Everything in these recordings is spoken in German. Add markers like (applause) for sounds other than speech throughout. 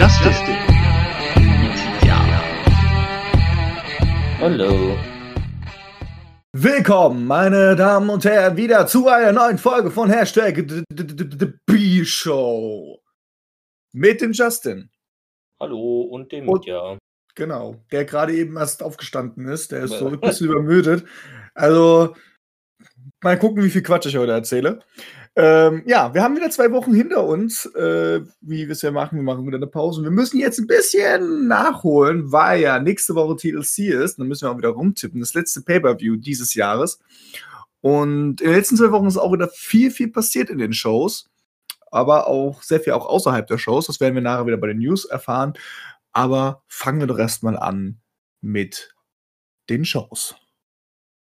Justin. Ja. Hallo. Willkommen, meine Damen und Herren, wieder zu einer neuen Folge von Hashtag The B-Show. Mit dem Justin. Hallo und dem Und- Mitya. Genau, der gerade eben erst aufgestanden ist. Der ist so (laughs) ein bisschen übermüdet. Also, mal gucken, wie viel Quatsch ich heute erzähle. Ähm, ja, wir haben wieder zwei Wochen hinter uns, äh, wie wir es ja machen. Wir machen wieder eine Pause. Wir müssen jetzt ein bisschen nachholen, weil ja nächste Woche TLC ist. Dann müssen wir auch wieder rumtippen. Das letzte Pay-Per-View dieses Jahres. Und in den letzten zwei Wochen ist auch wieder viel, viel passiert in den Shows. Aber auch sehr viel auch außerhalb der Shows. Das werden wir nachher wieder bei den News erfahren. Aber fangen wir doch erstmal an mit den Shows.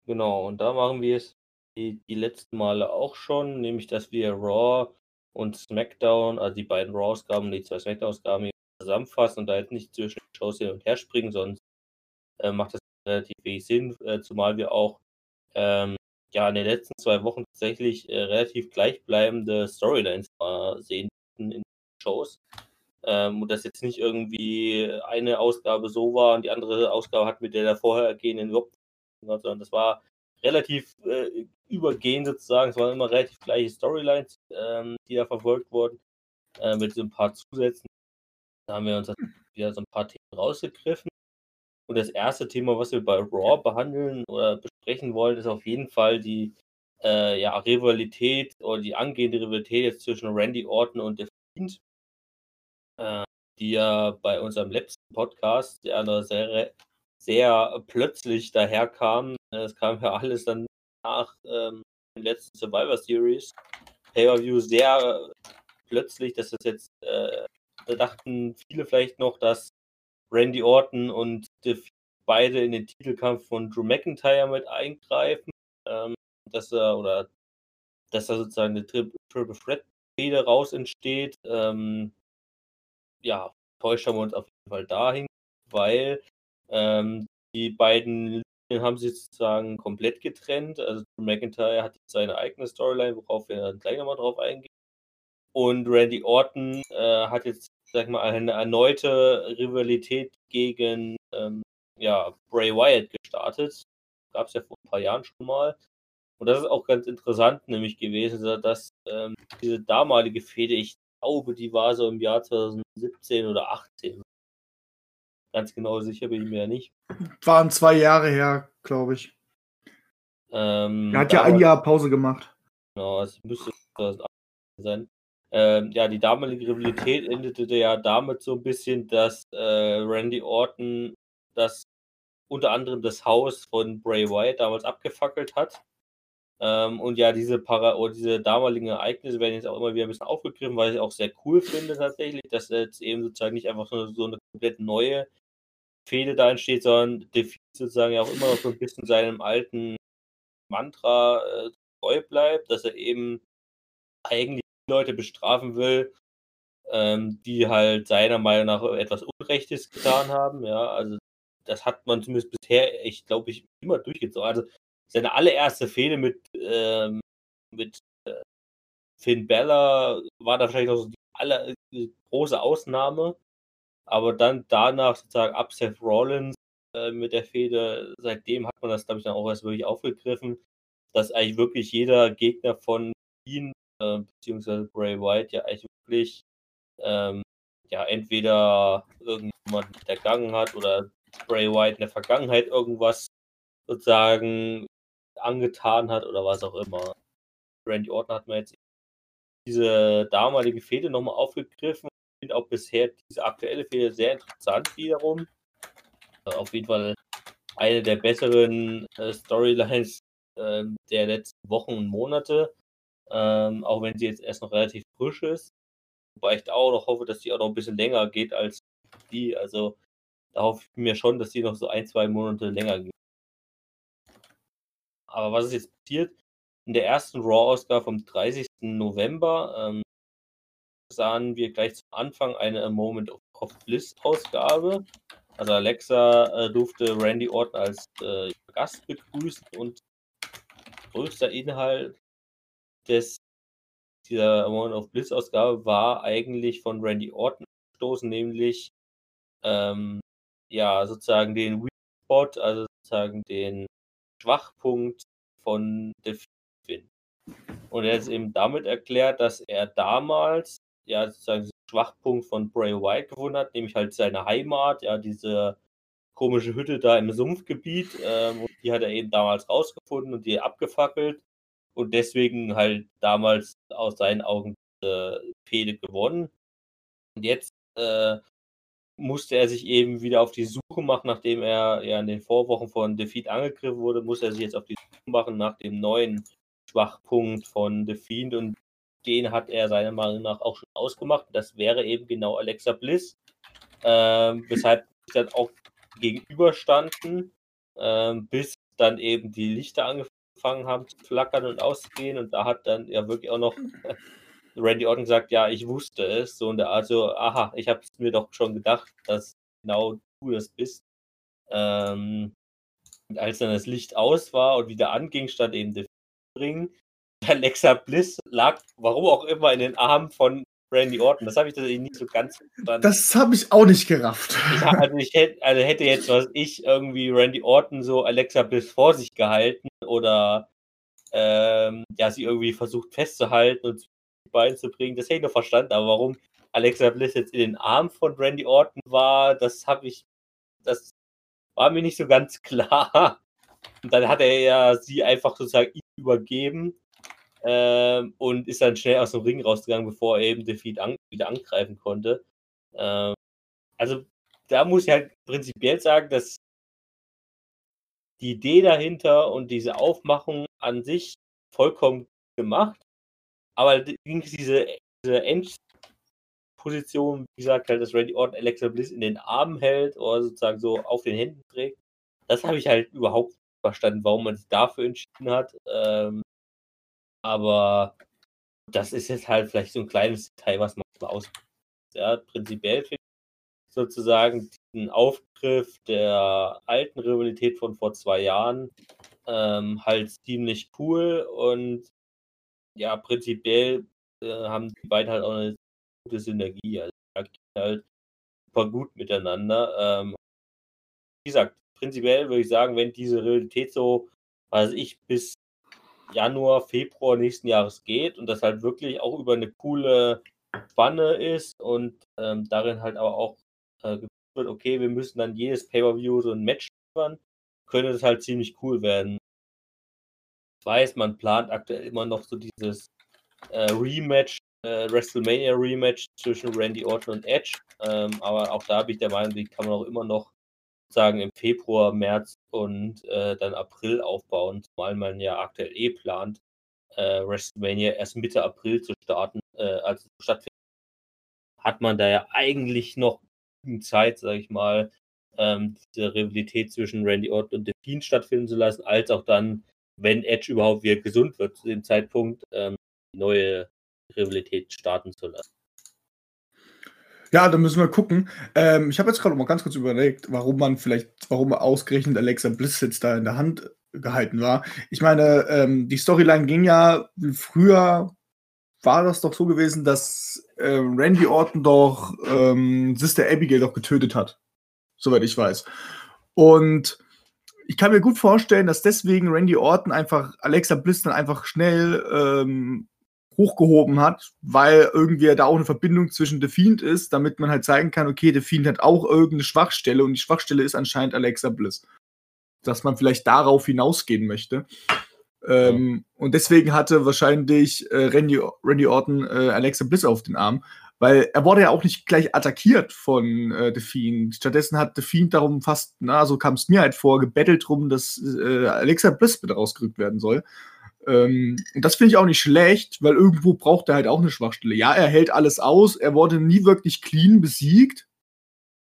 Genau, und da machen wir es die, die letzten Male auch schon, nämlich dass wir Raw und SmackDown, also die beiden Raw-Ausgaben die zwei SmackDown-Ausgaben zusammenfassen und da jetzt nicht zwischen Shows hin und her springen, sonst äh, macht das relativ wenig Sinn, äh, zumal wir auch ähm, ja in den letzten zwei Wochen tatsächlich äh, relativ gleichbleibende Storylines äh, sehen in den Shows. Ähm, und das jetzt nicht irgendwie eine Ausgabe so war und die andere Ausgabe hat mit der da vorhergehenden überhaupt sondern das war relativ übergehend sozusagen. Es waren immer relativ gleiche Storylines, ähm, die da verfolgt wurden, äh, mit so ein paar Zusätzen. Da haben wir uns wieder so ein paar Themen rausgegriffen. Und das erste Thema, was wir bei Raw behandeln oder besprechen wollen, ist auf jeden Fall die äh, ja, Rivalität oder die angehende Rivalität jetzt zwischen Randy Orton und The Fiend, äh, die ja bei unserem letzten Podcast, der noch sehr, sehr plötzlich daherkam. Äh, Es kam ja alles dann nach ähm, dem letzten Survivor Series Pay-Per-View sehr plötzlich, dass das jetzt, äh, da dachten viele vielleicht noch, dass Randy Orton und Fiend beide in den Titelkampf von Drew McIntyre mit eingreifen, ähm, dass er oder dass da sozusagen eine Tri Triple Threat Fehde raus entsteht. Ähm, ja, täuscht haben wir uns auf jeden Fall dahin, weil ähm, die beiden Linien haben sich sozusagen komplett getrennt. Also McIntyre hat jetzt seine eigene Storyline, worauf wir dann gleich nochmal drauf eingehen. Und Randy Orton äh, hat jetzt, sag mal, eine erneute Rivalität gegen ähm, ja, Bray Wyatt gestartet. Gab es ja vor ein paar Jahren schon mal. Und das ist auch ganz interessant nämlich gewesen, dass ähm, diese damalige Fehde, ich glaube, die war so im Jahr 2017 oder 18. Ganz genau sicher bin ich mir ja nicht. Waren zwei Jahre her, glaube ich. Ähm, Er hat ja ein Jahr Pause gemacht. Genau, es müsste 2018 sein. Ähm, ja, die damalige Rivalität endete ja damit so ein bisschen, dass äh, Randy Orton das unter anderem das Haus von Bray Wyatt damals abgefackelt hat. Ähm, und ja, diese Para diese damaligen Ereignisse werden jetzt auch immer wieder ein bisschen aufgegriffen, weil ich auch sehr cool finde tatsächlich, dass jetzt eben sozusagen nicht einfach so, so eine komplett neue Fehde da entsteht, sondern Defeat sozusagen ja auch immer noch so ein bisschen seinem alten Mantra äh, treu bleibt, dass er eben eigentlich Leute bestrafen will, ähm, die halt seiner Meinung nach etwas Unrechtes getan haben. Ja, also das hat man zumindest bisher, ich glaube ich, immer durchgezogen. Also seine allererste Fehde mit, ähm, mit äh, Finn Bella war da wahrscheinlich noch so die aller, die große Ausnahme. Aber dann danach sozusagen ab Seth Rollins äh, mit der Fehde, seitdem hat man das, glaube ich, dann auch erst wirklich aufgegriffen, dass eigentlich wirklich jeder Gegner von ihn, äh, beziehungsweise Bray Wyatt, ja eigentlich wirklich ähm, ja entweder irgendjemand ergangen hat oder Bray Wyatt in der Vergangenheit irgendwas sozusagen angetan hat oder was auch immer. Randy Orton hat man jetzt diese damalige Fehde nochmal aufgegriffen. Finde auch bisher diese aktuelle Fehde sehr interessant wiederum. Also auf jeden Fall eine der besseren äh, Storylines äh, der letzten Wochen und Monate. Ähm, auch wenn sie jetzt erst noch relativ frisch ist. Wobei ich da auch noch hoffe, dass die auch noch ein bisschen länger geht als die. Also da hoffe ich mir schon, dass die noch so ein, zwei Monate länger geht. Aber was ist jetzt passiert? In der ersten Raw-Ausgabe vom 30. November ähm, sahen wir gleich zum Anfang eine Moment of, Bliss-Ausgabe. Also Alexa äh, durfte Randy Orton als äh, Gast begrüßen und größter Inhalt des dieser Moment of Bliss Ausgabe war eigentlich von Randy Orton ausgestoßen, nämlich ähm, ja sozusagen den Weak Spot, also sozusagen den Schwachpunkt von The Finn. Und er ist eben damit erklärt, dass er damals ja sozusagen Schwachpunkt von Bray White gefunden hat, nämlich halt seine Heimat, ja, diese komische Hütte da im Sumpfgebiet. Ähm, die hat er eben damals rausgefunden und die abgefackelt und deswegen halt damals aus seinen Augen diese Fehde gewonnen. Und jetzt äh, musste er sich eben wieder auf die Suche machen, nachdem er ja in den Vorwochen von Defeat angegriffen wurde, muss er sich jetzt auf die Suche machen nach dem neuen Schwachpunkt von Defeat und den hat er seiner Meinung nach auch schon ausgemacht. Das wäre eben genau Alexa Bliss, ähm, weshalb dann auch gegenüberstanden, ähm, bis dann eben die Lichter angefangen haben zu flackern und auszugehen und da hat dann ja wirklich auch noch (laughs) Randy Orton gesagt, ja, ich wusste es. So und also, aha, ich habe es mir doch schon gedacht, dass genau du das bist. Ähm, und als dann das Licht aus war und wieder anging, stand eben der Ring. Alexa Bliss lag, warum auch immer, in den Armen von Randy Orton. Das habe ich tatsächlich nicht so ganz verstanden. Das habe ich auch nicht gerafft. Ich, also, ich hätte, also hätte jetzt, was ich irgendwie Randy Orton so Alexa Bliss vor sich gehalten oder ähm, ja, sie irgendwie versucht festzuhalten und Bein zu bringen. Das hätte ich noch verstanden, aber warum Alexa Bliss jetzt in den Arm von Randy Orton war, das habe ich, das war mir nicht so ganz (laughs) klar. Und dann hat er ja sie einfach sozusagen übergeben ähm, und ist dann schnell aus dem Ring rausgegangen, bevor er eben Defeat an, wieder angreifen konnte. Ähm, also da muss ich halt prinzipiell sagen, dass die Idee dahinter und diese Aufmachung an sich vollkommen gemacht. Aber diese, diese Endposition, wie gesagt, halt, dass Randy Orton Alexa Bliss in den Armen hält oder sozusagen so auf den Händen trägt, das habe ich halt überhaupt nicht verstanden, warum man sich dafür entschieden hat. Ähm, aber das ist jetzt halt vielleicht so ein kleines Detail, was man aus. Ja, prinzipiell finde ich sozusagen diesen Aufgriff der alten Rivalität von vor zwei Jahren ähm, halt ziemlich cool und ja, prinzipiell äh, haben die beiden halt auch eine gute Synergie. Also halt super gut miteinander. Ähm, wie gesagt, prinzipiell würde ich sagen, wenn diese Realität so, weiß ich, bis Januar, Februar nächsten Jahres geht und das halt wirklich auch über eine coole Spanne ist und ähm, darin halt aber auch äh, wird, okay, wir müssen dann jedes Pay-Per-View so ein Match liefern, könnte das halt ziemlich cool werden weiß, man plant aktuell immer noch so dieses äh, Rematch, äh, WrestleMania Rematch zwischen Randy Orton und Edge. Ähm, aber auch da bin ich der Meinung, die kann man auch immer noch sagen im Februar, März und äh, dann April aufbauen, zumal man ja aktuell eh plant, äh, WrestleMania erst Mitte April zu starten, äh, also stattfindet, hat man da ja eigentlich noch Zeit, sage ich mal, ähm, diese Rivalität zwischen Randy Orton und The Fiend stattfinden zu lassen, als auch dann wenn Edge überhaupt wieder gesund wird zu dem Zeitpunkt, ähm, neue Rivalität starten zu lassen. Ja, da müssen wir gucken. Ähm, ich habe jetzt gerade mal ganz kurz überlegt, warum man vielleicht, warum ausgerechnet Alexa Bliss jetzt da in der Hand gehalten war. Ich meine, ähm, die Storyline ging ja früher war das doch so gewesen, dass ähm, Randy Orton doch ähm, Sister Abigail doch getötet hat. Soweit ich weiß. Und ich kann mir gut vorstellen, dass deswegen Randy Orton einfach Alexa Bliss dann einfach schnell ähm, hochgehoben hat, weil irgendwie da auch eine Verbindung zwischen The Fiend ist, damit man halt zeigen kann, okay, The Fiend hat auch irgendeine Schwachstelle und die Schwachstelle ist anscheinend Alexa Bliss. Dass man vielleicht darauf hinausgehen möchte. Ähm, und deswegen hatte wahrscheinlich äh, Randy, Randy Orton äh, Alexa Bliss auf den Arm. Weil er wurde ja auch nicht gleich attackiert von äh, The Fiend. Stattdessen hat The Fiend darum fast, na, so kam es mir halt vor, gebettelt drum, dass äh, Alexa Bliss bitte rausgerückt werden soll. Ähm, und das finde ich auch nicht schlecht, weil irgendwo braucht er halt auch eine Schwachstelle. Ja, er hält alles aus, er wurde nie wirklich clean besiegt.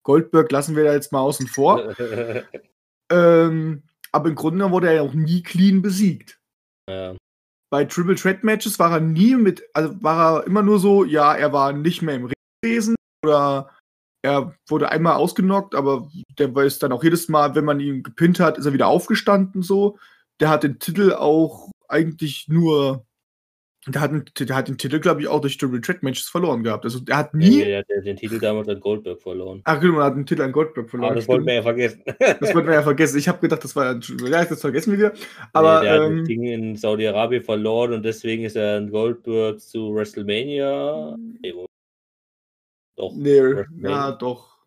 Goldberg lassen wir da jetzt mal außen vor. (laughs) ähm, aber im Grunde wurde er ja auch nie clean besiegt. Ja bei Triple Threat Matches war er nie mit, also war er immer nur so, ja, er war nicht mehr im Ring gewesen oder er wurde einmal ausgenockt, aber der ist dann auch jedes Mal, wenn man ihn gepinnt hat, ist er wieder aufgestanden so. Der hat den Titel auch eigentlich nur Der hat, einen, der hat den Titel, glaube ich, auch durch Triple Threat Matches verloren gehabt. Also der hat nie. Ja, der hat den Titel damals an Goldberg verloren. Ach genau, er hat den Titel an Goldberg verloren. Aber das wollten wir ja vergessen. Das wollten wir ja vergessen. Ich habe gedacht, das war ja, das vergessen wir wieder. Aber nee, der ähm, hat das Ding in Saudi-Arabien verloren und deswegen ist er an Goldberg zu WrestleMania. Nee? Doch. nee, WrestleMania ja, doch.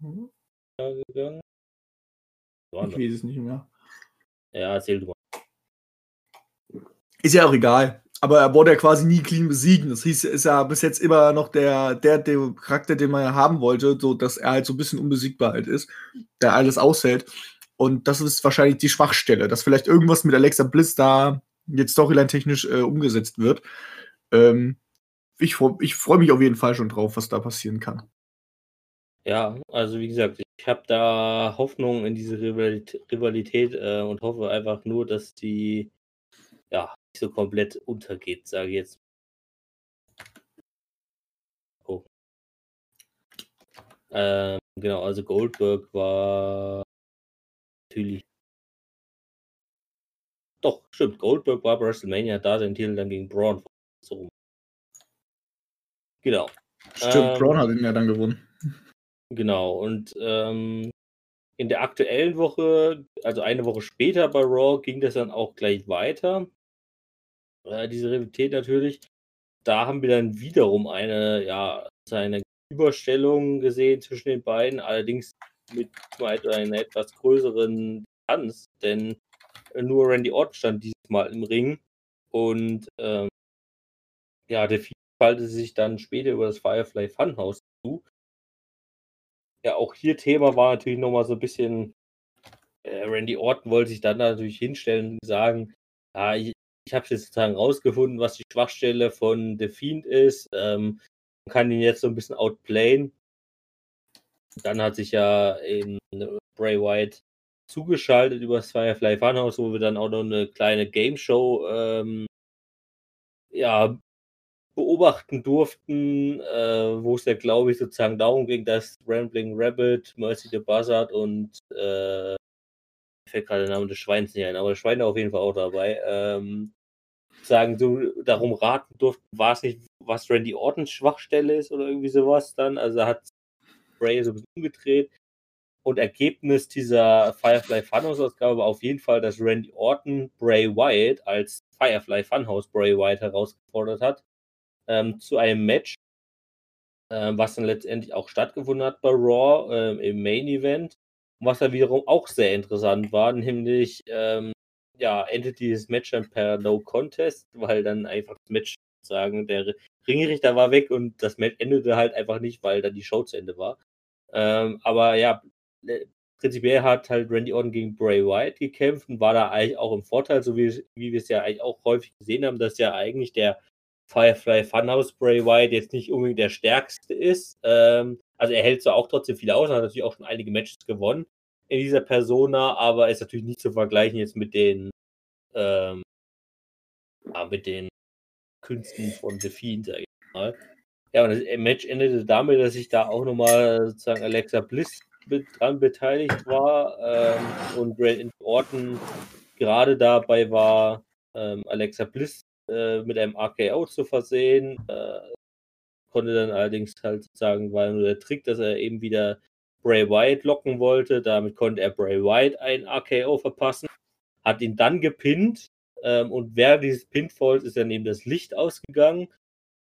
Ich weiß es nicht mehr. Ja, erzähl du mal. Ist ja auch egal. Aber er wurde ja quasi nie clean besiegen. Das hieß, ist ja bis jetzt immer noch der, der, der Charakter, den man ja haben wollte, so dass er halt so ein bisschen unbesiegbar halt ist, der alles aushält. Und das ist wahrscheinlich die Schwachstelle, dass vielleicht irgendwas mit Alexa Bliss da jetzt Storyline-technisch äh, umgesetzt wird. Ähm, ich ich freue mich auf jeden Fall schon drauf, was da passieren kann. Ja, also wie gesagt, ich habe da Hoffnung in diese Rivalität, Rivalität äh, und hoffe einfach nur, dass die ja so komplett untergeht, sage ich jetzt. Oh. Ähm, genau, also Goldberg war natürlich. Doch, stimmt. Goldberg war bei WrestleMania da, sein Titel dann gegen Braun. So. Genau. Stimmt, Ähm, Braun hat ihn ja dann gewonnen. Genau, und ähm, in der aktuellen Woche, also eine Woche später bei Raw, ging das dann auch gleich weiter. Äh, diese Rivalität natürlich. Da haben wir dann wiederum eine, ja, eine Überstellung gesehen zwischen den beiden, allerdings mit einer etwas größeren Distanz, denn nur Randy Orton stand dieses Mal im Ring und ähm, ja, der Vieh schaltete sich dann später über das Firefly Funhouse zu. Ja, auch hier Thema war natürlich nochmal so ein bisschen, äh, Randy Orton wollte sich dann natürlich hinstellen und sagen, ja, ich, ich habe jetzt sozusagen rausgefunden, was die Schwachstelle von The Fiend ist. Ähm, man kann ihn jetzt so ein bisschen outplayen. Dann hat sich ja eben Bray Wyatt zugeschaltet über das Firefly Funhouse, wo wir dann auch noch eine kleine Game Show ähm, ja, beobachten durften, äh, wo es ja, glaube ich, sozusagen darum ging, dass Rambling Rabbit, Mercy the Buzzard und äh, fällt gerade der Name des Schweins nicht ein, aber das Schwein war auf jeden Fall auch dabei, ähm, sagen, so darum raten durften, war es nicht, was Randy Ortons Schwachstelle ist oder irgendwie sowas dann. Also hat Bray so ein bisschen umgedreht. Und Ergebnis dieser Firefly Funhouse Ausgabe war auf jeden Fall, dass Randy Orton Bray Wyatt als Firefly Funhouse Bray Wyatt herausgefordert hat ähm, zu einem Match, ähm, was dann letztendlich auch stattgefunden hat bei Raw ähm, im Main Event. Und was dann wiederum auch sehr interessant war, nämlich ähm, ja, endet dieses Match dann per No Contest, weil dann einfach das Match sagen, der Ringrichter war weg und das Match endete halt einfach nicht, weil dann die Show zu Ende war. Ähm, aber ja, prinzipiell hat halt Randy Orton gegen Bray Wyatt gekämpft und war da eigentlich auch im Vorteil, so wie, wie wir es ja eigentlich auch häufig gesehen haben, dass ja eigentlich der Firefly Funhouse Bray Wyatt jetzt nicht unbedingt der stärkste ist. Ähm, also er hält zwar auch trotzdem viel aus, hat natürlich auch schon einige Matches gewonnen in dieser Persona, aber ist natürlich nicht zu vergleichen jetzt mit den ähm, ja, mit den Künsten von The Fiend, sag ich mal. Ja, und das Match endete damit, dass sich da auch nochmal sozusagen Alexa Bliss dran beteiligt war ähm, und Randy Orton gerade dabei war, ähm, Alexa Bliss äh, mit einem RKO zu versehen. Äh, konnte dann allerdings halt sozusagen, war nur der Trick, dass er eben wieder Bray Wyatt locken wollte. Damit konnte er Bray Wyatt ein RKO verpassen, hat ihn dann gepinnt ähm, und während dieses Pinfalls ist dann eben das Licht ausgegangen.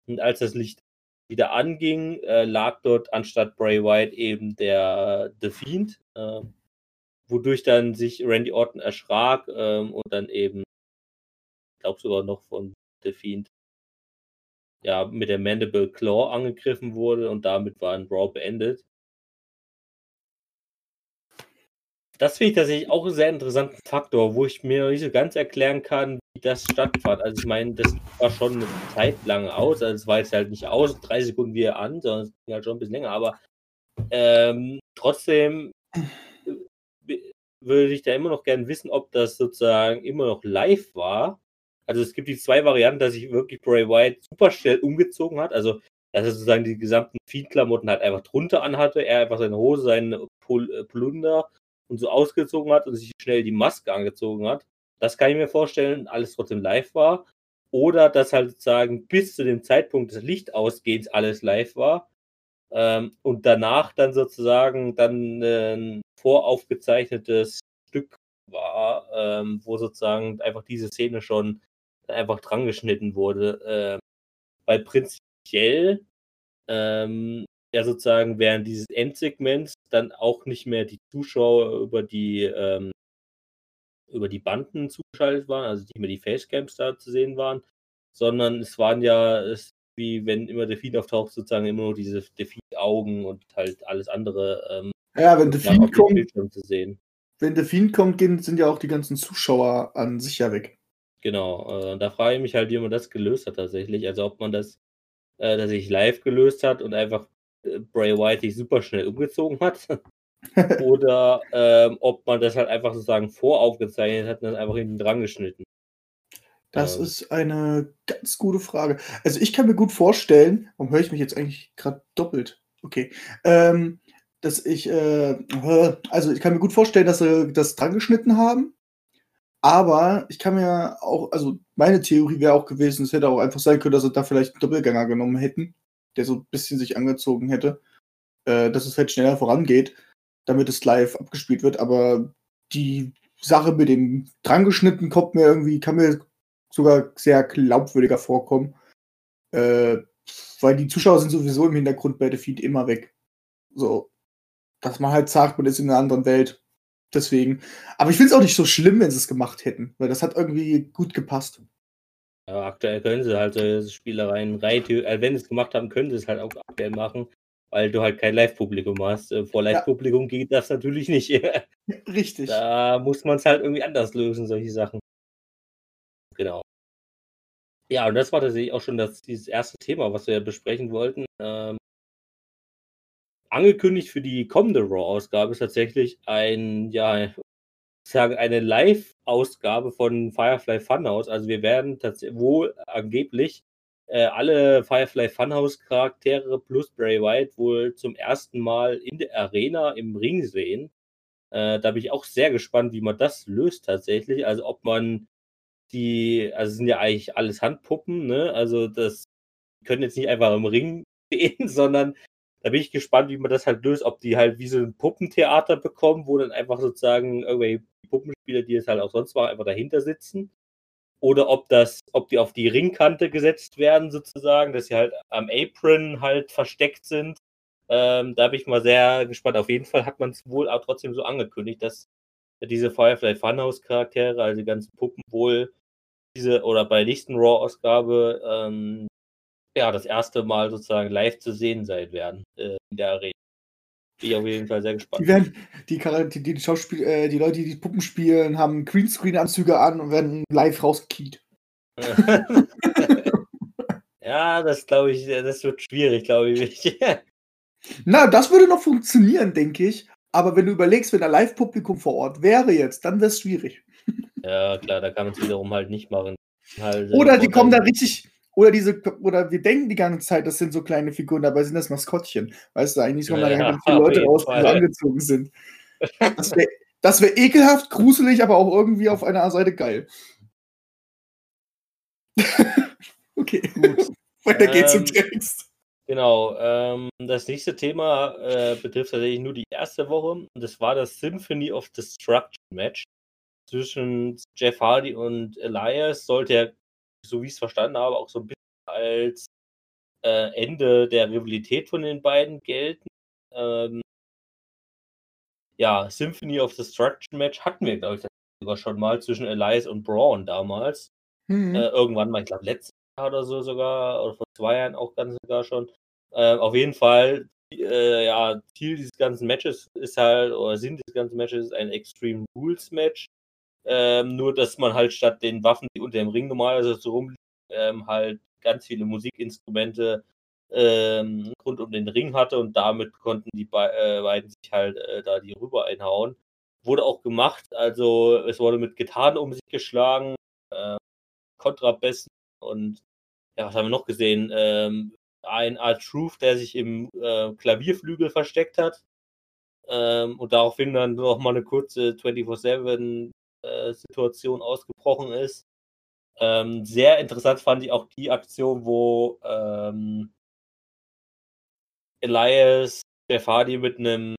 Und als das Licht wieder anging, äh, lag dort anstatt Bray Wyatt eben der The Fiend, äh, wodurch dann sich Randy Orton erschrak ähm, und dann eben, glaube sogar noch von The Fiend, ja, mit der Mandible Claw angegriffen wurde und damit war ein Brawl beendet. Das finde ich tatsächlich auch einen sehr interessanten Faktor, wo ich mir noch nicht so ganz erklären kann, wie das stattfand. Also ich meine, das war schon eine Zeit lang aus, also es war jetzt halt nicht aus, drei Sekunden wieder an, sondern es ging halt schon ein bisschen länger, aber ähm, trotzdem äh, würde ich da immer noch gerne wissen, ob das sozusagen immer noch live war. Also es gibt die zwei Varianten, dass sich wirklich Bray Wyatt super schnell umgezogen hat, also dass er sozusagen die gesamten Feed-Klamotten halt einfach drunter anhatte, er einfach seine Hose, seinen Pol äh, Plunder und so ausgezogen hat und sich schnell die Maske angezogen hat. Das kann ich mir vorstellen, alles trotzdem live war. oder dass halt sozusagen bis zu dem Zeitpunkt des Lichtausgehens alles live war ähm, und danach dann sozusagen dann ein voraufgezeichnetes Stück war, ähm, wo sozusagen einfach diese Szene schon einfach dran geschnitten wurde. Äh, weil prinzipiell ähm, ja sozusagen während dieses Endsegments dann auch nicht mehr die Zuschauer über die ähm, über die Banden zugeschaltet waren, also nicht mehr die Facecams da zu sehen waren, sondern es waren ja, es, wie wenn immer der Feed auftaucht, sozusagen immer nur diese Feed-Augen und halt alles andere. Ähm, ja, wenn der Feed kommt, zu sehen. Wenn der Feed kommt, sind ja auch die ganzen Zuschauer an sich ja weg. Genau, äh, da frage ich mich halt, wie man das gelöst hat tatsächlich. Also ob man das äh, tatsächlich live gelöst hat und einfach äh, Bray White sich super schnell umgezogen hat. (laughs) Oder ähm, ob man das halt einfach sozusagen voraufgezeichnet hat und dann einfach hinten dran geschnitten. Das ähm. ist eine ganz gute Frage. Also ich kann mir gut vorstellen, warum höre ich mich jetzt eigentlich gerade doppelt? Okay. Ähm, dass ich, äh, also ich kann mir gut vorstellen, dass sie das dran geschnitten haben aber ich kann mir auch, also meine Theorie wäre auch gewesen, es hätte auch einfach sein können, dass sie da vielleicht einen Doppelgänger genommen hätten, der so ein bisschen sich angezogen hätte, äh, dass es halt schneller vorangeht, damit es live abgespielt wird. Aber die Sache mit dem drangeschnitten kommt mir irgendwie, kann mir sogar sehr glaubwürdiger vorkommen. Äh, weil die Zuschauer sind sowieso im Hintergrund bei der Feed immer weg. So, dass man halt sagt, man ist in einer anderen Welt. Deswegen. Aber ich finde es auch nicht so schlimm, wenn sie es gemacht hätten, weil das hat irgendwie gut gepasst. Ja, aktuell können sie halt solche Spielereien rein, äh, wenn sie es gemacht haben, können sie es halt auch aktuell machen, weil du halt kein Live-Publikum hast. Äh, vor Live-Publikum ja. geht das natürlich nicht. (laughs) Richtig. Da muss man es halt irgendwie anders lösen, solche Sachen. Genau. Ja, und das war tatsächlich auch schon das, dieses erste Thema, was wir besprechen wollten. Ähm, angekündigt für die kommende Raw-Ausgabe ist tatsächlich ein, ja, sagen, eine Live-Ausgabe von Firefly Funhouse. Also wir werden tatsächlich wohl angeblich äh, alle Firefly Funhouse-Charaktere plus Bray White wohl zum ersten Mal in der Arena im Ring sehen. Äh, da bin ich auch sehr gespannt, wie man das löst tatsächlich. Also ob man die, also sind ja eigentlich alles Handpuppen, ne? Also das können jetzt nicht einfach im Ring (laughs) stehen, sondern da bin ich gespannt, wie man das halt löst, ob die halt wie so ein Puppentheater bekommen, wo dann einfach sozusagen irgendwelche Puppenspieler, die es halt auch sonst machen, einfach dahinter sitzen. Oder ob das, ob die auf die Ringkante gesetzt werden, sozusagen, dass sie halt am Apron halt versteckt sind. Ähm, da bin ich mal sehr gespannt. Auf jeden Fall hat man es wohl auch trotzdem so angekündigt, dass diese Firefly Funhouse Charaktere, also die ganzen Puppen wohl diese oder bei der nächsten Raw-Ausgabe ähm, ja, das erste Mal sozusagen live zu sehen sein werden äh, in der Arena. Bin ich auf jeden Fall sehr gespannt. Die, werden, die, die, die, Schauspiel äh, die Leute, die die Puppen spielen, haben Greenscreen-Anzüge an und werden live rausgekiet. (laughs) ja, das glaube ich, das wird schwierig, glaube ich. (laughs) Na, das würde noch funktionieren, denke ich. Aber wenn du überlegst, wenn ein Live-Publikum vor Ort wäre jetzt, dann wäre es schwierig. Ja, klar, da kann man es wiederum halt nicht machen. Halt, Oder die kommen da richtig, oder diese, oder wir denken die ganze Zeit, das sind so kleine Figuren, dabei sind das Maskottchen. Weißt du, eigentlich kommen ja, da ganz viele Leute raus, die angezogen sind. Das wäre das wär ekelhaft, gruselig, aber auch irgendwie auf einer Seite geil. (laughs) okay, gut. (laughs) Weiter geht's ähm, im Text. Genau, ähm, das nächste Thema äh, betrifft tatsächlich nur die erste Woche. Und das war das Symphony of Destruction Match zwischen Jeff Hardy und Elias. Sollte ja so wie ich es verstanden habe, auch so ein bisschen als äh, Ende der Rivalität von den beiden gelten. Ähm, ja, Symphony of Destruction Match hatten wir, glaube ich, sogar schon mal zwischen Elias und Braun damals. Mhm. Äh, irgendwann mal, ich glaube, letztes Jahr oder so sogar, oder vor zwei Jahren auch ganz sogar schon. Äh, auf jeden Fall, äh, ja, Ziel dieses ganzen Matches ist halt, oder Sinn dieses ganzen Matches ist ein Extreme Rules Match. Ähm, nur, dass man halt statt den Waffen, die unter dem Ring normalerweise so rumliegen, ähm, halt ganz viele Musikinstrumente ähm, rund um den Ring hatte und damit konnten die be äh, beiden sich halt äh, da die rüber einhauen. Wurde auch gemacht, also es wurde mit Gitarren um sich geschlagen, äh, Kontrabessen und ja, was haben wir noch gesehen? Ähm, ein Art Truth, der sich im äh, Klavierflügel versteckt hat. Ähm, und daraufhin dann noch mal eine kurze 24-7 äh, Situation ausgebrochen ist. Ähm, sehr interessant fand ich auch die Aktion, wo ähm, Elias Jeff Hardy mit einem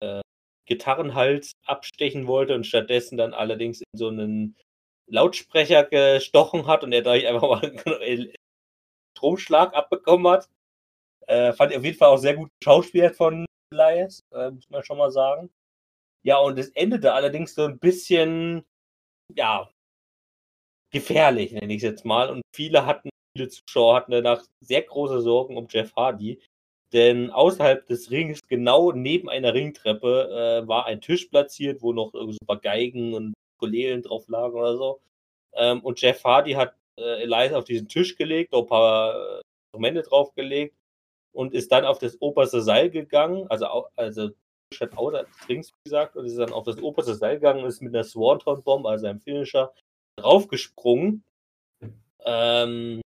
äh, Gitarrenhals abstechen wollte und stattdessen dann allerdings in so einen Lautsprecher gestochen hat und er dadurch einfach mal (laughs) einen Stromschlag abbekommen hat. Äh, fand ich auf jeden Fall auch sehr gut Schauspieler von Elias, äh, muss man schon mal sagen. Ja, und es endete allerdings so ein bisschen, ja, gefährlich, nenne ich es jetzt mal. Und viele hatten, viele Zuschauer hatten danach sehr große Sorgen um Jeff Hardy. Denn außerhalb des Rings, genau neben einer Ringtreppe, äh, war ein Tisch platziert, wo noch so ein paar Geigen und Ukulelen drauf lagen oder so. Ähm, und Jeff Hardy hat äh, Elias auf diesen Tisch gelegt, ein paar äh, Instrumente draufgelegt und ist dann auf das oberste Seil gegangen, also, also hat außer des Rings gesagt, und ist dann auf das oberste Seil gegangen und ist mit einer Swanton Bomb, also einem Finisher, draufgesprungen. Ähm,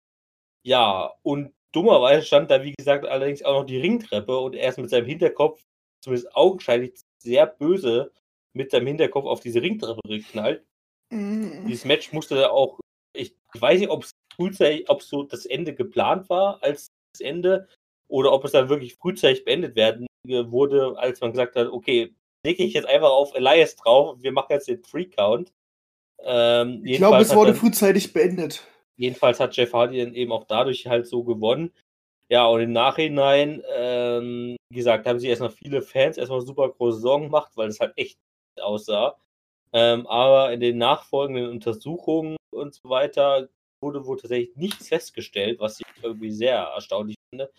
ja, und dummerweise stand da, wie gesagt, allerdings auch noch die Ringtreppe und er ist mit seinem Hinterkopf, zumindest augenscheinlich, sehr böse mit seinem Hinterkopf auf diese Ringtreppe geknallt. Mhm. Dieses Match musste auch, ich weiß nicht, ob es so das Ende geplant war als das Ende oder ob es dann wirklich frühzeitig beendet werden wurde, als man gesagt hat, okay, lege ich jetzt einfach auf Elias drauf, wir machen jetzt den Free Count. Ähm, ich glaube, es wurde dann, frühzeitig beendet. Jedenfalls hat Jeff Hardy dann eben auch dadurch halt so gewonnen. Ja, und im Nachhinein, ähm, wie gesagt, haben sich erstmal viele Fans erstmal super große Sorgen gemacht, weil es halt echt aussah. Ähm, aber in den nachfolgenden Untersuchungen und so weiter wurde wohl tatsächlich nichts festgestellt, was ich irgendwie sehr erstaunlich finde.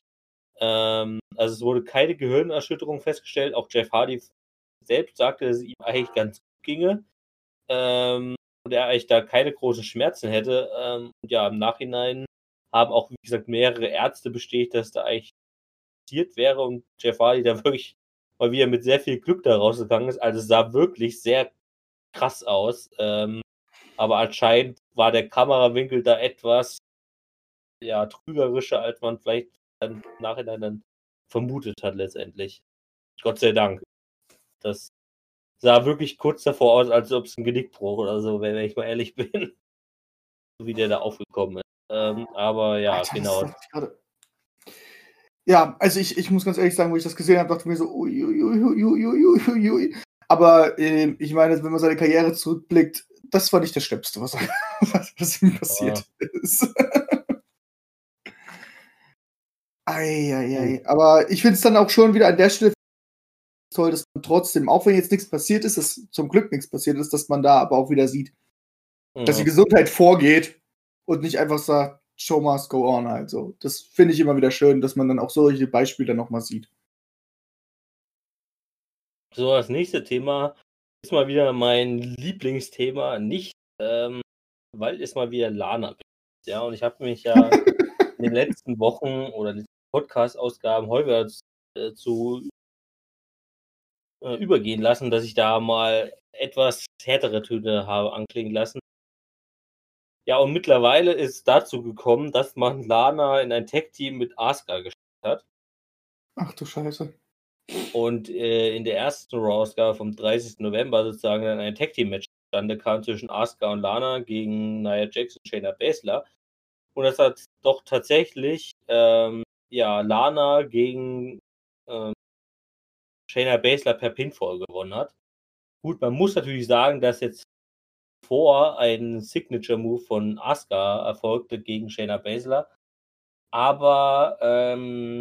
Ähm, also es wurde keine Gehirnerschütterung festgestellt. Auch Jeff Hardy selbst sagte, dass es ihm eigentlich ganz gut ginge. Ähm, und er eigentlich da keine großen Schmerzen hätte. Ähm, und ja, im Nachhinein haben auch, wie gesagt, mehrere Ärzte bestätigt, dass da eigentlich passiert wäre und Jeff Hardy da (laughs) wirklich mal wieder mit sehr viel Glück da rausgegangen ist. Also es sah wirklich sehr krass aus. Ähm, aber anscheinend war der Kamerawinkel da etwas ja, trügerischer, als man vielleicht dann im Nachhinein dann vermutet hat letztendlich. Gott sei Dank. Das sah wirklich kurz davor aus, als ob es ein Genickbruch oder so wäre, wenn ich mal ehrlich (laughs) bin. so wie der da aufgekommen ist. Ähm, aber ja, Alter, genau. Ja, also ich, ich muss ganz ehrlich sagen, wo ich das gesehen habe, dachte ich mir so, ui, ui, ui, ui. Aber äh, ich meine, wenn man seine Karriere zurückblickt, das war nicht das Schlimmste, was, (laughs) was ihm passiert oh. ist. (laughs) Eieiei. Aber ich finde es dann auch schon wieder an der Stelle toll, dass man trotzdem, auch wenn jetzt nichts passiert ist, dass zum Glück nichts passiert ist, dass man da aber auch wieder sieht, mhm. dass die Gesundheit vorgeht und nicht einfach sagt, Show must go on halt so. Das finde ich immer wieder schön, dass man dann auch solche Beispiele nochmal sieht. So, das nächste Thema ist mal wieder mein Lieblingsthema, nicht, ähm, weil es mal wieder Lana ist. Ja, und ich habe mich ja (laughs) in den letzten Wochen oder Podcast-Ausgaben häufiger äh, zu äh, übergehen lassen, dass ich da mal etwas härtere Töne habe anklingen lassen. Ja, und mittlerweile ist dazu gekommen, dass man Lana in ein Tech-Team mit Asuka geschickt hat. Ach du Scheiße. Und äh, in der ersten Raw-Ausgabe vom 30. November sozusagen dann ein Tag-Team-Match zustande kam zwischen Asuka und Lana gegen Nia Jax und Shayna Baszler. Und das hat doch tatsächlich ähm, ja, Lana gegen ähm, Shayna Baszler per Pinfall gewonnen hat. Gut, man muss natürlich sagen, dass jetzt vor ein Signature-Move von Asuka erfolgte gegen Shayna Baszler. Aber ähm,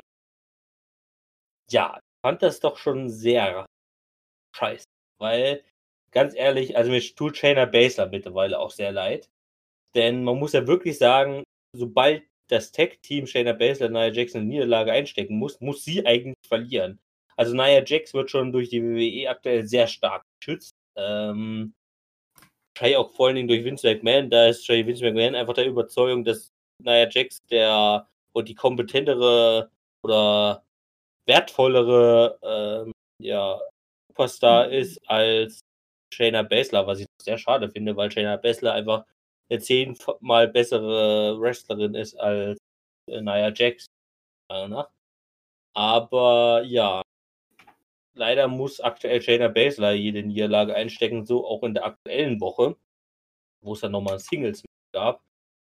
ja, fand das doch schon sehr scheiße. Weil, ganz ehrlich, also mir tut Shayna Baszler mittlerweile auch sehr leid. Denn man muss ja wirklich sagen, sobald das Tech-Team Shayna Baszler Nia Jax in Niederlage einstecken muss, muss sie eigentlich verlieren. Also Nia Jax wird schon durch die WWE aktuell sehr stark geschützt. Ähm, wahrscheinlich auch vor allen Dingen durch Vince McMahon. Da ist Vince McMahon einfach der Überzeugung, dass Nia Jax der und die kompetentere oder wertvollere ähm, ja, Superstar ist als Shayna Baszler, was ich sehr schade finde, weil Shayna Baszler einfach eine zehnmal bessere Wrestlerin ist als äh, Nia Jax. Aber ja, leider muss aktuell Shayna Baszler jede Niederlage einstecken, so auch in der aktuellen Woche, wo es dann nochmal Singles gab.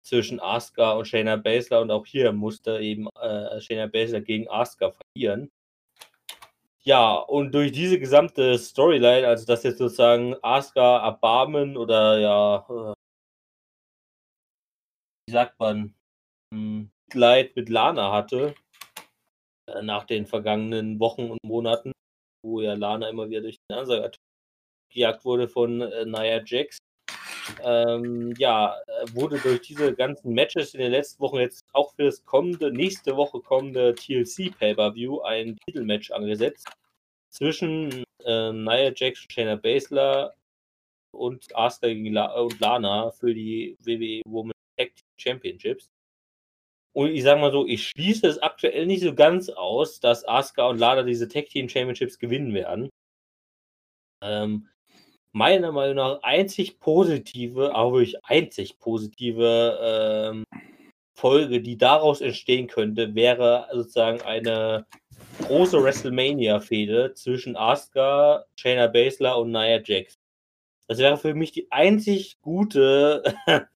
zwischen Asuka und Shayna Baszler und auch hier musste eben äh, Shayna Baszler gegen Asuka verlieren. Ja, und durch diese gesamte Storyline, also dass jetzt sozusagen Asuka Erbarmen oder ja, äh, wie sagt man, hm, Mitleid mit Lana hatte, äh, nach den vergangenen Wochen und Monaten, wo ja Lana immer wieder durch den Ansager gejagt wurde von äh, Nia Jax. Ähm, ja, äh, wurde durch diese ganzen Matches in den letzten Wochen jetzt auch für das kommende, nächste Woche kommende TLC Pay-Per-View ein Titelmatch angesetzt zwischen äh, Nia Jax, Shayna Baszler und Asuka gegen La und Lana für die WWE Women Tag Championships. Und ich sag mal so, ich schließe es aktuell nicht so ganz aus, dass Asuka und Lana diese Tag Team Championships gewinnen werden. Ähm, meiner Meinung nach einzig positive, aber wirklich einzig positive ähm, Folge, die daraus entstehen könnte, wäre sozusagen eine große WrestleMania-Fehde zwischen Asuka, Shayna Baszler und Nia Jax. Das wäre für mich die einzig gute (laughs)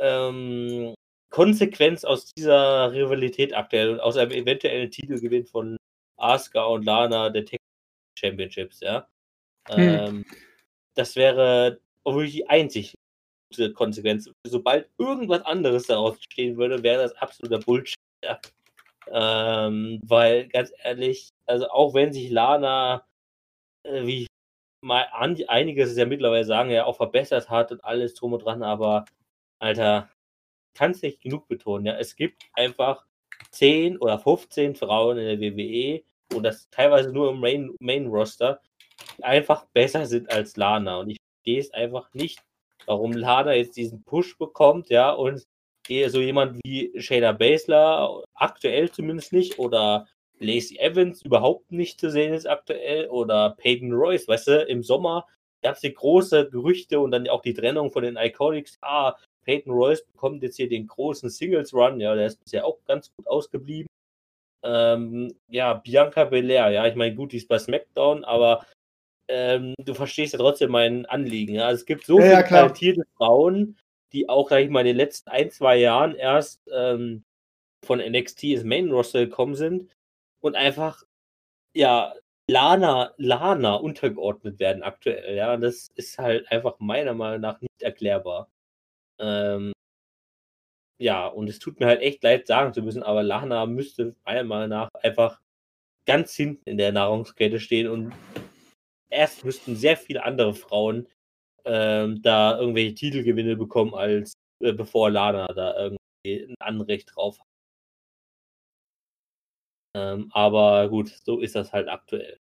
ähm, Konsequenz aus dieser Rivalität aktuell und aus einem eventuellen Titelgewinn von Asuka und Lana der Tech Championships, ja. Hm. Ähm, das wäre wirklich die einzig gute Konsequenz. Sobald irgendwas anderes daraus stehen würde, wäre das absoluter Bullshit, ja. Ähm, weil, ganz ehrlich, also auch wenn sich Lana, äh, wie mal an, einiges ja mittlerweile sagen, ja auch verbessert hat und alles drum und dran, aber Alter, kann es nicht genug betonen, ja. Es gibt einfach 10 oder 15 Frauen in der WWE und das teilweise nur im Main, Main Roster, die einfach besser sind als Lana. Und ich verstehe es einfach nicht, warum Lana jetzt diesen Push bekommt, ja, und so jemand wie Shayna Baszler, aktuell zumindest nicht, oder Lacey Evans überhaupt nicht zu sehen ist aktuell, oder Peyton Royce, weißt du, im Sommer gab es die große Gerüchte und dann auch die Trennung von den Iconics. Ah, Peyton Royce bekommt jetzt hier den großen Singles Run, ja, der ist bisher auch ganz gut ausgeblieben. Ähm, ja, Bianca Belair, ja, ich meine, gut, die ist bei SmackDown, aber ähm, du verstehst ja trotzdem mein Anliegen. Ja? Also es gibt so ja, viele ja, talentierte Frauen, die auch, sag ich mal, in den letzten ein, zwei Jahren erst ähm, von NXT ins Main Roster gekommen sind und einfach, ja, Lana, Lana untergeordnet werden aktuell. Ja, das ist halt einfach meiner Meinung nach nicht erklärbar. Ähm, ja, und es tut mir halt echt leid, sagen zu müssen, aber Lana müsste Meinung nach einfach ganz hinten in der Nahrungskette stehen und erst müssten sehr viele andere Frauen ähm, da irgendwelche Titelgewinne bekommen, als äh, bevor Lana da irgendwie ein Anrecht drauf hat. Ähm, aber gut, so ist das halt aktuell.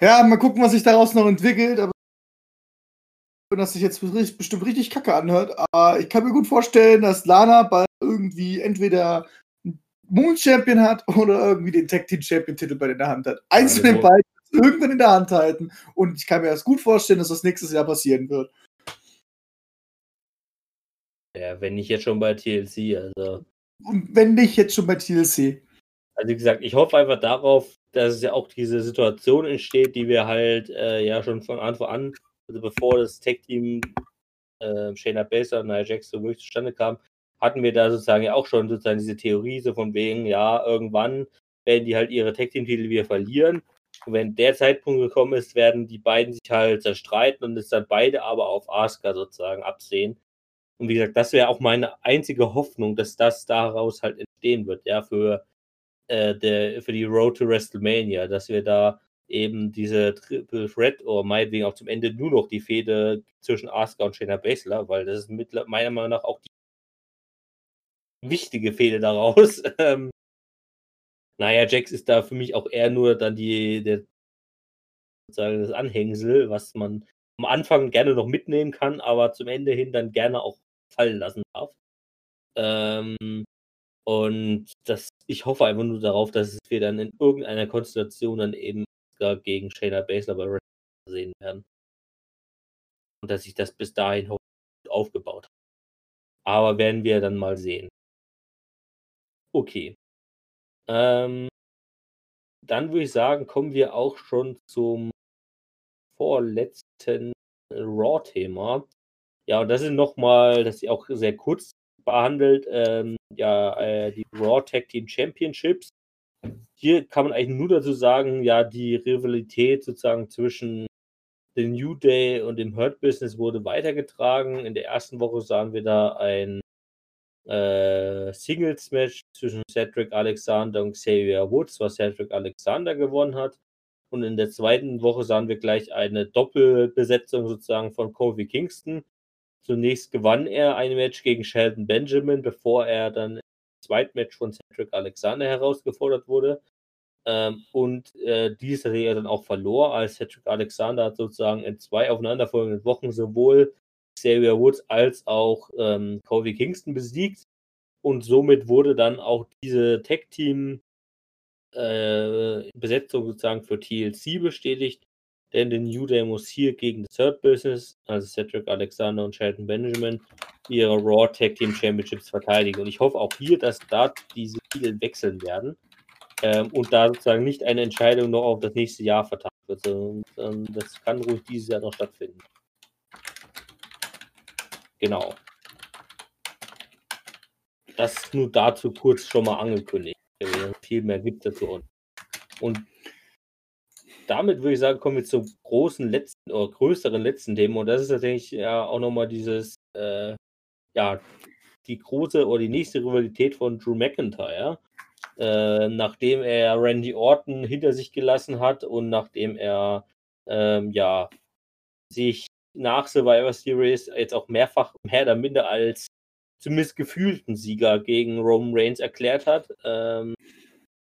Ja, mal gucken, was sich daraus noch entwickelt. Aber das sich jetzt bestimmt richtig kacke anhört. Aber ich kann mir gut vorstellen, dass Lana bald irgendwie entweder Moon Champion hat oder irgendwie den Tag Team Champion Titel bei in der Hand hat. Eins von den beiden irgendwann in der Hand halten. Und ich kann mir das gut vorstellen, dass das nächstes Jahr passieren wird. Ja, wenn nicht jetzt schon bei TLC, also. Und wenn nicht jetzt schon bei TLC. Also wie gesagt, ich hoffe einfach darauf, dass es ja auch diese Situation entsteht, die wir halt äh, ja schon von Anfang an, also bevor das Tag-Team äh, Shayna Baszler und Nia Jax so wirklich zustande kam, hatten wir da sozusagen ja auch schon sozusagen diese Theorie, so von wegen, ja, irgendwann werden die halt ihre Tag-Team-Titel wieder verlieren und wenn der Zeitpunkt gekommen ist, werden die beiden sich halt zerstreiten und es dann beide aber auf Asuka sozusagen absehen. Und wie gesagt, das wäre auch meine einzige Hoffnung, dass das daraus halt entstehen wird, ja, für, äh, der, für die Road to WrestleMania, dass wir da eben diese Triple Threat oder meinetwegen auch zum Ende nur noch die Fehde zwischen Asuka und Shayna Baszler, weil das ist meiner Meinung nach auch die wichtige Fehde daraus. (laughs) Ähm, naja, Jax ist da für mich auch eher nur dann die, der, sozusagen das Anhängsel, was man am Anfang gerne noch mitnehmen kann, aber zum Ende hin dann gerne auch fallen lassen darf. Ähm, und das, ich hoffe einfach nur darauf, dass wir dann in irgendeiner Konstellation dann eben gegen Shayna Baszler bei WrestleMania sehen werden. Und dass sich das bis dahin aufgebaut hat. Aber werden wir dann mal sehen. Okay. Ähm, dann würde ich sagen, kommen wir auch schon zum vorletzten Raw-Thema. Ja, und das ist nochmal, das ist auch sehr kurz behandelt, ähm, ja, äh, die Raw Tag Team Championships. Hier kann man eigentlich nur dazu sagen, ja, die Rivalität sozusagen zwischen dem New Day und dem Hurt Business wurde weitergetragen. In der ersten Woche sahen wir da ein äh, Singles-Match zwischen Cedric Alexander und Xavier Woods, was Cedric Alexander gewonnen hat. Und in der zweiten Woche sahen wir gleich eine Doppelbesetzung sozusagen von Kofi Kingston. Zunächst gewann er ein Match gegen Sheldon Benjamin, bevor er dann im zweiten Match von Cedric Alexander herausgefordert wurde. Ähm, und äh, dies hat er dann auch verlor, als Cedric Alexander hat sozusagen in zwei aufeinanderfolgenden Wochen sowohl Xavier Woods als auch ähm, Kofi Kingston besiegt. Und somit wurde dann auch diese Tag-Team äh, Besetzung sozusagen für TLC bestätigt. Denn der New Day muss hier gegen das Third Business, also Cedric Alexander und Shelton Benjamin, ihre Raw Tag Team Championships verteidigen. Und ich hoffe auch hier, dass da diese Titel wechseln werden ähm, und da sozusagen nicht eine Entscheidung noch auf das nächste Jahr vertagt wird. Und, ähm, das kann ruhig dieses Jahr noch stattfinden. Genau. Das nur dazu kurz schon mal angekündigt. Viel mehr gibt es dazu. Und damit würde ich sagen, kommen wir zum großen letzten oder größeren letzten Thema. Und das ist tatsächlich ja auch nochmal dieses, äh, ja, die große oder die nächste Rivalität von Drew McIntyre. Äh, nachdem er Randy Orton hinter sich gelassen hat und nachdem er ähm, ja sich nach Survivor Series jetzt auch mehrfach mehr oder minder als zumindest gefühlten Sieger gegen Roman Reigns erklärt hat. Ähm,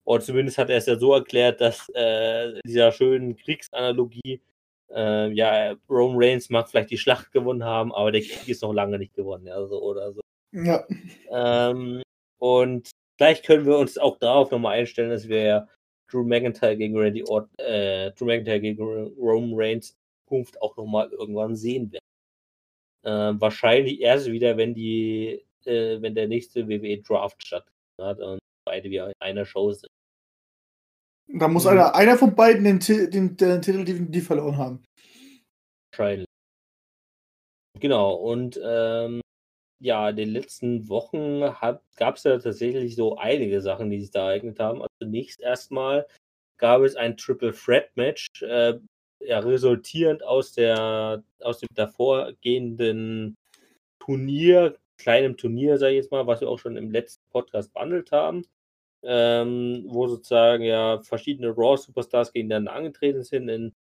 oder zumindest hat er es ja so erklärt, dass äh, dieser schönen Kriegsanalogie, äh, ja, Roman Reigns mag vielleicht die Schlacht gewonnen haben, aber der Krieg ist noch lange nicht gewonnen, ja, so oder so. Ja. Ähm, und vielleicht können wir uns auch darauf nochmal einstellen, dass wir Drew McIntyre gegen Randy Orton, äh, Drew McIntyre gegen Roman Reigns Zukunft auch nochmal irgendwann sehen werden. Äh, wahrscheinlich erst wieder, wenn die, äh, wenn der nächste WWE Draft stattfindet und beide wieder in einer Show sind. Da muss mhm. einer, einer von beiden den, den, den Titel definitiv verloren haben. Wahrscheinlich. Genau, und ähm, ja, in den letzten Wochen gab es ja tatsächlich so einige Sachen, die sich da ereignet haben. Also zunächst erstmal gab es ein Triple Threat Match, äh, ja, resultierend aus der aus dem davorgehenden Turnier, kleinem Turnier, sage ich jetzt mal, was wir auch schon im letzten Podcast behandelt haben, ähm, wo sozusagen ja verschiedene Raw-Superstars gegeneinander angetreten sind in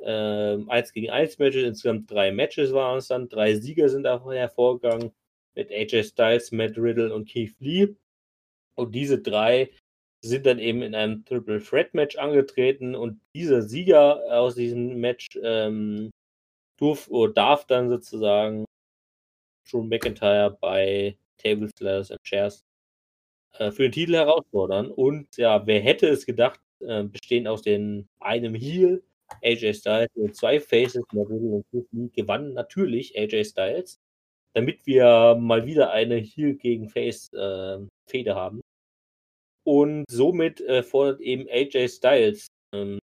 ähm, 1 gegen 1 Matches, insgesamt drei Matches waren es dann, drei Sieger sind davon hervorgegangen mit AJ Styles, Matt Riddle und Keith Lee. Und diese drei sind dann eben in einem Triple Threat Match angetreten. Und dieser Sieger aus diesem Match ähm, durf, darf dann sozusagen Drew McIntyre bei Table Slash and Chairs äh, für den Titel herausfordern. Und ja, wer hätte es gedacht, äh, bestehend aus den einem Heel, AJ Styles und zwei Faces, und gewann natürlich AJ Styles, damit wir mal wieder eine Heel gegen Face äh, Fehde haben. Und somit äh, fordert eben AJ Styles ähm,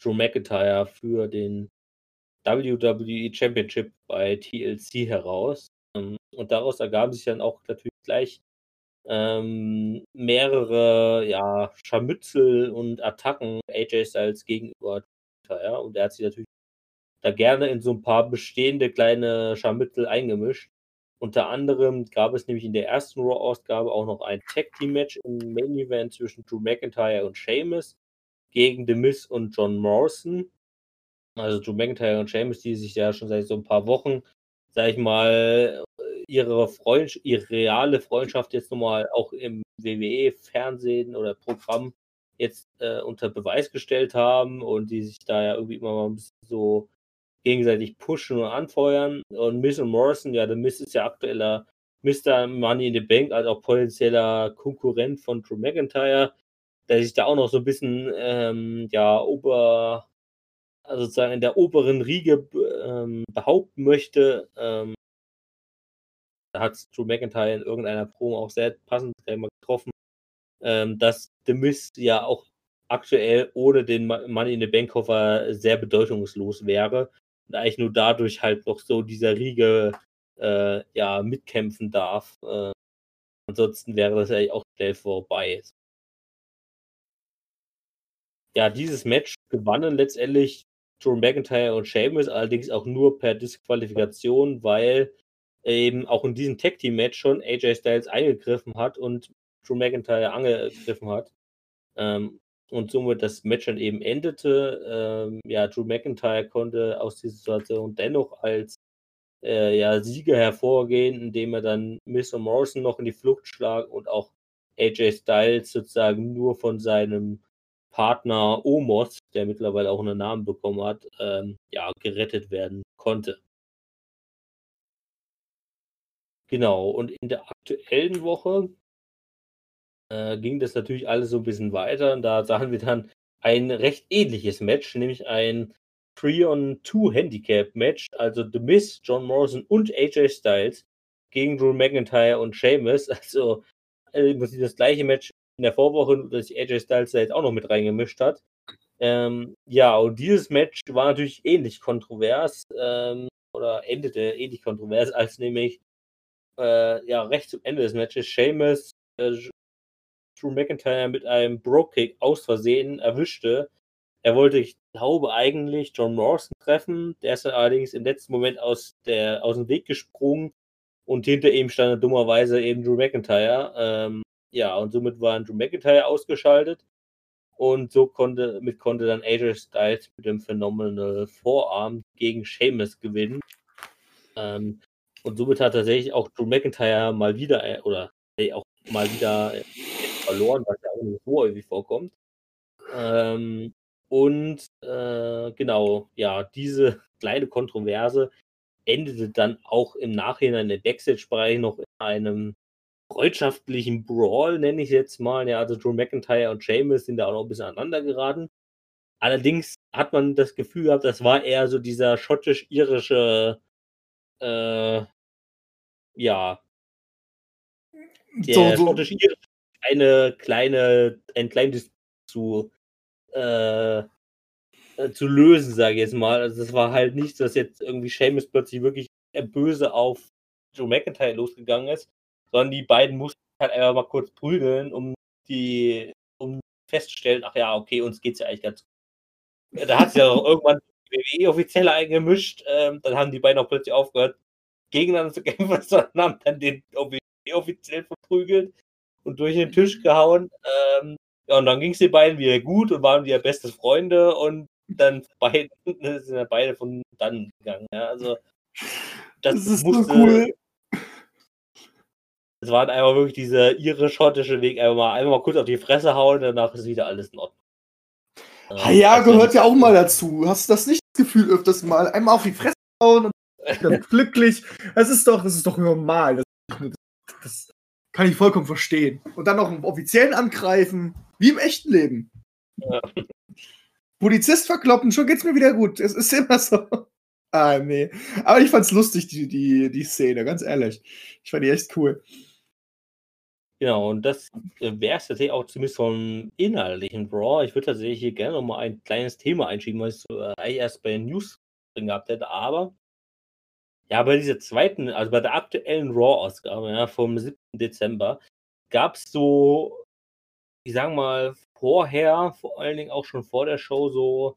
Drew McIntyre für den WWE Championship bei TLC heraus. Ähm, und daraus ergaben sich dann auch natürlich gleich ähm, mehrere ja, Scharmützel und Attacken AJ Styles gegenüber McIntyre. Und er hat sich natürlich da gerne in so ein paar bestehende kleine Scharmützel eingemischt. Unter anderem gab es nämlich in der ersten Raw-Ausgabe auch noch ein Tag-Team-Match im Main-Event zwischen Drew McIntyre und Sheamus gegen The Miz und John Morrison. Also Drew McIntyre und Sheamus, die sich ja schon seit so ein paar Wochen, sag ich mal, ihre, Freund ihre reale Freundschaft jetzt nochmal auch im WWE-Fernsehen oder Programm jetzt äh, unter Beweis gestellt haben und die sich da ja irgendwie immer mal ein bisschen so gegenseitig pushen und anfeuern. Und Miss und Morrison, ja, der Miss ist ja aktueller Mr. Money in the Bank, als auch potenzieller Konkurrent von Drew McIntyre, der sich da auch noch so ein bisschen, ähm, ja, ober, also sozusagen in der oberen Riege ähm, behaupten möchte. Ähm, da hat Drew McIntyre in irgendeiner Promo auch sehr passend getroffen, ähm, dass The Miss ja auch aktuell ohne den Money in the Bank Koffer sehr bedeutungslos wäre und eigentlich nur dadurch halt noch so dieser Riege äh, ja, mitkämpfen darf. Äh, ansonsten wäre das ja auch schnell vorbei. Ja, dieses Match gewannen letztendlich Drew McIntyre und Sheamus, allerdings auch nur per Disqualifikation, weil eben auch in diesem Tag Team Match schon AJ Styles eingegriffen hat und Drew McIntyre angegriffen hat. Ähm, und somit das Match dann eben endete. Ähm, ja, Drew McIntyre konnte aus dieser Situation dennoch als äh, ja, Sieger hervorgehen, indem er dann Mr. Morrison noch in die Flucht schlag und auch AJ Styles sozusagen nur von seinem Partner Omos, der mittlerweile auch einen Namen bekommen hat, ähm, ja, gerettet werden konnte. Genau, und in der aktuellen Woche äh, ging das natürlich alles so ein bisschen weiter. Und da sahen wir dann ein recht ähnliches Match, nämlich ein 3-on-2 Handicap-Match. Also The Miz, John Morrison und AJ Styles gegen Drew McIntyre und Sheamus. (laughs) Also äh, im Prinzip das gleiche Match in der Vorwoche, dass AJ Styles da jetzt auch noch mit reingemischt hat. Ähm, ja, und dieses Match war natürlich ähnlich kontrovers ähm, oder endete ähnlich kontrovers, (laughs) als nämlich äh, ja recht zum Ende des Matches Sheamus äh, Drew McIntyre mit einem Bro-Kick aus Versehen erwischte. Er wollte, ich glaube, eigentlich John Morrison treffen. Der ist dann allerdings im letzten Moment aus, der, aus dem Weg gesprungen und hinter ihm stand dummerweise eben Drew McIntyre. Ähm, ja, und somit war Drew McIntyre ausgeschaltet. Und so konnte, mit konnte dann AJ Styles mit dem Phenomenal Vorarm gegen Sheamus gewinnen. Ähm, und somit hat tatsächlich auch Drew McIntyre mal wieder, äh, oder äh, auch mal wieder äh, verloren, was ja auch nicht so häufig vorkommt. Ähm, und äh, genau, ja, diese (laughs) kleine Kontroverse endete dann auch im Nachhinein im Backstage-Bereich noch in einem freundschaftlichen Brawl, nenne ich jetzt mal. Ja, also Drew McIntyre und Sheamus sind da auch noch ein bisschen aneinander geraten. Allerdings hat man das Gefühl gehabt, das war eher so dieser schottisch-irische, äh, ja, der so, so. schottisch-irische eine kleine, ein kleines zu, äh, äh, zu lösen, sage ich jetzt mal. Also es war halt nicht, dass jetzt irgendwie Seamus plötzlich wirklich böse auf Joe McIntyre losgegangen ist, sondern die beiden mussten halt einfach mal kurz prügeln, um die, um festzustellen, ach ja, okay, uns geht's ja eigentlich ganz gut. Da hat sich ja auch irgendwann die WWE offiziell eingemischt, ähm, dann haben die beiden auch plötzlich aufgehört, gegeneinander zu (laughs) kämpfen, sondern haben dann den offiziell verprügelt und durch den Tisch gehauen. Ähm, ja, und dann ging es den beiden wieder gut und waren wieder beste Freunde und dann beide, (laughs) sind ja beide von dann gegangen. Ja, also das, das ist musste, so cool. Es war einfach wirklich dieser irisch-schottische Weg, einfach mal, einfach mal kurz auf die Fresse hauen, danach ist wieder alles in Ordnung. Ja, also, gehört ja auch mal dazu. Hast du das nicht das Gefühl öfters mal? Einmal auf die Fresse hauen und glücklich. Das ist doch, das ist doch normal. Das, das, kann ich vollkommen verstehen. Und dann noch einen Offiziellen angreifen, wie im echten Leben. Ja. Polizist verkloppen, schon geht's mir wieder gut. Es ist immer so. Ah, nee. Aber ich fand's lustig, die, die, die Szene, ganz ehrlich. Ich fand die echt cool. Genau, und das wäre es tatsächlich auch zumindest vom inhaltlichen Raw. Ich würde tatsächlich hier gerne nochmal ein kleines Thema einschieben, was ich äh, erst bei den News drin gehabt hätte, aber ja, bei dieser zweiten, also bei der aktuellen Raw-Ausgabe, ja, vom 7. Dezember, gab es so, ich sag mal, vorher, vor allen Dingen auch schon vor der Show, so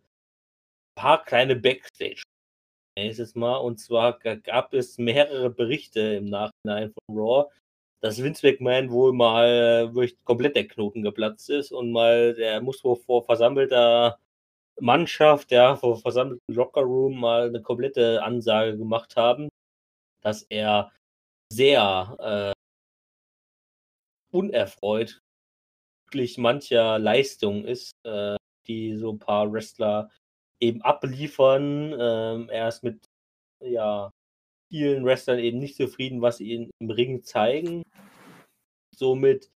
ein paar kleine Backstage. Nächstes Mal. Und zwar gab es mehrere Berichte im Nachhinein von Raw, dass Vince McMahon wohl mal wirklich komplett der Knoten geplatzt ist und mal, der muss wohl vor versammelter Mannschaft, ja, vor versammelten Lockerroom mal eine komplette Ansage gemacht haben, dass er sehr äh, unerfreut wirklich mancher Leistung ist, äh, die so ein paar Wrestler eben abliefern. Ähm, er ist mit ja, vielen Wrestlern eben nicht zufrieden, was sie im Ring zeigen. Somit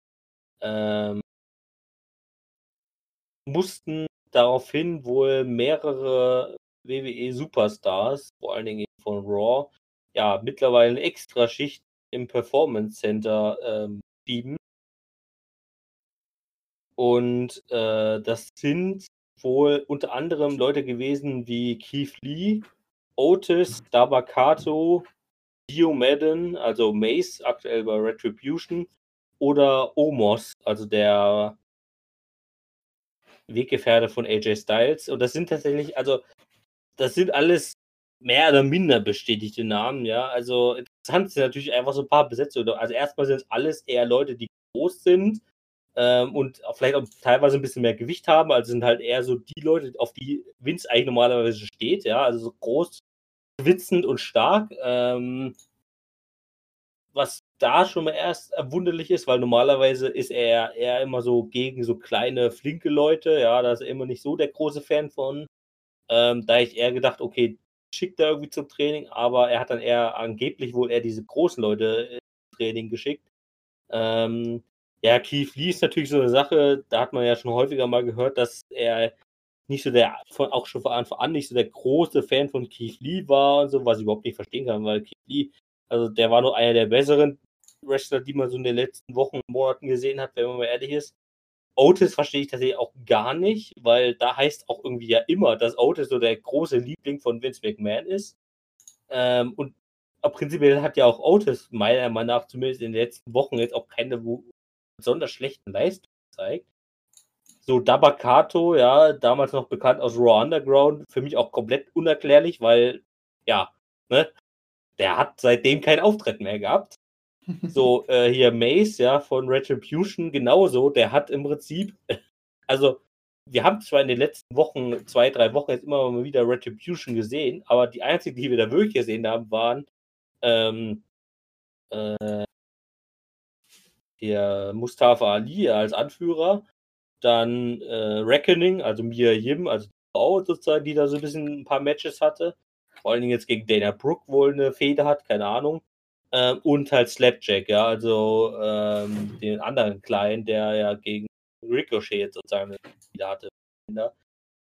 ähm, mussten daraufhin wohl mehrere WWE-Superstars, vor allen Dingen von Raw, ja, mittlerweile eine Extraschicht im Performance Center ähm, schieben. Und äh, das sind wohl unter anderem Leute gewesen wie Keith Lee, Otis, Dabakato, Dio Madden, also Mace, aktuell bei Retribution, oder Omos, also der Weggefährte von AJ Styles. Und das sind tatsächlich, also, das sind alles mehr oder minder bestätigte Namen, ja. Also interessant sind natürlich einfach so ein paar Besetzungen. Also erstmal sind es alles eher Leute, die groß sind ähm, und auch vielleicht auch teilweise ein bisschen mehr Gewicht haben. Also sind halt eher so die Leute, auf die Vince eigentlich normalerweise steht, ja. Also so groß, schwitzend und stark. Ähm, da schon mal erst erwunderlich ist, weil normalerweise ist er eher immer so gegen so kleine, flinke Leute. Ja, da ist er immer nicht so der große Fan von. Ähm, da ich eher gedacht, okay, schickt er irgendwie zum Training, aber er hat dann eher angeblich wohl eher diese großen Leute ins Training geschickt. Ähm, ja, Keith Lee ist natürlich so eine Sache, da hat man ja schon häufiger mal gehört, dass er nicht so der, von, auch schon von Anfang an nicht so der große Fan von Keith Lee war und so, was ich überhaupt nicht verstehen kann, weil Keith Lee, also der war nur einer der besseren Wrestler, die man so in den letzten Wochen und Monaten gesehen hat, wenn man mal ehrlich ist. Otis verstehe ich tatsächlich auch gar nicht, weil da heißt auch irgendwie ja immer, dass Otis so der große Liebling von Vince McMahon ist. Ähm, und prinzipiell hat ja auch Otis meiner Meinung nach zumindest in den letzten Wochen jetzt auch keine besonders schlechten Leistungen gezeigt. So Dabakato, ja, damals noch bekannt aus Raw Underground, für mich auch komplett unerklärlich, weil, ja, ne, der hat seitdem kein Auftritt mehr gehabt. (laughs) So, äh, hier Mace, ja, von Retribution genauso, der hat im Prinzip, (laughs) also wir haben zwar in den letzten Wochen, zwei, drei Wochen jetzt immer mal wieder Retribution gesehen, aber die einzigen, die wir da wirklich gesehen haben, waren ähm, äh, der Mustafa Ali als Anführer, dann äh, Reckoning, also Mia Yim, also die Frau sozusagen, die da so ein bisschen ein paar Matches hatte. Vor allen Dingen jetzt gegen Dana Brooke wohl eine Fehde hat, keine Ahnung. Ähm, und halt Slapjack, ja, also ähm, den anderen Kleinen, der ja gegen Ricochet sozusagen wieder hatte.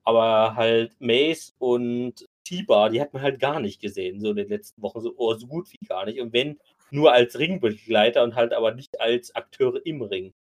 Aber halt Mace und T-Bar, die hat man halt gar nicht gesehen, so in den letzten Wochen, so, oh, so gut wie gar nicht. Und wenn, nur als Ringbegleiter und halt aber nicht als Akteure im Ring.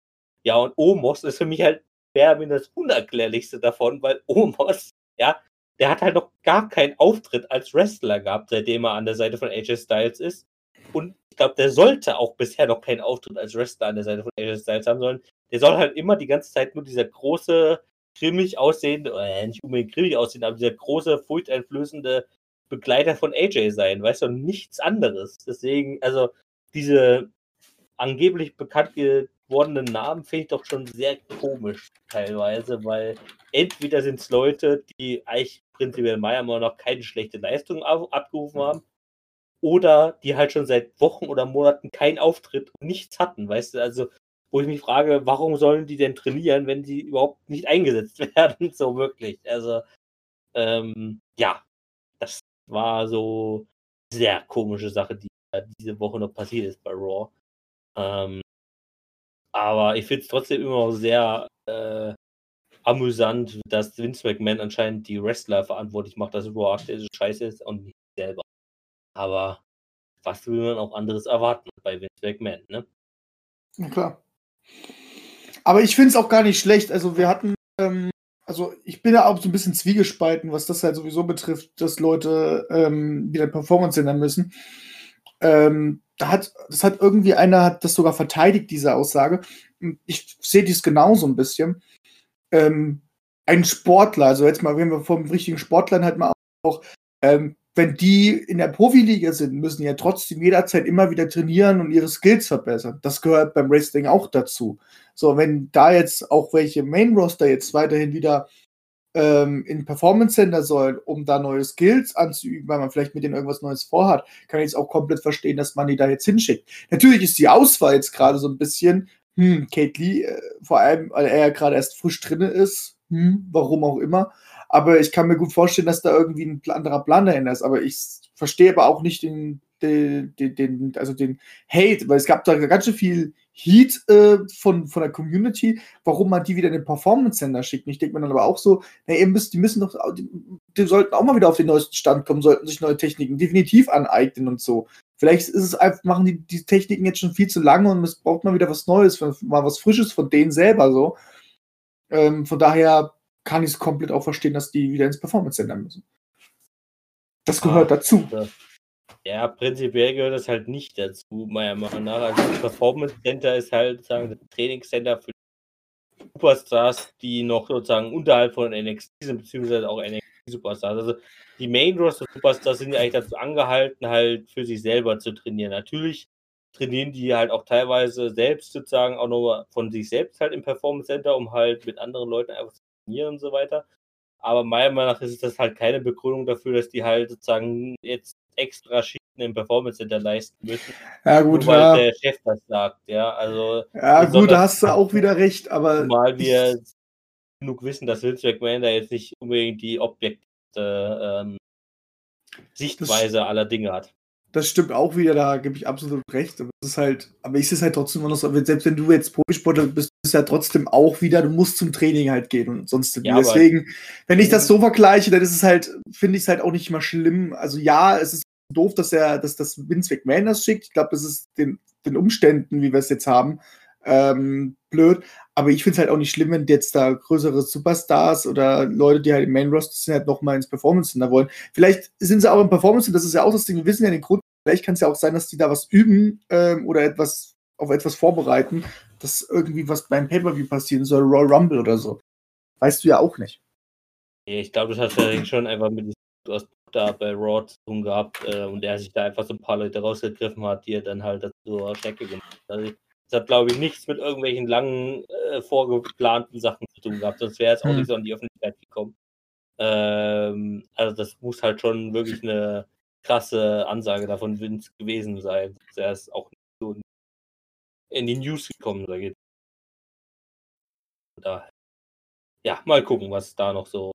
Ja, und Omos ist für mich halt Bermin das Unerklärlichste davon, weil (laughs) Omos, ja, der hat halt noch gar keinen Auftritt als Wrestler gehabt, seitdem er an der Seite von AJ Styles ist. Und ich glaube, der sollte auch bisher noch keinen Auftritt als Wrestler an der Seite von AJ Styles haben, sondern der soll halt immer die ganze Zeit nur dieser große, grimmig aussehende, oder nicht unbedingt grimmig aussehende, aber dieser große, furchteinflößende Begleiter von AJ sein, weißt du, nichts anderes. Deswegen, also diese angeblich bekannt gewordenen Namen finde ich doch schon sehr komisch teilweise, weil entweder sind es Leute, die eigentlich prinzipiell meiner Meinung nach keine schlechte Leistung abgerufen haben, oder die halt schon seit Wochen oder Monaten keinen Auftritt und nichts hatten, weißt du, also wo ich mich frage, warum sollen die denn trainieren, wenn die überhaupt nicht eingesetzt (laughs) werden, so wirklich. Also, ähm, ja, das war so sehr komische Sache, die diese Woche noch passiert ist bei Raw. Ähm, aber ich finde es trotzdem immer noch sehr äh, amüsant, dass Vince McMahon anscheinend die Wrestler verantwortlich macht, dass Raw aktuell so scheiße ist und nicht selber. Aber was will man auch anderes erwarten bei Vince McMahon, ne? Na klar. Aber ich finde es auch gar nicht schlecht. Also wir hatten, ähm, also ich bin ja auch so ein bisschen zwiegespalten, was das halt sowieso betrifft, dass Leute ähm, wieder Performance ändern müssen. Ähm, da hat, das hat irgendwie einer hat das sogar verteidigt, diese Aussage. Ich sehe dies genauso ein bisschen. Ähm, ein Sportler, also jetzt mal, wenn wir vom richtigen Sportlern halt mal auch, ähm, wenn die in der Profiliga sind, müssen ja trotzdem jederzeit immer wieder trainieren und ihre Skills verbessern. Das gehört beim Wrestling auch dazu. So, wenn da jetzt auch welche Main Roster jetzt weiterhin wieder ähm, in Performance Center sollen, um da neue Skills anzuüben, weil man vielleicht mit denen irgendwas Neues vorhat, kann ich jetzt auch komplett verstehen, dass man die da jetzt hinschickt. Natürlich ist die Auswahl jetzt gerade so ein bisschen, hm, Kate Lee, äh, vor allem, weil er ja gerade erst frisch drin ist, hm, warum auch immer. Aber ich kann mir gut vorstellen, dass da irgendwie ein anderer Plan dahinter ist. Aber ich verstehe aber auch nicht den, den, den, also den Hate, weil es gab da ganz schön viel Heat äh, von, von der Community, warum man die wieder in den Performance Center schickt. Ich denke mir dann aber auch so, na, ihr müsst, die müssen doch, die, die, sollten auch mal wieder auf den neuesten Stand kommen, sollten sich neue Techniken definitiv aneignen und so. Vielleicht ist es einfach, machen die, die Techniken jetzt schon viel zu lange und es braucht mal wieder was Neues, mal was Frisches von denen selber so. Ähm, von daher kann ich es komplett auch verstehen, dass die wieder ins Performance Center müssen. Das gehört ah, dazu. Ja, prinzipiell gehört das halt nicht dazu, meiner Meinung nach. Also das Performance Center ist halt sozusagen das Trainingscenter für Superstars, die noch sozusagen unterhalb von NXT sind, beziehungsweise auch NXT Superstars. Also die Main Roster Superstars sind ja eigentlich dazu angehalten, halt für sich selber zu trainieren. Natürlich trainieren die halt auch teilweise selbst sozusagen auch nur von sich selbst halt im Performance Center, um halt mit anderen Leuten einfach zu trainieren und so weiter. Aber meiner Meinung nach ist das halt keine Begründung dafür, dass die halt sozusagen jetzt extra Schichten im Performance Center leisten müssen. Ja, gut, weil ja. der Chef das sagt, ja. Also, ja, gut, da hast du auch wieder recht, aber. Mal wir genug wissen, dass Vince McMahon da jetzt nicht unbedingt die objektive ähm, Sichtweise aller Dinge hat. Das stimmt auch wieder, da gebe ich absolut recht. Aber es ist halt, aber ich sehe es halt trotzdem immer noch so, selbst wenn du jetzt Profisportler bist, bist du ja trotzdem auch wieder, du musst zum Training halt gehen und sonst ja, Deswegen, wenn ich das so vergleiche, dann ist es halt, finde ich es halt auch nicht mal schlimm. Also ja, es ist doof, dass er, dass das Vince McMahon das schickt. Ich glaube, das ist den, den Umständen, wie wir es jetzt haben, ähm, blöd. Aber ich finde es halt auch nicht schlimm, wenn jetzt da größere Superstars oder Leute, die halt im Main Roster sind, halt nochmal ins Performance Center wollen. Vielleicht sind sie auch im Performance Center, das ist ja auch das Ding, wir wissen ja den Grund. Vielleicht kann es ja auch sein, dass die da was üben ähm, oder etwas auf etwas vorbereiten, dass irgendwie was beim Pay-Per-View passieren soll, Royal Rumble oder so. Weißt du ja auch nicht. Ich glaube, das hat schon einfach mit da bei Raw zu tun gehabt äh, und er sich da einfach so ein paar Leute rausgegriffen hat, die er dann halt dazu Strecke gemacht hat. Also, das hat, glaube ich, nichts mit irgendwelchen langen, äh, vorgeplanten Sachen zu tun gehabt, sonst wäre es auch hm. nicht so an die Öffentlichkeit gekommen. Ähm, also das muss halt schon wirklich eine krasse Ansage davon gewesen sein. Er ist auch nicht so in die News gekommen, da geht. Da, ja, mal gucken, was da noch so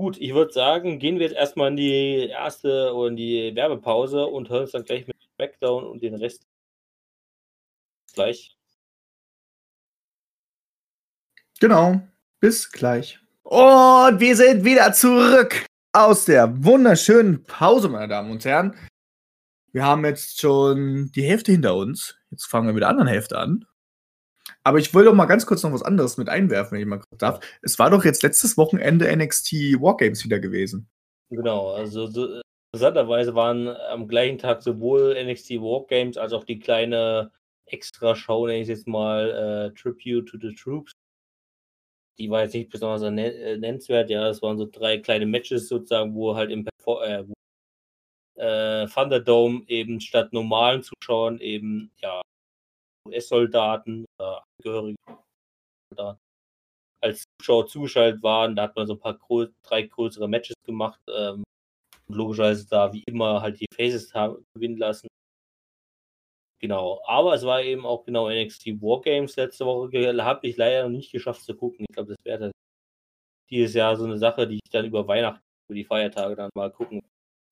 Gut, ich würde sagen, gehen wir jetzt erstmal in die erste oder in die Werbepause und hören uns dann gleich mit Backdown und den Rest gleich. Genau, bis gleich. Und wir sind wieder zurück aus der wunderschönen Pause, meine Damen und Herren. Wir haben jetzt schon die Hälfte hinter uns. Jetzt fangen wir mit der anderen Hälfte an. Aber ich wollte doch mal ganz kurz noch was anderes mit einwerfen, wenn ich mal kurz darf. Es war doch jetzt letztes Wochenende NXT Wargames wieder gewesen. Genau, also so, interessanterweise waren am gleichen Tag sowohl NXT Wargames als auch die kleine Extra-Show, nenne ich jetzt mal, äh, Tribute to the Troops. Die war jetzt nicht besonders äh, nennenswert, ja, es waren so drei kleine Matches sozusagen, wo halt im Perfor äh, äh, Thunderdome eben statt normalen Zuschauern eben, ja, US-Soldaten oder Angehörige Soldaten als Zuschauer zugeschaltet waren. Da hat man so ein paar drei größere Matches gemacht. Ähm, logischerweise da wie immer halt die Faces haben, gewinnen lassen. Genau, aber es war eben auch genau NXT Wargames letzte Woche. Habe ich leider noch nicht geschafft zu gucken. Ich glaube, das wäre dieses Jahr so eine Sache, die ich dann über Weihnachten, über die Feiertage dann mal gucken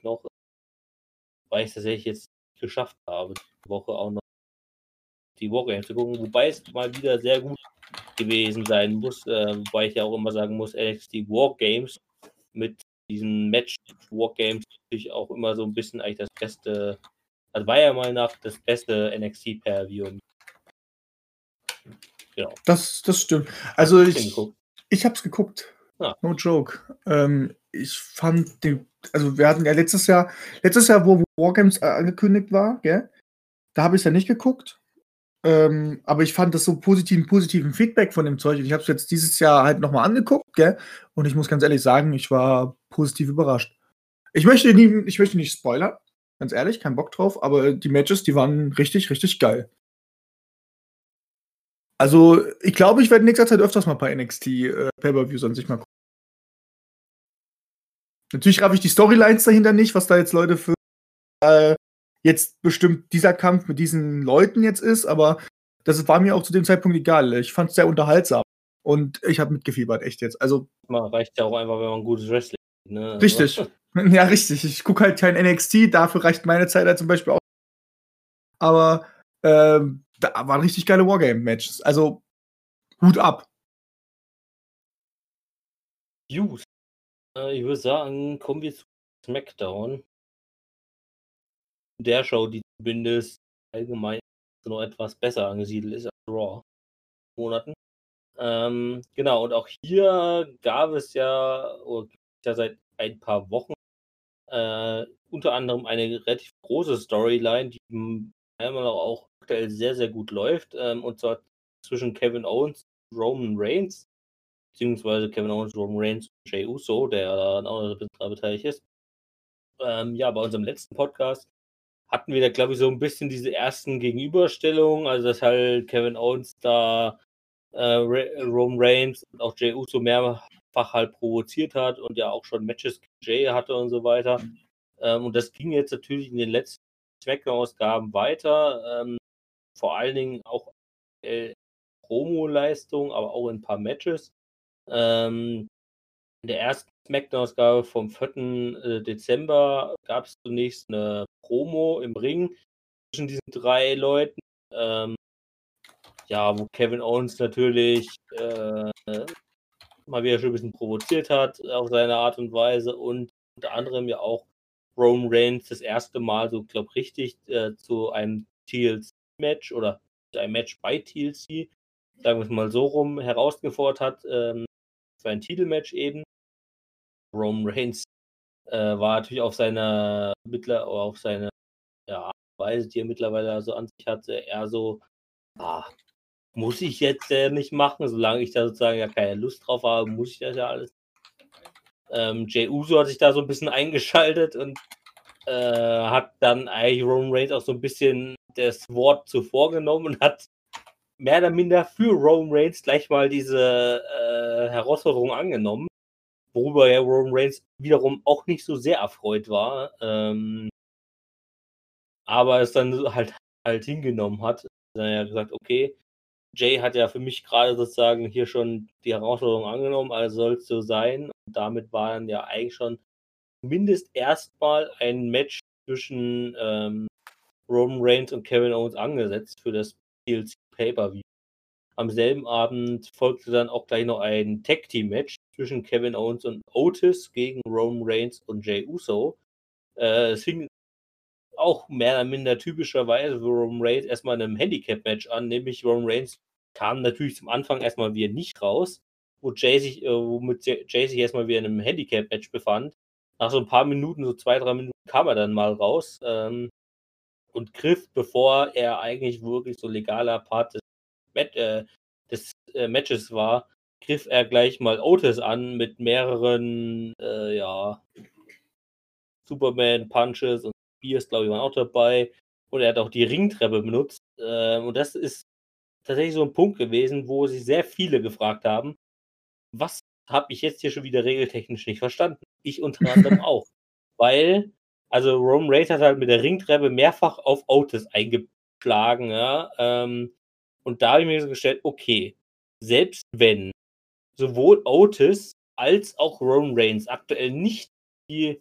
noch. Weil ich tatsächlich jetzt geschafft habe, die Woche auch noch die Wargames zu gucken, wobei es mal wieder sehr gut gewesen sein muss, äh, wobei ich ja auch immer sagen muss, NXT Wargames mit diesen Match Wargames natürlich auch immer so ein bisschen eigentlich das beste, also war ja mal nach das beste NXT per View. Genau. Das, das stimmt. Also ich, ich habe es geguckt. Ja. No joke. Ähm, ich fand den, also wir hatten ja letztes Jahr, letztes Jahr, wo Wargames äh, angekündigt war, gell, da habe ich es ja nicht geguckt. Ähm, aber ich fand das so positiven, positiven Feedback von dem Zeug. Ich habe es jetzt dieses Jahr halt nochmal angeguckt, gell? Und ich muss ganz ehrlich sagen, ich war positiv überrascht. Ich möchte, nie, ich möchte nicht spoilern, ganz ehrlich, kein Bock drauf, aber die Matches, die waren richtig, richtig geil. Also, ich glaube, ich werde in nächster Zeit öfters mal bei NXT äh, Pay-Per-Views an sich mal gucken. Natürlich raff ich die Storylines dahinter nicht, was da jetzt Leute für äh, jetzt bestimmt dieser Kampf mit diesen Leuten jetzt ist, aber das war mir auch zu dem Zeitpunkt egal. Ich fand es sehr unterhaltsam und ich habe mitgefiebert, echt jetzt. Also man reicht ja auch einfach, wenn man gutes Wrestling ne? Also richtig. (laughs) ja, richtig. Ich gucke halt kein NXT, dafür reicht meine Zeit halt zum Beispiel auch. Aber ähm, da waren richtig geile Wargame-Matches. Also Hut ab. Gut. Äh, ich würde sagen, kommen wir zu SmackDown der Show, die zumindest allgemein noch etwas besser angesiedelt ist als Raw. Monaten. Ähm, genau, und auch hier gab es ja, oder ja seit ein paar Wochen äh, unter anderem eine relativ große Storyline, die einmal auch aktuell sehr, sehr gut läuft, ähm, und zwar zwischen Kevin Owens und Roman Reigns, beziehungsweise Kevin Owens, Roman Reigns und Jay Uso, der da auch noch daran beteiligt ist. Ähm, ja, bei unserem letzten Podcast hatten wir da, glaube ich, so ein bisschen diese ersten Gegenüberstellungen, also dass halt Kevin Owens da äh, Roman Reigns und auch Jay Uso mehrfach halt provoziert hat und ja auch schon Matches Jay hatte und so weiter. Ähm, und das ging jetzt natürlich in den letzten Zweckausgaben weiter. Ähm, vor allen Dingen auch äh, Promo-Leistung, aber auch in ein paar Matches. Ähm, in der ersten Smackdown-Ausgabe vom 4. Äh, Dezember gab es zunächst eine Promo im Ring zwischen diesen drei Leuten. Ähm, ja, wo Kevin Owens natürlich äh, mal wieder schon ein bisschen provoziert hat auf seine Art und Weise und unter anderem ja auch Roman Reigns das erste Mal so, glaube richtig äh, zu einem TLC-Match oder zu einem Match bei TLC, sagen wir es mal so rum, herausgefordert hat ähm, für ein Titelmatch eben. Roman Reigns äh, war natürlich auf seiner mittler auf seine ja, Weise, die er mittlerweile also an sich hatte, eher so, ah, muss ich jetzt äh, nicht machen, solange ich da sozusagen ja keine Lust drauf habe, muss ich das ja alles. Ähm, Jay Uso hat sich da so ein bisschen eingeschaltet und äh, hat dann eigentlich Roman Reigns auch so ein bisschen das Wort zuvor genommen und hat mehr oder minder für Roman Reigns gleich mal diese äh, Herausforderung angenommen, worüber ja Roman Reigns wiederum auch nicht so sehr erfreut war, ähm, aber es dann halt halt hingenommen hat. Dann ja gesagt, okay, Jay hat ja für mich gerade sozusagen hier schon die Herausforderung angenommen, also soll es so sein. Und damit war dann ja eigentlich schon zumindest erstmal ein Match zwischen ähm, Roman Reigns und Kevin Owens angesetzt für das DLC Pay-Per-View. Am selben Abend folgte dann auch gleich noch ein Tag-Team-Match zwischen Kevin Owens und Otis gegen Roman Reigns und Jay Uso. Äh, es fing auch mehr oder minder typischerweise für Roman Reigns erstmal in einem Handicap-Match an, nämlich Roman Reigns kam natürlich zum Anfang erstmal wieder nicht raus, wo Jay sich, äh, womit Jay sich erstmal wieder in einem Handicap-Match befand. Nach so ein paar Minuten, so zwei, drei Minuten, kam er dann mal raus ähm, und griff, bevor er eigentlich wirklich so legaler Part des, Mat äh, des äh, Matches war, griff er gleich mal Otis an mit mehreren, äh, ja, Superman-Punches und Spears, glaube ich, waren auch dabei. Und er hat auch die Ringtreppe benutzt. Ähm, und das ist tatsächlich so ein Punkt gewesen, wo sich sehr viele gefragt haben, was habe ich jetzt hier schon wieder regeltechnisch nicht verstanden? Ich unter (laughs) anderem auch. Weil, also Roman Reigns hat halt mit der Ringtreppe mehrfach auf Otis eingeschlagen, ja. Ähm, und da habe ich mir so gestellt, okay, selbst wenn sowohl Otis als auch Roman Reigns aktuell nicht die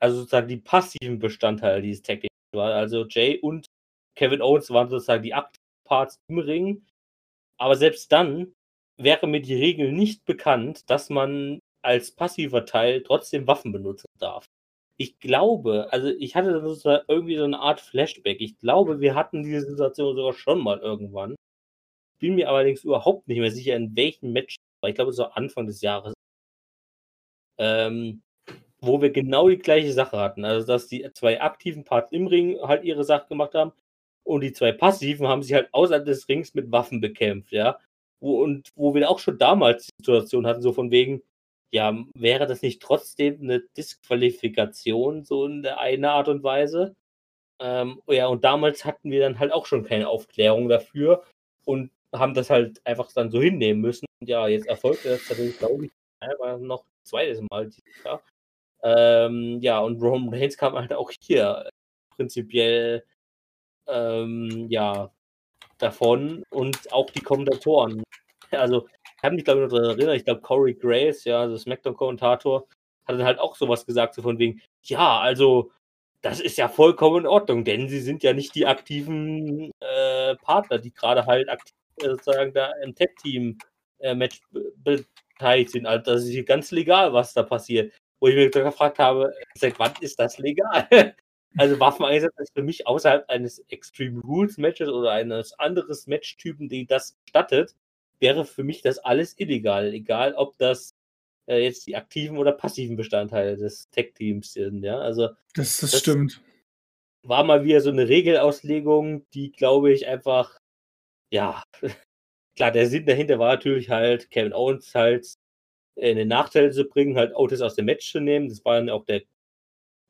also sozusagen die passiven Bestandteile dieses Tag Teams waren. Also Jay und Kevin Owens waren sozusagen die aktiven Parts im Ring. Aber selbst dann wäre mir die Regel nicht bekannt, dass man als passiver Teil trotzdem Waffen benutzen darf. Ich glaube, also ich hatte sozusagen irgendwie so eine Art Flashback. Ich glaube, wir hatten diese Situation sogar schon mal irgendwann. Bin mir allerdings überhaupt nicht mehr sicher, in welchem Match. Ich glaube, so Anfang des Jahres. Ähm, wo wir genau die gleiche Sache hatten. Also, dass die zwei aktiven Parts im Ring halt ihre Sache gemacht haben und die zwei passiven haben sich halt außerhalb des Rings mit Waffen bekämpft, ja. Wo, und wo wir auch schon damals die Situation hatten, so von wegen, ja, wäre das nicht trotzdem eine Disqualifikation, so in der eine Art und Weise? Ähm, ja, und damals hatten wir dann halt auch schon keine Aufklärung dafür und haben das halt einfach dann so hinnehmen müssen. Und ja, jetzt erfolgte das tatsächlich, glaube ich, einmal noch zweites Mal dieses. Ähm, ja, und Roman Reigns kam halt auch hier prinzipiell ähm, ja, davon und auch die Kommentatoren. Also, ich habe mich, glaube ich, noch daran erinnert, ich glaube, Corey Grace, ja, also Smackdown-Kommentator, hat dann halt auch sowas gesagt, so von wegen, ja, also, das ist ja vollkommen in Ordnung, denn sie sind ja nicht die aktiven äh, Partner, die gerade halt aktiv äh, sozusagen da im Tag-Team-Match äh, beteiligt sind. Also, das ist hier ganz legal, was da passiert wo ich mir gefragt habe, seit wann ist das legal? (laughs) Also Waffeneinsatz ist für mich außerhalb eines Extreme Rules Matches oder eines anderes Matchtypen, die das gestattet, wäre für mich das alles illegal. Egal, ob das äh, jetzt die aktiven oder passiven Bestandteile des Tech-Teams sind, ja. Also das, das, das stimmt. War mal wieder so eine Regelauslegung, die, glaube ich, einfach, ja, (laughs) klar, der Sinn dahinter war natürlich halt, Kevin Owens halt in den Nachteil zu bringen, halt Otis aus dem Match zu nehmen. Das war dann auch der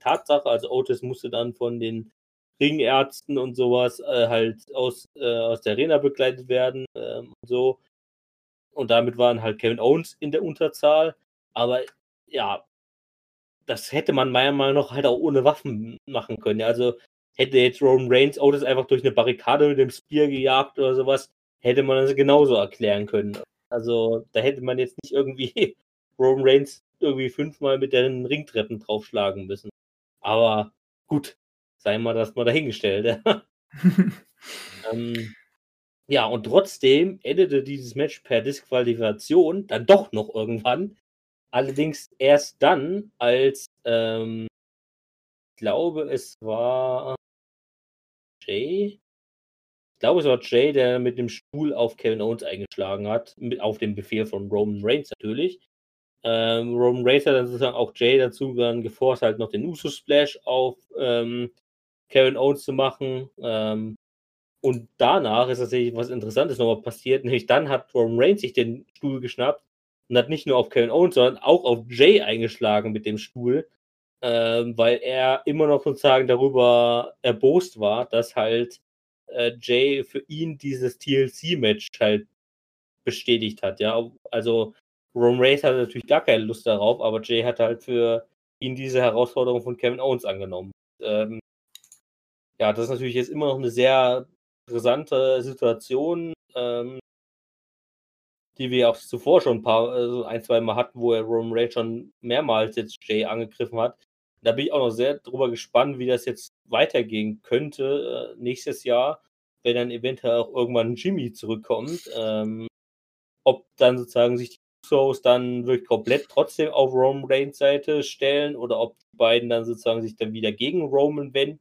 Tatsache. Also Otis musste dann von den Ringärzten und sowas äh, halt aus, äh, aus der Arena begleitet werden ähm, und so. Und damit waren halt Kevin Owens in der Unterzahl. Aber ja, das hätte man meiner Meinung nach halt auch ohne Waffen machen können. Also hätte jetzt Roman Reigns Otis einfach durch eine Barrikade mit dem Spear gejagt oder sowas, hätte man das genauso erklären können. Also da hätte man jetzt nicht irgendwie (laughs) Roman Reigns irgendwie fünfmal mit den Ringtreppen draufschlagen müssen. Aber gut, sei mal das mal dahingestellt. (laughs) ähm, ja, und trotzdem endete dieses Match per Disqualifikation dann doch noch irgendwann. Allerdings erst dann, als ähm, ich glaube, es war Jay. Ich glaube, es war Jay, der mit dem Stuhl auf Kevin Owens eingeschlagen hat, mit, auf den Befehl von Roman Reigns natürlich. Ähm, Roman Reigns hat dann sozusagen auch Jay dazu dann geforst, halt noch den Uso-Splash auf ähm, Kevin Owens zu machen. Ähm, und danach ist tatsächlich was Interessantes nochmal passiert, (laughs) nämlich dann hat Roman Reigns sich den Stuhl geschnappt und hat nicht nur auf Kevin Owens, sondern auch auf Jay eingeschlagen mit dem Stuhl, ähm, weil er immer noch sozusagen darüber erbost war, dass halt äh, Jay für ihn dieses TLC-Match halt bestätigt hat. Ja, also Roman Reigns hatte natürlich gar keine Lust darauf, aber Jay hat halt für ihn diese Herausforderung von Kevin Owens angenommen. Ähm, ja, das ist natürlich jetzt immer noch eine sehr interessante Situation, ähm, die wir auch zuvor schon ein paar, also ein, zwei Mal hatten, wo er Roman Reigns schon mehrmals jetzt Jay angegriffen hat. Da bin ich auch noch sehr drüber gespannt, wie das jetzt weitergehen könnte äh, nächstes Jahr, wenn dann eventuell auch irgendwann Jimmy zurückkommt. Ähm, ob dann sozusagen sich die Usos dann wirklich komplett trotzdem auf Roman Reigns Seite stellen oder ob die beiden dann sozusagen sich dann wieder gegen Roman wenden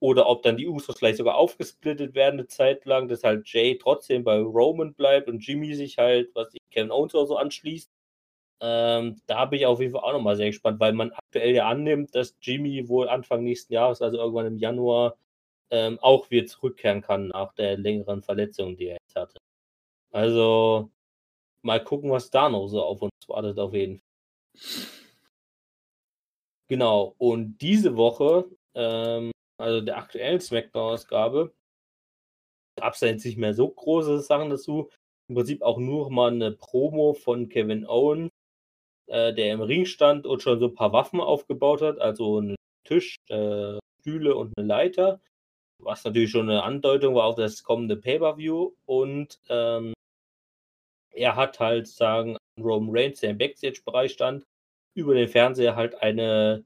oder ob dann die Usos vielleicht sogar aufgesplittet werden eine Zeit lang, dass halt Jay trotzdem bei Roman bleibt und Jimmy sich halt, was ich Kevin Owens oder so anschließt. Ähm, da bin ich auf jeden Fall auch nochmal sehr gespannt, weil man aktuell ja annimmt, dass Jimmy wohl Anfang nächsten Jahres, also irgendwann im Januar, ähm, auch wieder zurückkehren kann nach der längeren Verletzung, die er jetzt hatte. Also mal gucken, was da noch so auf uns wartet, auf jeden Fall. Genau, und diese Woche, ähm, also der aktuellen Smackdown-Ausgabe, gab es jetzt nicht mehr so große Sachen dazu. Im Prinzip auch nur mal eine Promo von Kevin Owens, äh, der im Ring stand und schon so ein paar Waffen aufgebaut hat, also einen Tisch, äh, Stühle und eine Leiter, was natürlich schon eine Andeutung war auf das kommende Pay-Per-View und ähm, er hat halt sagen Roman Reigns, der im Backstage-Bereich stand, über den Fernseher halt eine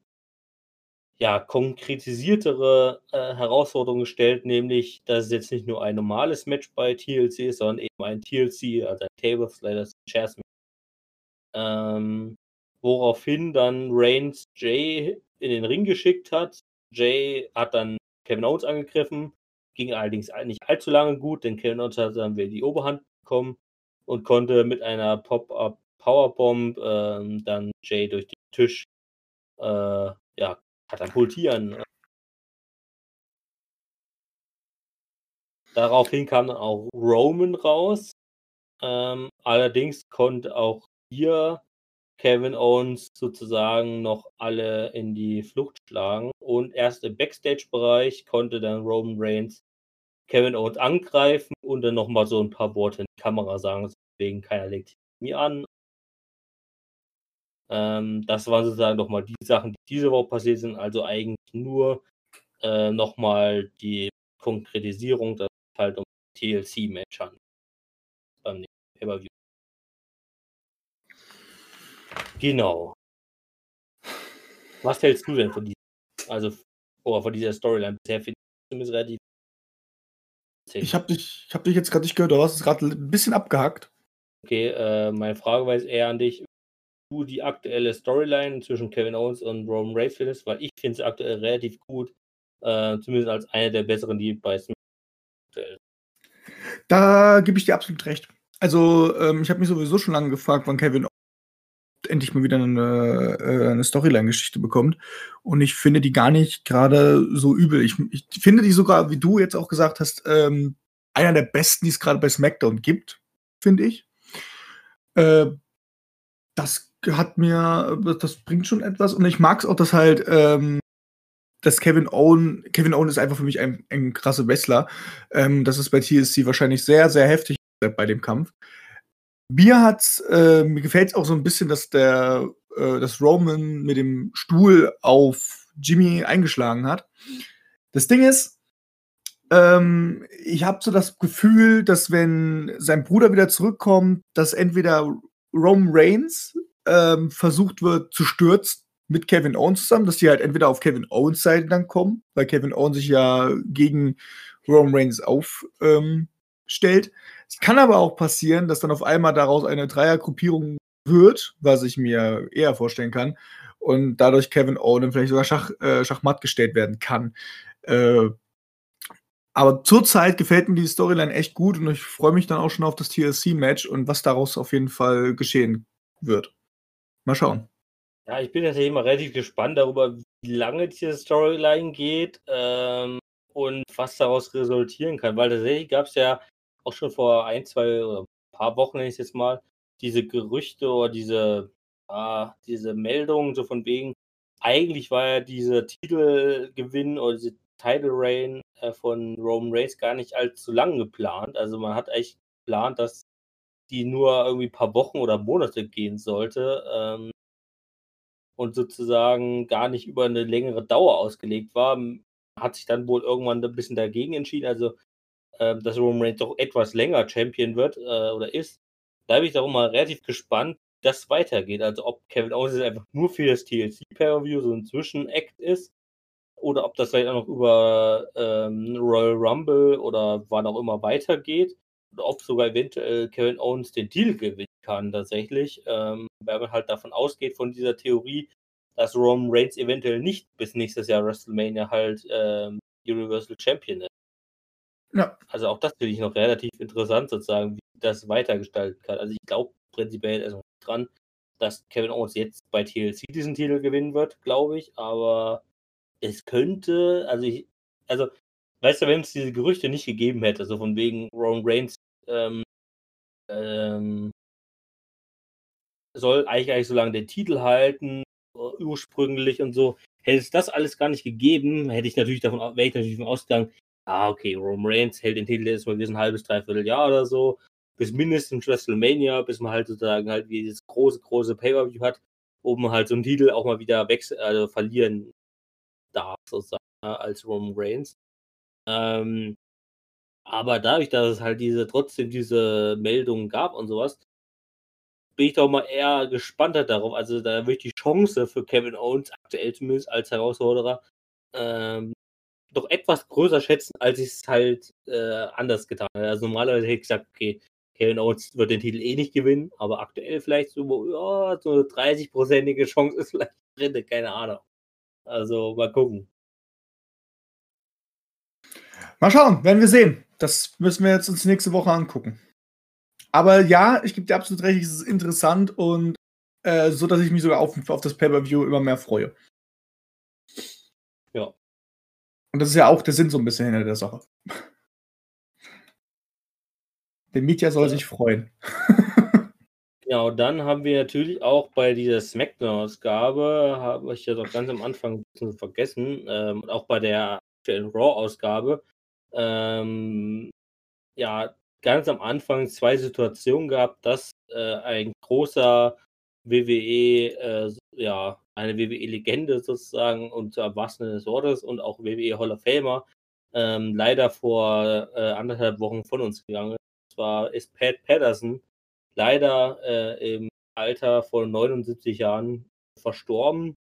ja, konkretisiertere äh, Herausforderung gestellt, nämlich, dass es jetzt nicht nur ein normales Match bei TLC ist, sondern eben ein TLC, also ein Table Sliders Chess Match. Ähm, woraufhin dann Reigns Jay in den Ring geschickt hat. Jay hat dann Kevin Owens angegriffen, ging allerdings nicht allzu lange gut, denn Kevin Owens hat dann wieder die Oberhand bekommen und konnte mit einer Pop-Up Powerbomb ähm, dann Jay durch den Tisch äh, ja, katapultieren. Daraufhin kam dann auch Roman raus. Ähm, allerdings konnte auch hier Kevin Owens sozusagen noch alle in die Flucht schlagen. Und erst im Backstage-Bereich konnte dann Roman Reigns Kevin Owens angreifen und dann nochmal so ein paar Worte in die Kamera sagen, deswegen keiner legt mir an. Ähm, das waren sozusagen nochmal die Sachen, die diese Woche passiert sind, also eigentlich nur äh, nochmal die Konkretisierung, dass es halt um TLC-Match handelt. Beim Pay-Per-View. Genau. Was hältst du denn von dieser, also oh, von dieser Storyline bisher? Finde ich zumindest relativ ich habe dich, hab dich jetzt gerade nicht gehört, du hast es gerade ein bisschen abgehackt. Okay, äh, meine Frage war jetzt eher an dich, du die aktuelle Storyline zwischen Kevin Owens und Roman Reigns findest, weil ich finde es aktuell relativ gut, äh, zumindest als eine der besseren, die bei SmackDown Da gebe ich dir absolut recht. Also, ähm, ich habe mich sowieso schon lange gefragt, wann Kevin endlich mal wieder eine, äh, eine Storyline-Geschichte bekommt. Und ich finde die gar nicht gerade so übel. Ich, ich, finde die sogar, wie du jetzt auch gesagt hast, ähm, einer der besten, die es gerade bei SmackDown gibt, finde ich. Äh, das hat mir, das bringt schon etwas. Und ich mag es auch, dass halt, ähm, dass Kevin Owen, Kevin Owen ist einfach für mich ein, ein krasser Wrestler. Ähm, das ist bei TSC wahrscheinlich sehr, sehr heftig bei dem Kampf. Mir hat's, äh, mir gefällt es auch so ein bisschen, dass der, äh, dass Roman mit dem Stuhl auf Jimmy eingeschlagen hat. Das Ding ist, ähm, ich habe so das Gefühl, dass wenn sein Bruder wieder zurückkommt, dass entweder Roman Reigns ähm, versucht wird zu stürzen mit Kevin Owens zusammen, dass die halt entweder auf Kevin Owens Seite dann kommen, weil Kevin Owens sich ja gegen Roman Reigns aufstellt. Ähm, kann aber auch passieren, dass dann auf einmal daraus eine Dreiergruppierung wird, was ich mir eher vorstellen kann, und dadurch Kevin Owens vielleicht sogar Schach, äh, Schachmatt gestellt werden kann. Äh, aber zurzeit gefällt mir die Storyline echt gut und ich freue mich dann auch schon auf das TLC-Match und was daraus auf jeden Fall geschehen wird. Mal schauen. Ja, ich bin tatsächlich immer relativ gespannt darüber, wie lange diese Storyline geht ähm, und was daraus resultieren kann, weil tatsächlich gab es ja auch schon vor ein, zwei oder ein paar Wochen, nenne ich es jetzt mal, diese Gerüchte oder diese, ah, diese Meldungen, so von wegen, eigentlich war ja dieser Titelgewinn oder diese Title Reign äh, von Roman Reigns gar nicht allzu lang geplant. Also man hat echt geplant, dass die nur irgendwie ein paar Wochen oder Monate gehen sollte ähm, und sozusagen gar nicht über eine längere Dauer ausgelegt war. Hat sich dann wohl irgendwann ein bisschen dagegen entschieden, also äh, dass Roman Reigns doch etwas länger Champion wird äh, oder ist. Da bin ich darum mal relativ gespannt, wie das weitergeht. Also ob Kevin Owens einfach nur für das TLC Pay-Per-View so ein Zwischenact ist oder ob das vielleicht auch noch über ähm, Royal Rumble oder wann auch immer weitergeht. Oder ob sogar eventuell Kevin Owens den Deal gewinnen kann tatsächlich. Ähm, weil man halt davon ausgeht, von dieser Theorie, dass Roman Reigns eventuell nicht bis nächstes Jahr WrestleMania halt ähm, Universal Champion ist. Ja. Also auch das finde ich noch relativ interessant sozusagen, wie das weitergestalten kann. Also ich glaube prinzipiell erstmal dran, dass Kevin Owens jetzt bei TLC diesen Titel gewinnen wird, glaube ich, aber es könnte, also ich, also, weißt du, wenn es diese Gerüchte nicht gegeben hätte, so von wegen Roman Reigns ähm, ähm, soll eigentlich, eigentlich so lange den Titel halten, ursprünglich und so, hätte es das alles gar nicht gegeben, hätte ich natürlich davon, wäre ich natürlich davon ausgegangen, ah, okay, Roman Reigns hält den Titel jetzt mal wie ein halbes, dreiviertel Jahr oder so, bis mindestens WrestleMania, bis man halt sozusagen halt wie dieses große, große Pay-Per-View hat, man halt so einen Titel auch mal wieder wechseln, also verlieren darf, sozusagen, als Roman Reigns. Ähm, aber dadurch, dass es halt diese trotzdem diese Meldungen gab und sowas, bin ich doch mal eher gespannter darauf. Also da würde ich die Chance für Kevin Owens aktuell zumindest als Herausforderer ähm, doch etwas größer schätzen, als ich es halt äh, anders getan habe. Also normalerweise hätte ich gesagt, okay, Kevin Owens wird den Titel eh nicht gewinnen, aber aktuell vielleicht so, ja, so eine 30-prozentige Chance ist vielleicht (laughs) drin, keine Ahnung. Also mal gucken. Mal schauen, werden wir sehen. Das müssen wir jetzt uns nächste Woche angucken. Aber ja, ich gebe dir absolut recht, es ist interessant und äh, so, dass ich mich sogar auf, auf das Pay-Per-View immer mehr freue. Und das ist ja auch der Sinn so ein bisschen hinter der Sache. Der Mietja soll ja. sich freuen. Genau, dann haben wir natürlich auch bei dieser Smackdown-Ausgabe, habe ich ja doch ganz am Anfang ein bisschen vergessen, ähm, auch bei der aktuellen Raw-Ausgabe, ähm, ja, ganz am Anfang zwei Situationen gehabt, dass äh, ein großer WWE, äh, ja, eine WWE-Legende sozusagen und im wahrsten des Wortes und auch WWE Hall of Famer ähm, leider vor äh, anderthalb Wochen von uns gegangen. Und zwar ist Pat Patterson leider äh, im Alter von 79 Jahren verstorben.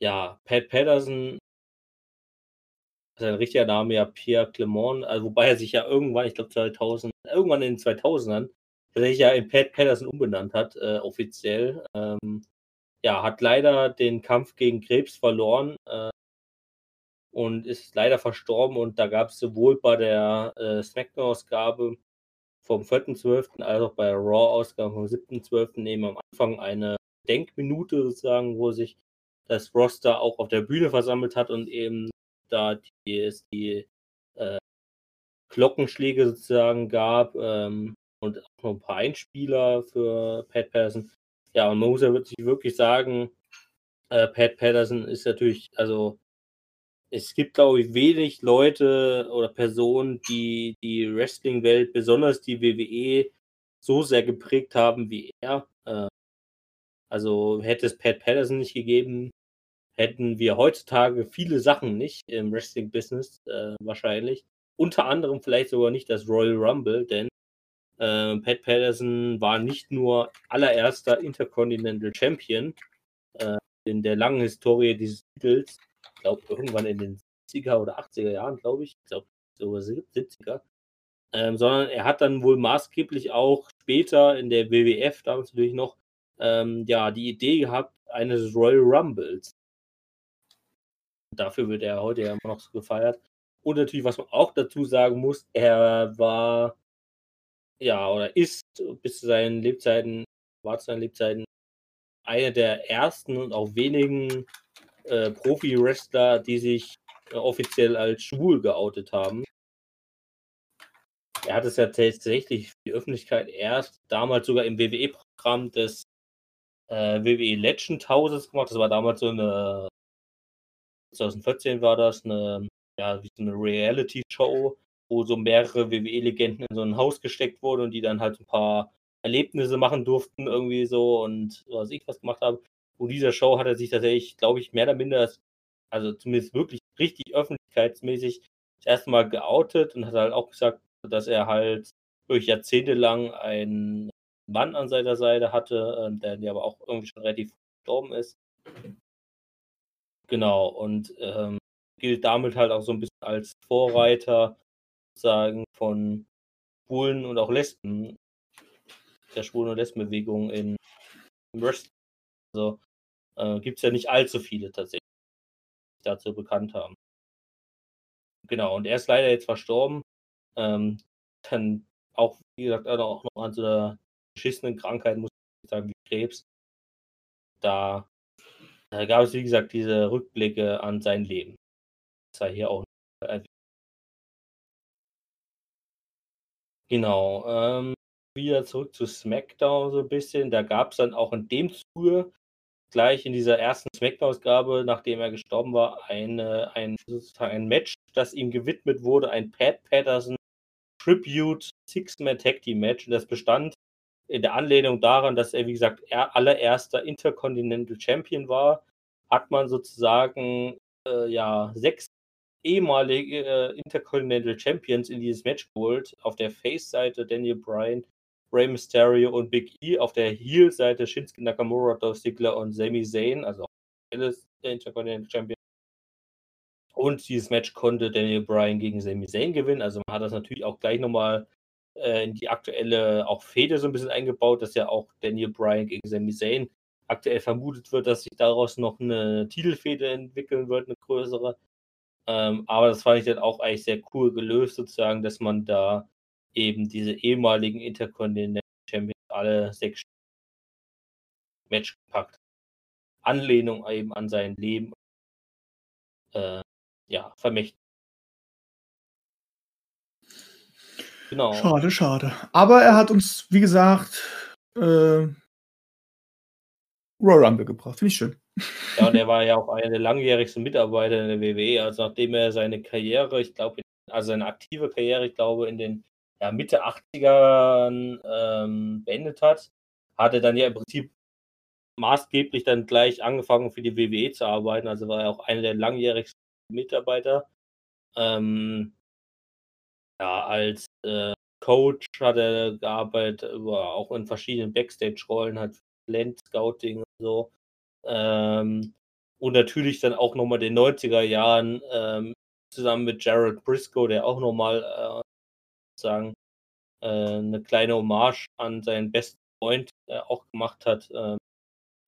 Ja, Pat Patterson, sein richtiger Name ja Pierre Clement, also wobei er sich ja irgendwann, ich glaube 2000, irgendwann in den 2000ern, tatsächlich ja in Pat Patterson umbenannt hat, äh, offiziell. Ähm, ja, hat leider den Kampf gegen Krebs verloren äh, und ist leider verstorben und da gab es sowohl bei der äh, Smackdown-Ausgabe vom 4.12. als auch bei Raw-Ausgaben vom 7.12. nehmen am Anfang eine Denkminute sozusagen, wo sich das Roster auch auf der Bühne versammelt hat und eben da die, die äh, Glockenschläge sozusagen gab ähm, und auch noch ein paar Einspieler für Pat Patterson. Ja, und man muss ja wirklich, wirklich sagen, äh, Pat Patterson ist natürlich, also es gibt, glaube ich, wenig Leute oder Personen, die die Wrestling-Welt, besonders die WWE, so sehr geprägt haben wie er. Äh, also hätte es Pat Patterson nicht gegeben, hätten wir heutzutage viele Sachen nicht im Wrestling-Business äh, wahrscheinlich. Unter anderem vielleicht sogar nicht das Royal Rumble, denn äh, Pat Patterson war nicht nur allererster Intercontinental Champion äh, in der langen Historie dieses Titels, ich glaube irgendwann in den 70er oder 80er Jahren, glaube ich, ich glaube sogar 70er, ähm, sondern er hat dann wohl maßgeblich auch später in der WWF, damals natürlich noch, ähm, ja, die Idee gehabt eines Royal Rumbles. Dafür wird er heute ja immer noch so gefeiert. Und natürlich, was man auch dazu sagen muss, er war, ja, oder ist bis zu seinen Lebzeiten, war zu seinen Lebzeiten einer der ersten und auch wenigen äh, Profi-Wrestler, die sich äh, offiziell als schwul geoutet haben. Er hat es ja tatsächlich für die Öffentlichkeit erst damals sogar im WWE-Programm des äh, WWE Legend Houses gemacht. Das war damals so eine 2014 war das eine, ja, wie so eine Reality-Show, wo so mehrere WWE-Legenden in so ein Haus gesteckt wurden und die dann halt ein paar Erlebnisse machen durften, irgendwie so und was ich was gemacht habe. Und dieser Show hat er sich tatsächlich, glaube ich, mehr oder minder, also zumindest wirklich richtig öffentlichkeitsmäßig das erste Mal geoutet und hat halt auch gesagt, dass er halt durch Jahrzehnte lang einen Mann an seiner Seite hatte, äh, der, der aber auch irgendwie schon relativ gestorben ist. Genau, und ähm, gilt damit halt auch so ein bisschen als Vorreiter sagen von Schwulen und auch Lesben, der Schwulen- und Lesbenbewegung in Wrestling. Also äh, gibt es ja nicht allzu viele tatsächlich, die dazu bekannt haben. Genau, und er ist leider jetzt verstorben. Ähm, dann auch, wie gesagt, auch noch an so einer beschissenen Krankheit, muss ich sagen, wie Krebs. Da da gab es, wie gesagt, diese Rückblicke an sein Leben. Das sei hier auch erwähnt. Genau. Ähm, wieder zurück zu SmackDown so ein bisschen. Da gab es dann auch in dem Zuge gleich in dieser ersten SmackDown-Ausgabe, nachdem er gestorben war, eine, ein, sozusagen ein Match, das ihm gewidmet wurde, ein Pat Patterson Tribute Six-Man Tag Team Match. Und das bestand in der Anlehnung daran, dass er, wie gesagt, er allererster Intercontinental Champion war, hat man sozusagen äh, ja sechs ehemalige äh, Intercontinental Champions in dieses Match geholt. Auf der Face-Seite Daniel Bryan, Rey Mysterio und Big E. Auf der Heel-Seite Shinsuke Nakamura, Dolph Ziggler und Sami Zayn, also alles der Intercontinental Champion. Und dieses Match konnte Daniel Bryan gegen Sami Zayn gewinnen. Also man hat das natürlich auch gleich nochmal äh, in die aktuelle auch Fehde so ein bisschen eingebaut, dass ja auch Daniel Bryan gegen Sami Zayn aktuell vermutet wird, dass sich daraus noch eine Titelfehde entwickeln wird, eine größere. Ähm, aber das fand ich dann auch eigentlich sehr cool gelöst, sozusagen, dass man da eben diese ehemaligen Intercontinental Champions alle sechs Match gepackt. Anlehnung eben an sein Leben äh, ja, vermächtigt. Genau. Schade, schade. Aber er hat uns, wie gesagt, äh, Royal Rumble gebracht. Finde ich schön. Ja, und er war ja auch einer der langjährigsten Mitarbeiter in der WWE. Also nachdem er seine Karriere, ich glaube, also seine aktive Karriere, ich glaube, in den ja, Mitte 80ern ähm, beendet hat, hat er dann ja im Prinzip maßgeblich dann gleich angefangen für die WWE zu arbeiten. Also war er auch einer der langjährigsten Mitarbeiter. Ähm, ja, als äh, Coach hat er gearbeitet, auch in verschiedenen Backstage-Rollen, hat Land Scouting und so. Ähm, und natürlich dann auch nochmal den 90er Jahren ähm, zusammen mit Jared Briscoe, der auch nochmal äh, sozusagen äh, eine kleine Hommage an seinen besten Freund äh, auch gemacht hat, äh,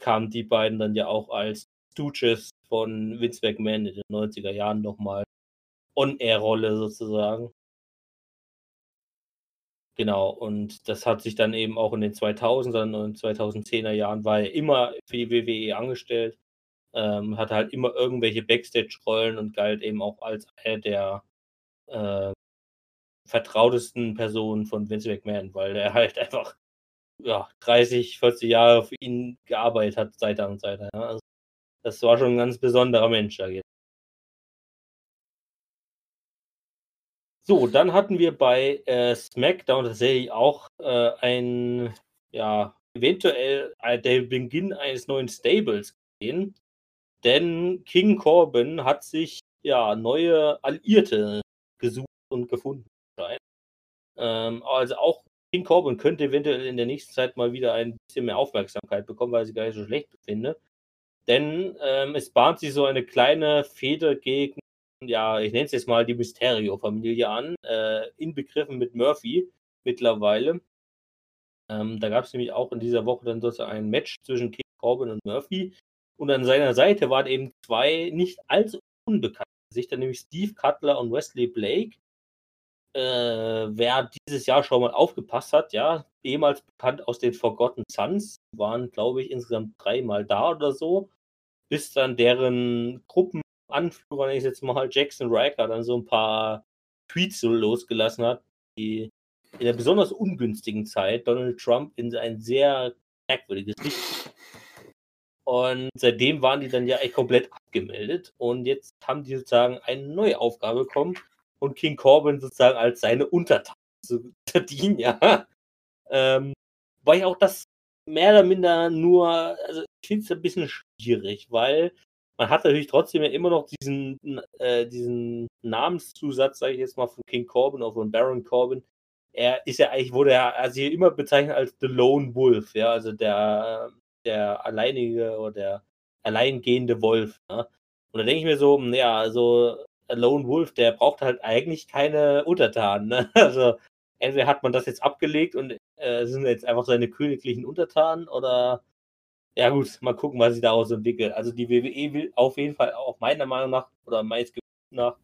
kamen die beiden dann ja auch als Stooges von Vince McMahon in den 90er Jahren nochmal On-Air-Rolle sozusagen. Genau, und das hat sich dann eben auch in den 2000er und 2010er Jahren war er immer für die WWE angestellt, ähm, hatte halt immer irgendwelche Backstage-Rollen und galt eben auch als einer der äh, vertrautesten Personen von Vince McMahon, weil er halt (laughs) einfach ja, 30, 40 Jahre für ihn gearbeitet hat, Seite an Seite. Ja. Also, das war schon ein ganz besonderer Mensch da jetzt. So, dann hatten wir bei äh, SmackDown tatsächlich auch äh, ein, ja, eventuell äh, der Beginn eines neuen Stables gesehen. Denn King Corbin hat sich ja neue Alliierte gesucht und gefunden. Ähm, also auch King Corbin könnte eventuell in der nächsten Zeit mal wieder ein bisschen mehr Aufmerksamkeit bekommen, weil ich sie gar nicht so schlecht finde. Denn ähm, es bahnt sich so eine kleine Fehde gegen ja, ich nenne es jetzt mal die Mysterio-Familie an, äh, inbegriffen mit Murphy mittlerweile. Ähm, da gab es nämlich auch in dieser Woche dann sozusagen ein Match zwischen King Corbin und Murphy. Und an seiner Seite waren eben zwei nicht allzu unbekannte Gesichter, nämlich Steve Cutler und Wesley Blake. Äh, wer dieses Jahr schon mal aufgepasst hat, ja, ehemals bekannt aus den Forgotten Sons, waren, glaube ich, insgesamt dreimal da oder so, bis dann deren Gruppen Anführer, nenne ich jetzt mal, Jackson Riker, dann so ein paar Tweets so losgelassen hat, die in der besonders ungünstigen Zeit Donald Trump in ein sehr merkwürdiges Licht. (laughs) Und seitdem waren die dann ja echt komplett abgemeldet. Und jetzt haben die sozusagen eine neue Aufgabe bekommen und King Corbin sozusagen als seine Untertan zu (laughs) verdienen, ja. Ähm, weil ich auch das mehr oder minder nur, also ich finde es ein bisschen schwierig, weil man hat natürlich trotzdem ja immer noch diesen, äh, diesen Namenszusatz, sage ich jetzt mal, von King Corbin oder von Baron Corbin. Er ist ja eigentlich, wurde er also hier immer bezeichnet als The Lone Wolf, ja, also der, der alleinige oder der alleingehende Wolf. Ne? Und da denke ich mir so, ja, also Lone Wolf, der braucht halt eigentlich keine Untertanen. Ne? (laughs) Also entweder hat man das jetzt abgelegt und äh, sind jetzt einfach seine königlichen Untertanen oder ja gut, mal gucken, was sich daraus entwickelt. Also die WWE will auf jeden Fall auch meiner Meinung nach oder meist nach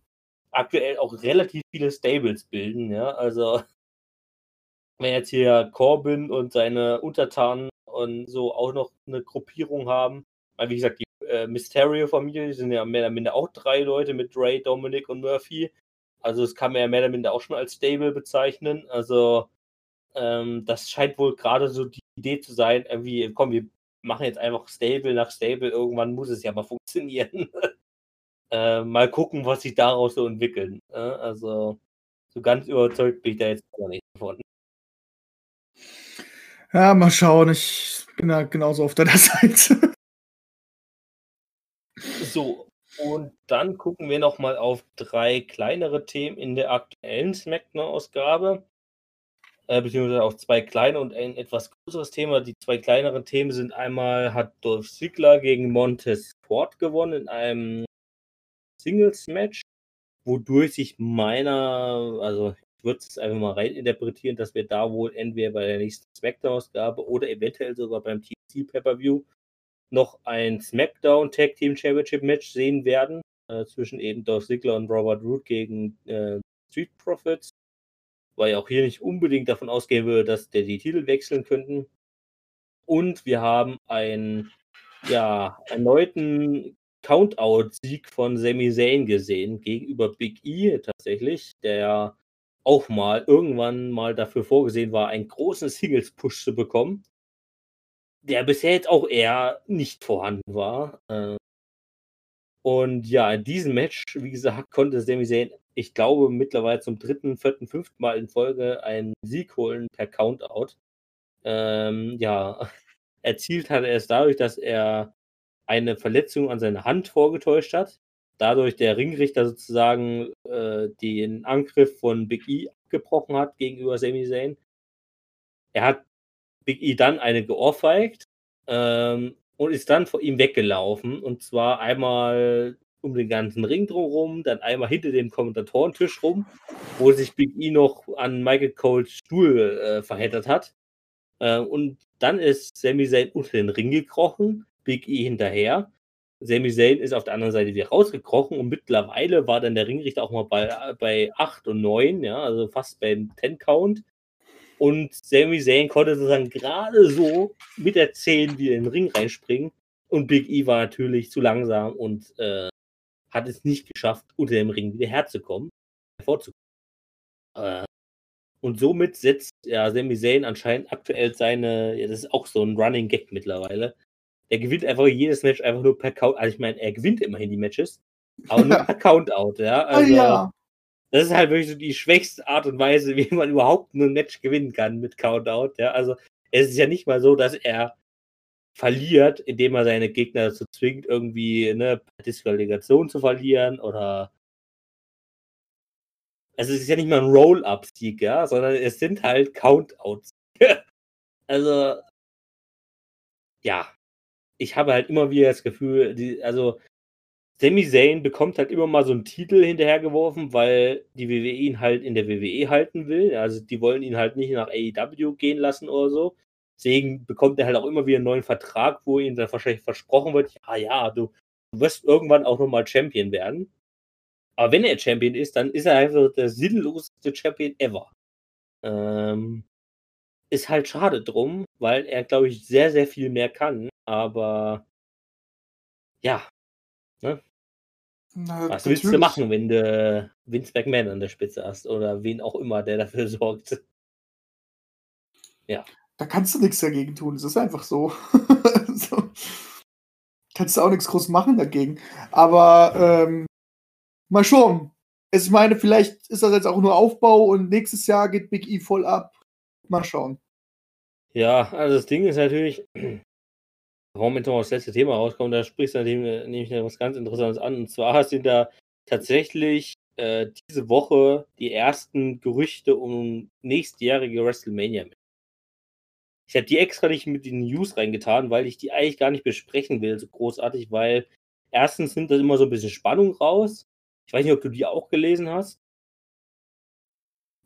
aktuell auch relativ viele Stables bilden. Ja, also (laughs) wenn jetzt hier Corbin und seine Untertanen und so auch noch eine Gruppierung haben, wie gesagt, die äh, Mysterio-Familie sind ja mehr oder minder auch drei Leute mit Ray, Dominic und Murphy. Also das kann man ja mehr oder minder auch schon als Stable bezeichnen. Also ähm, das scheint wohl gerade so die Idee zu sein, irgendwie, komm, wir machen jetzt einfach Stable nach Stable. Irgendwann muss es ja mal funktionieren. (laughs) äh, mal gucken, was sich daraus so entwickeln. Äh, also, so ganz überzeugt bin ich da jetzt gar nicht davon. Ja, mal schauen. Ich bin da genauso auf deiner (laughs) Seite. So, und dann gucken wir nochmal auf drei kleinere Themen in der aktuellen SmackDown-Ausgabe äh, beziehungsweise auch zwei kleine und ein etwas größeres Thema. Die zwei kleineren Themen sind einmal hat Dolph Ziggler gegen Montez Ford gewonnen in einem Singles-Match, wodurch sich meiner, also ich würde es einfach mal reininterpretieren, dass wir da wohl entweder bei der nächsten Smackdown-Ausgabe oder eventuell sogar beim TC Pay-Per-View noch ein SmackDown Tag Team Championship Match sehen werden, äh, zwischen eben Dolph Ziggler und Robert Root gegen äh, Street Profits weil ich auch hier nicht unbedingt davon ausgehen würde, dass der die Titel wechseln könnten. Und wir haben einen ja, erneuten Countout-Sieg von Sami Zayn gesehen gegenüber Big E tatsächlich, der auch mal irgendwann mal dafür vorgesehen war, einen großen Singles-Push zu bekommen, der bisher jetzt auch eher nicht vorhanden war. Äh. Und ja, in diesem Match, wie gesagt, konnte Sami Zayn ich glaube, mittlerweile zum dritten, vierten, fünften Mal in Folge einen Sieg holen per Countout. Ähm, ja, (laughs) erzielt hat er es dadurch, dass er eine Verletzung an seiner Hand vorgetäuscht hat. Dadurch der Ringrichter sozusagen äh, den Angriff von Big E abgebrochen hat gegenüber Sami Zayn. Er hat Big E dann eine geohrfeigt ähm, und ist dann vor ihm weggelaufen. Und zwar einmal um den ganzen Ring drumherum, dann einmal hinter dem Kommentatorentisch rum, wo sich Big E noch an Michael Coles Stuhl äh, verheddert hat. Äh, und dann ist Sami Zayn unter den Ring gekrochen, Big E hinterher. Sami Zayn ist auf der anderen Seite wieder rausgekrochen und mittlerweile war dann der Ringrichter auch mal bei, bei 8 und 9, ja, also fast beim 10 Count. Und Sami Zayn konnte sozusagen gerade so mit der 10 wieder in den Ring reinspringen. Und Big E war natürlich zu langsam und äh, hat es nicht geschafft, unter dem Ring wieder herzukommen, hervorzukommen. Äh, und somit setzt ja Sami Zayn anscheinend aktuell seine, ja, das ist auch so ein Running Gag mittlerweile. Er gewinnt einfach jedes Match einfach nur per Count. Also ich meine, er gewinnt immerhin die Matches, aber nur (laughs) per Countout, ja. Ah, Also, ja. das ist halt wirklich so die schwächste Art und Weise, (laughs) wie man überhaupt ein Match gewinnen kann mit Countout. Ja, also es ist ja nicht mal so, dass er verliert, indem er seine Gegner dazu zwingt, irgendwie eine Disqualifikation zu verlieren oder also es ist ja nicht mal ein Roll-Up-Sieg, ja, sondern es sind halt Countouts. (laughs) also ja, ich habe halt immer wieder das Gefühl, die, also Sami Zayn bekommt halt immer mal so einen Titel hinterhergeworfen, weil die WWE ihn halt in der WWE halten will. Also die wollen ihn halt nicht nach AEW gehen lassen oder so. Deswegen bekommt er halt auch immer wieder einen neuen Vertrag, wo ihm dann wahrscheinlich versprochen wird, ja, ja, du, du wirst irgendwann auch nochmal Champion werden. Aber wenn er Champion ist, dann ist er einfach der sinnloseste Champion ever. Ähm, ist halt schade drum, weil er, glaube ich, sehr, sehr viel mehr kann. Aber ja, Na, was willst du machen, wenn du Vince McMahon an der Spitze hast oder wen auch immer, der dafür (laughs) sorgt? Da kannst du nichts dagegen tun. Es ist einfach so. (laughs) so. Kannst du auch nichts groß machen dagegen. Aber ähm, mal schauen. Ich meine, vielleicht ist das jetzt auch nur Aufbau und nächstes Jahr geht Big E voll ab. Mal schauen. Ja, also das Ding ist natürlich, (clears throat) warum jetzt noch das letzte Thema rauskommt, da sprichst du nämlich was ganz Interessantes an. Und zwar sind da tatsächlich äh, diese Woche die ersten Gerüchte um nächstjährige WrestleMania. Ich habe die extra nicht mit den News reingetan, weil ich die eigentlich gar nicht besprechen will, so großartig, weil erstens nimmt das immer so ein bisschen Spannung raus. Ich weiß nicht, ob du die auch gelesen hast.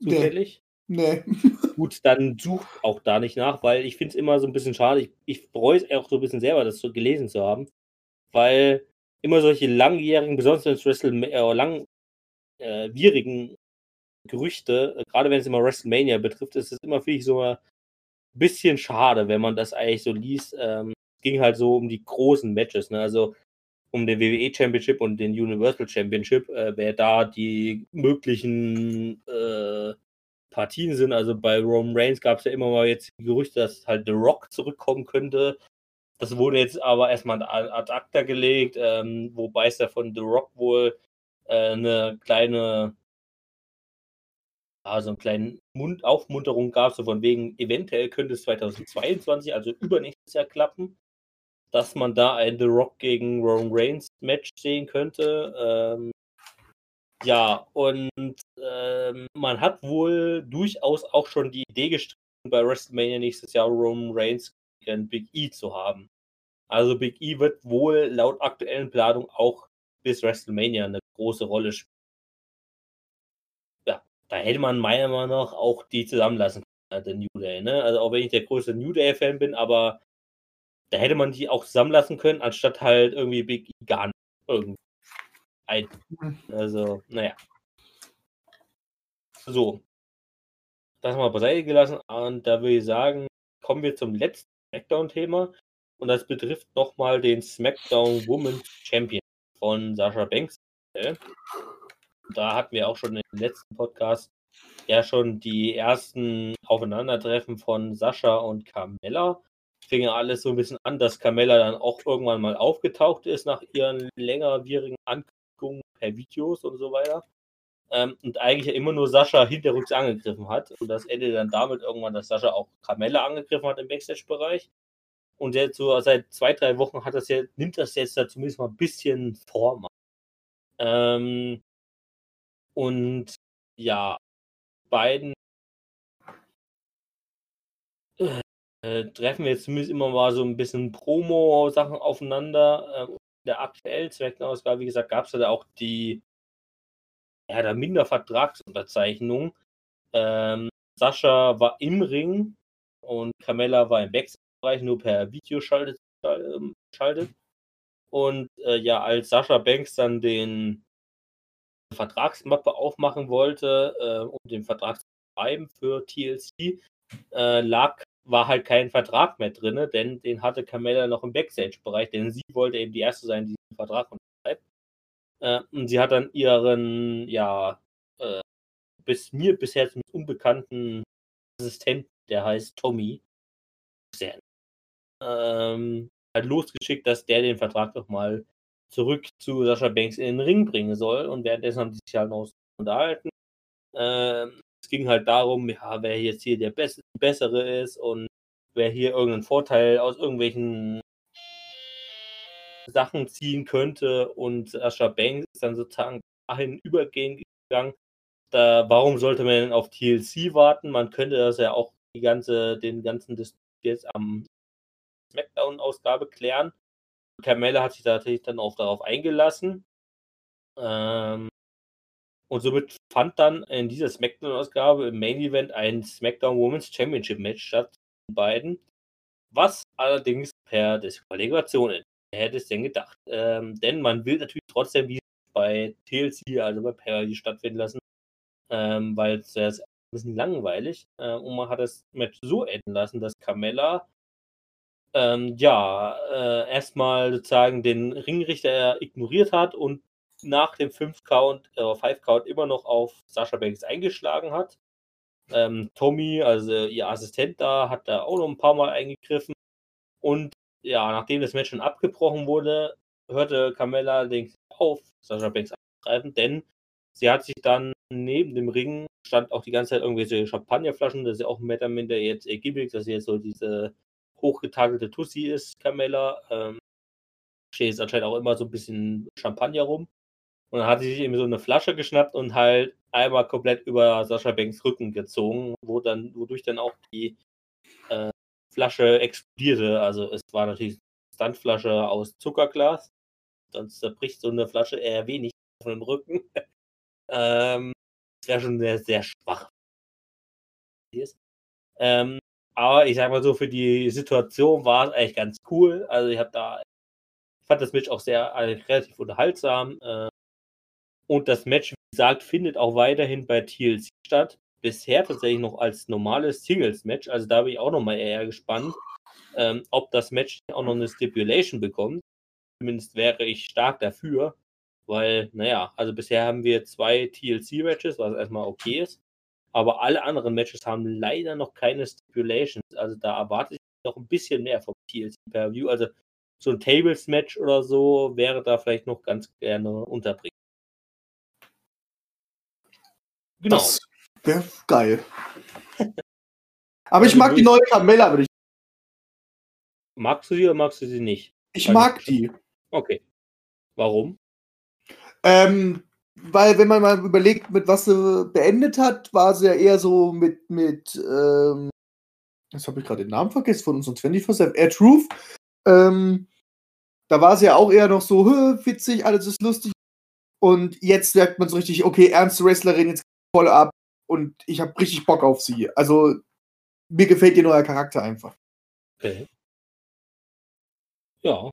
Nee. Zufällig. Nee. (laughs) Gut, dann such auch da nicht nach, weil ich finde es immer so ein bisschen schade. Ich, ich bereue es auch so ein bisschen selber, das so gelesen zu haben, weil immer solche langjährigen, besonders wenn es WrestleMania, äh, langwierigen Gerüchte, äh, gerade wenn es immer WrestleMania betrifft, ist es immer, finde ich, so bisschen schade, wenn man das eigentlich so liest. Ähm, es ging halt so um die großen Matches, ne? also um den WWE Championship und den Universal Championship, äh, wer da die möglichen äh, Partien sind. Also bei Roman Reigns gab es ja immer mal jetzt Gerüchte, dass halt The Rock zurückkommen könnte. Das wurde jetzt aber erstmal ad acta gelegt, ähm, wobei es ja von The Rock wohl äh, eine kleine, also eine kleine Mund Aufmunterung gab, so von wegen, eventuell könnte es 2022, also (laughs) übernächstes Jahr klappen, dass man da ein The Rock gegen Roman Reigns Match sehen könnte. Ähm, ja, und ähm, man hat wohl durchaus auch schon die Idee gestrichen, bei WrestleMania nächstes Jahr Roman Reigns gegen Big E zu haben. Also Big E wird wohl laut aktuellen Planung auch bis WrestleMania eine große Rolle spielen. Da hätte man meiner Meinung nach auch die zusammenlassen können, der New Day. Ne? Also auch wenn ich der größte New Day-Fan bin, aber da hätte man die auch zusammenlassen können, anstatt halt irgendwie Big E gar nicht irgendwie ein. Also, naja. So. Das mal beiseite gelassen. Und da würde ich sagen, kommen wir zum letzten Smackdown-Thema. Und das betrifft nochmal den SmackDown Women's Champion von Sascha Banks. Da hatten wir auch schon im letzten Podcast ja schon die ersten Aufeinandertreffen von Sascha und Carmella. Fing ja alles so ein bisschen an, dass Carmella dann auch irgendwann mal aufgetaucht ist nach ihren längerwierigen Ankündigungen per Videos und so weiter. Ähm, und eigentlich ja immer nur Sascha hinterrücks angegriffen hat. Und das endete dann damit irgendwann, dass Sascha auch Carmella angegriffen hat im Backstage-Bereich. Und jetzt so seit zwei, drei Wochen hat das jetzt, nimmt das jetzt da zumindest mal ein bisschen Form. Ähm, und ja, beiden äh, treffen wir jetzt zumindest immer mal so ein bisschen Promo-Sachen aufeinander. In der aktuellen Zweckenausgabe, wie gesagt, gab es ja da auch die ja, der Mindervertragsunterzeichnung. Ähm, Sascha war im Ring und Carmella war im Backstage-Bereich nur per Video schaltet. schaltet. Und äh, ja, als Sascha Banks dann den Vertragsmappe aufmachen wollte, äh, um den Vertrag zu schreiben für TLC, äh, lag, war halt kein Vertrag mehr drin, denn den hatte Carmella noch im Backstage-Bereich, denn sie wollte eben die erste sein, die den Vertrag unterschreibt. Äh, und sie hat dann ihren, ja, äh, bis mir bisher zum unbekannten Assistenten, der heißt Tommy, sehr, ähm, halt losgeschickt, dass der den Vertrag nochmal zurück zu Sascha Banks in den Ring bringen soll. Und währenddessen haben sie sich halt noch unterhalten. Ähm, es ging halt darum, ja, wer jetzt hier der Bess Bessere ist und wer hier irgendeinen Vorteil aus irgendwelchen Sachen ziehen könnte. Und Sascha Banks ist dann sozusagen dahin übergehen gegangen. Da, warum sollte man denn auf TLC warten? Man könnte das ja auch die ganze, den ganzen Disput jetzt am SmackDown-Ausgabe klären. Carmella hat sich natürlich dann auch darauf eingelassen. Ähm, und somit fand dann in dieser SmackDown-Ausgabe im Main Event ein SmackDown Women's Championship Match statt zwischen beiden. Was allerdings per Disqualifikation ist. Wer hätte es denn gedacht? Ähm, denn man will natürlich trotzdem wie bei TLC, also bei Perry, stattfinden lassen, ähm, weil es ist ein bisschen langweilig. Äh, und man hat das Match so enden lassen, dass Carmella ähm, ja, äh, erstmal sozusagen den Ringrichter ignoriert hat und nach dem 5-Count, äh, 5-Count immer noch auf Sascha Banks eingeschlagen hat. Ähm, Tommy, also ihr Assistent da, hat da auch noch ein paar Mal eingegriffen. Und ja, nachdem das Match schon abgebrochen wurde, hörte Carmella allerdings auf, Sascha Banks anzugreifen, denn sie hat sich dann neben dem Ring stand auch die ganze Zeit irgendwelche Champagnerflaschen, das ist ja auch mehr oder minder jetzt ihr Gimmick, dass sie jetzt so diese hochgetagelte Tussi ist, Carmella. Ähm, steht jetzt anscheinend auch immer so ein bisschen Champagner rum. Und dann hat sie sich eben so eine Flasche geschnappt und halt einmal komplett über Sascha Banks Rücken gezogen, wo dann, wodurch dann auch die äh, Flasche explodierte. Also es war natürlich eine Standflasche aus Zuckerglas. Sonst zerbricht so eine Flasche eher wenig von dem Rücken. (laughs) ähm, das wäre schon sehr, sehr schwach. Ähm, aber ich sag mal so, für die Situation war es eigentlich ganz cool. Also ich habe da, ich fand das Match auch sehr also relativ unterhaltsam. Äh, und das Match, wie gesagt, findet auch weiterhin bei TLC statt. Bisher tatsächlich noch als normales Singles-Match. Also da bin ich auch noch mal eher gespannt, ähm, ob das Match auch noch eine Stipulation bekommt. Zumindest wäre ich stark dafür, weil, naja, also bisher haben wir zwei TLC-Matches, was erstmal okay ist. Aber alle anderen Matches haben leider noch keine Stipulations. Also da erwarte ich noch ein bisschen mehr vom TLC per View. Also so ein Tables-Match oder so wäre da vielleicht noch ganz gerne unterbringen. Genau. Das wäre geil. Aber ich also mag die neue Carmella, würde ich. Magst du sie oder magst du sie nicht? Ich mag die. Okay. Warum? Ähm, weil wenn man mal überlegt, mit was sie beendet hat, war sie ja eher so mit, mit ähm, jetzt habe ich gerade den Namen vergessen von unserem 24-7, Air Truth. Ähm, da war sie ja auch eher noch so, witzig, alles ist lustig. Und jetzt merkt man so richtig, okay, ernste Wrestlerin, jetzt voll ab. Und ich habe richtig Bock auf sie. Also, mir gefällt ihr neuer Charakter einfach. Okay. Ja,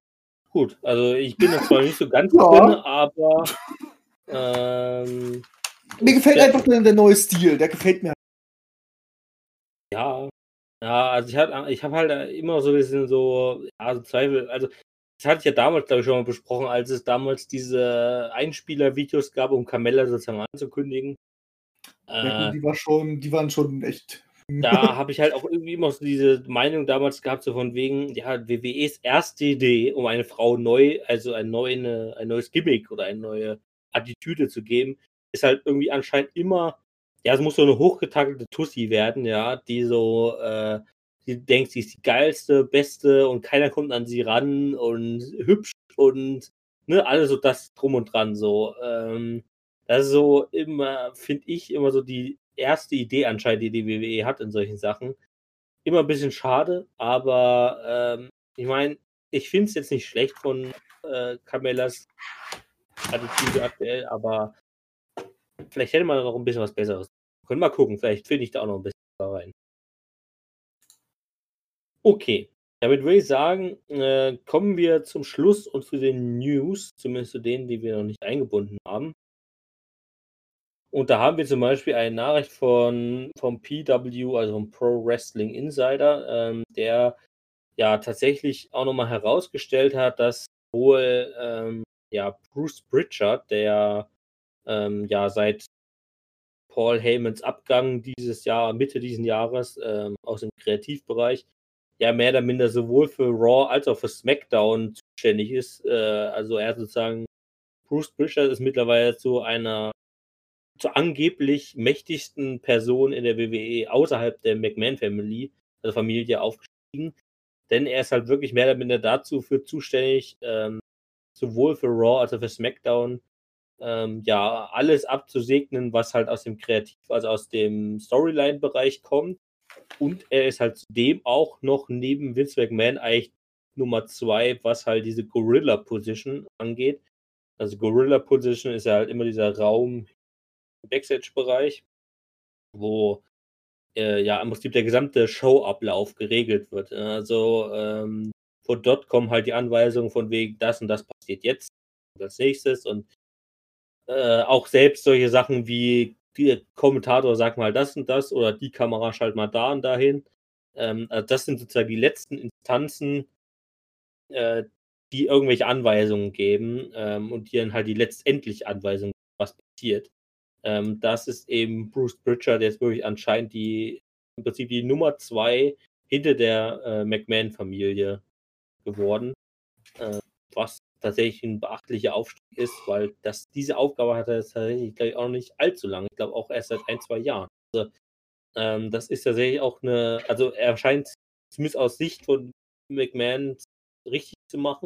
gut. Also, ich bin jetzt zwar nicht so ganz (laughs) drin, aber (laughs) ähm, mir gefällt der, einfach der, der, neue Stil, der gefällt mir. Ja, ja, also ich habe ich hab halt immer so ein bisschen so, ja, so Zweifel, also das hatte ich ja damals, glaube ich, schon mal besprochen, als es damals diese Einspieler-Videos gab, um Camella sozusagen anzukündigen. Ja, äh, die, war schon, die waren schon echt. Da habe ich halt auch irgendwie immer so diese Meinung damals gehabt, so von wegen, ja, WWEs erste Idee, um eine Frau neu, also ein, neue, ein neues Gimmick oder eine neue Attitüde zu geben, ist halt irgendwie anscheinend immer, ja, es muss so eine hochgetakelte Tussi werden, ja, die so, äh, die denkt, sie ist die geilste, beste und keiner kommt an sie ran und hübsch und ne, alles so das drum und dran so. Ähm, das ist so immer, finde ich, immer so die erste Idee anscheinend, die die WWE hat in solchen Sachen. Immer ein bisschen schade, aber ähm, ich meine, ich finde es jetzt nicht schlecht von äh, Carmellas Attitüde aktuell, aber vielleicht hätte man noch ein bisschen was Besseres. Können wir mal gucken, vielleicht finde ich da auch noch ein bisschen rein. Okay, damit würde ich sagen, äh, kommen wir zum Schluss und zu den News, zumindest zu denen, die wir noch nicht eingebunden haben. Und da haben wir zum Beispiel eine Nachricht von, vom PW, also vom Pro Wrestling Insider, ähm, der ja tatsächlich auch nochmal herausgestellt hat, dass wohl ähm, ja, Bruce Pritchard, der ähm, ja seit Paul Heymans Abgang dieses Jahr, Mitte dieses Jahres ähm, aus dem Kreativbereich, ja mehr oder minder sowohl für Raw als auch für SmackDown zuständig ist. Äh, also er sozusagen, Bruce Pritchard ist mittlerweile zu einer zur angeblich mächtigsten Person in der WWE außerhalb der McMahon Family, also Familie, aufgestiegen. Denn er ist halt wirklich mehr oder minder dazu für zuständig, ähm, sowohl für Raw als auch für SmackDown, ähm, ja, alles abzusegnen, was halt aus dem Kreativ, also aus dem Storyline-Bereich kommt. Und er ist halt zudem auch noch neben Vince McMahon eigentlich Nummer zwei, was halt diese Gorilla-Position angeht. Also Gorilla-Position ist ja halt immer dieser Raum im Backstage-Bereich, wo äh, ja im Prinzip der gesamte Showablauf geregelt wird. Also ähm, von dort kommen halt die Anweisungen von wegen, das und das passiert jetzt und als nächstes und äh, auch selbst solche Sachen wie der Kommentator sagt mal das und das oder die Kamera schaltet mal da und dahin. Ähm, also das sind sozusagen die letzten Instanzen, äh, die irgendwelche Anweisungen geben ähm, und die dann halt die letztendliche Anweisung, was passiert. Ähm, das ist eben Bruce Pritchard, der ist wirklich anscheinend die, im Prinzip die Nummer zwei hinter der äh, McMahon-Familie geworden, äh, was tatsächlich ein beachtlicher Aufstieg ist, weil das, diese Aufgabe hat er tatsächlich, glaube ich, auch noch nicht allzu lange. Ich glaube auch erst seit ein, zwei Jahren. Also, ähm, das ist tatsächlich auch eine, also er scheint zumindest aus Sicht von McMahon richtig zu machen.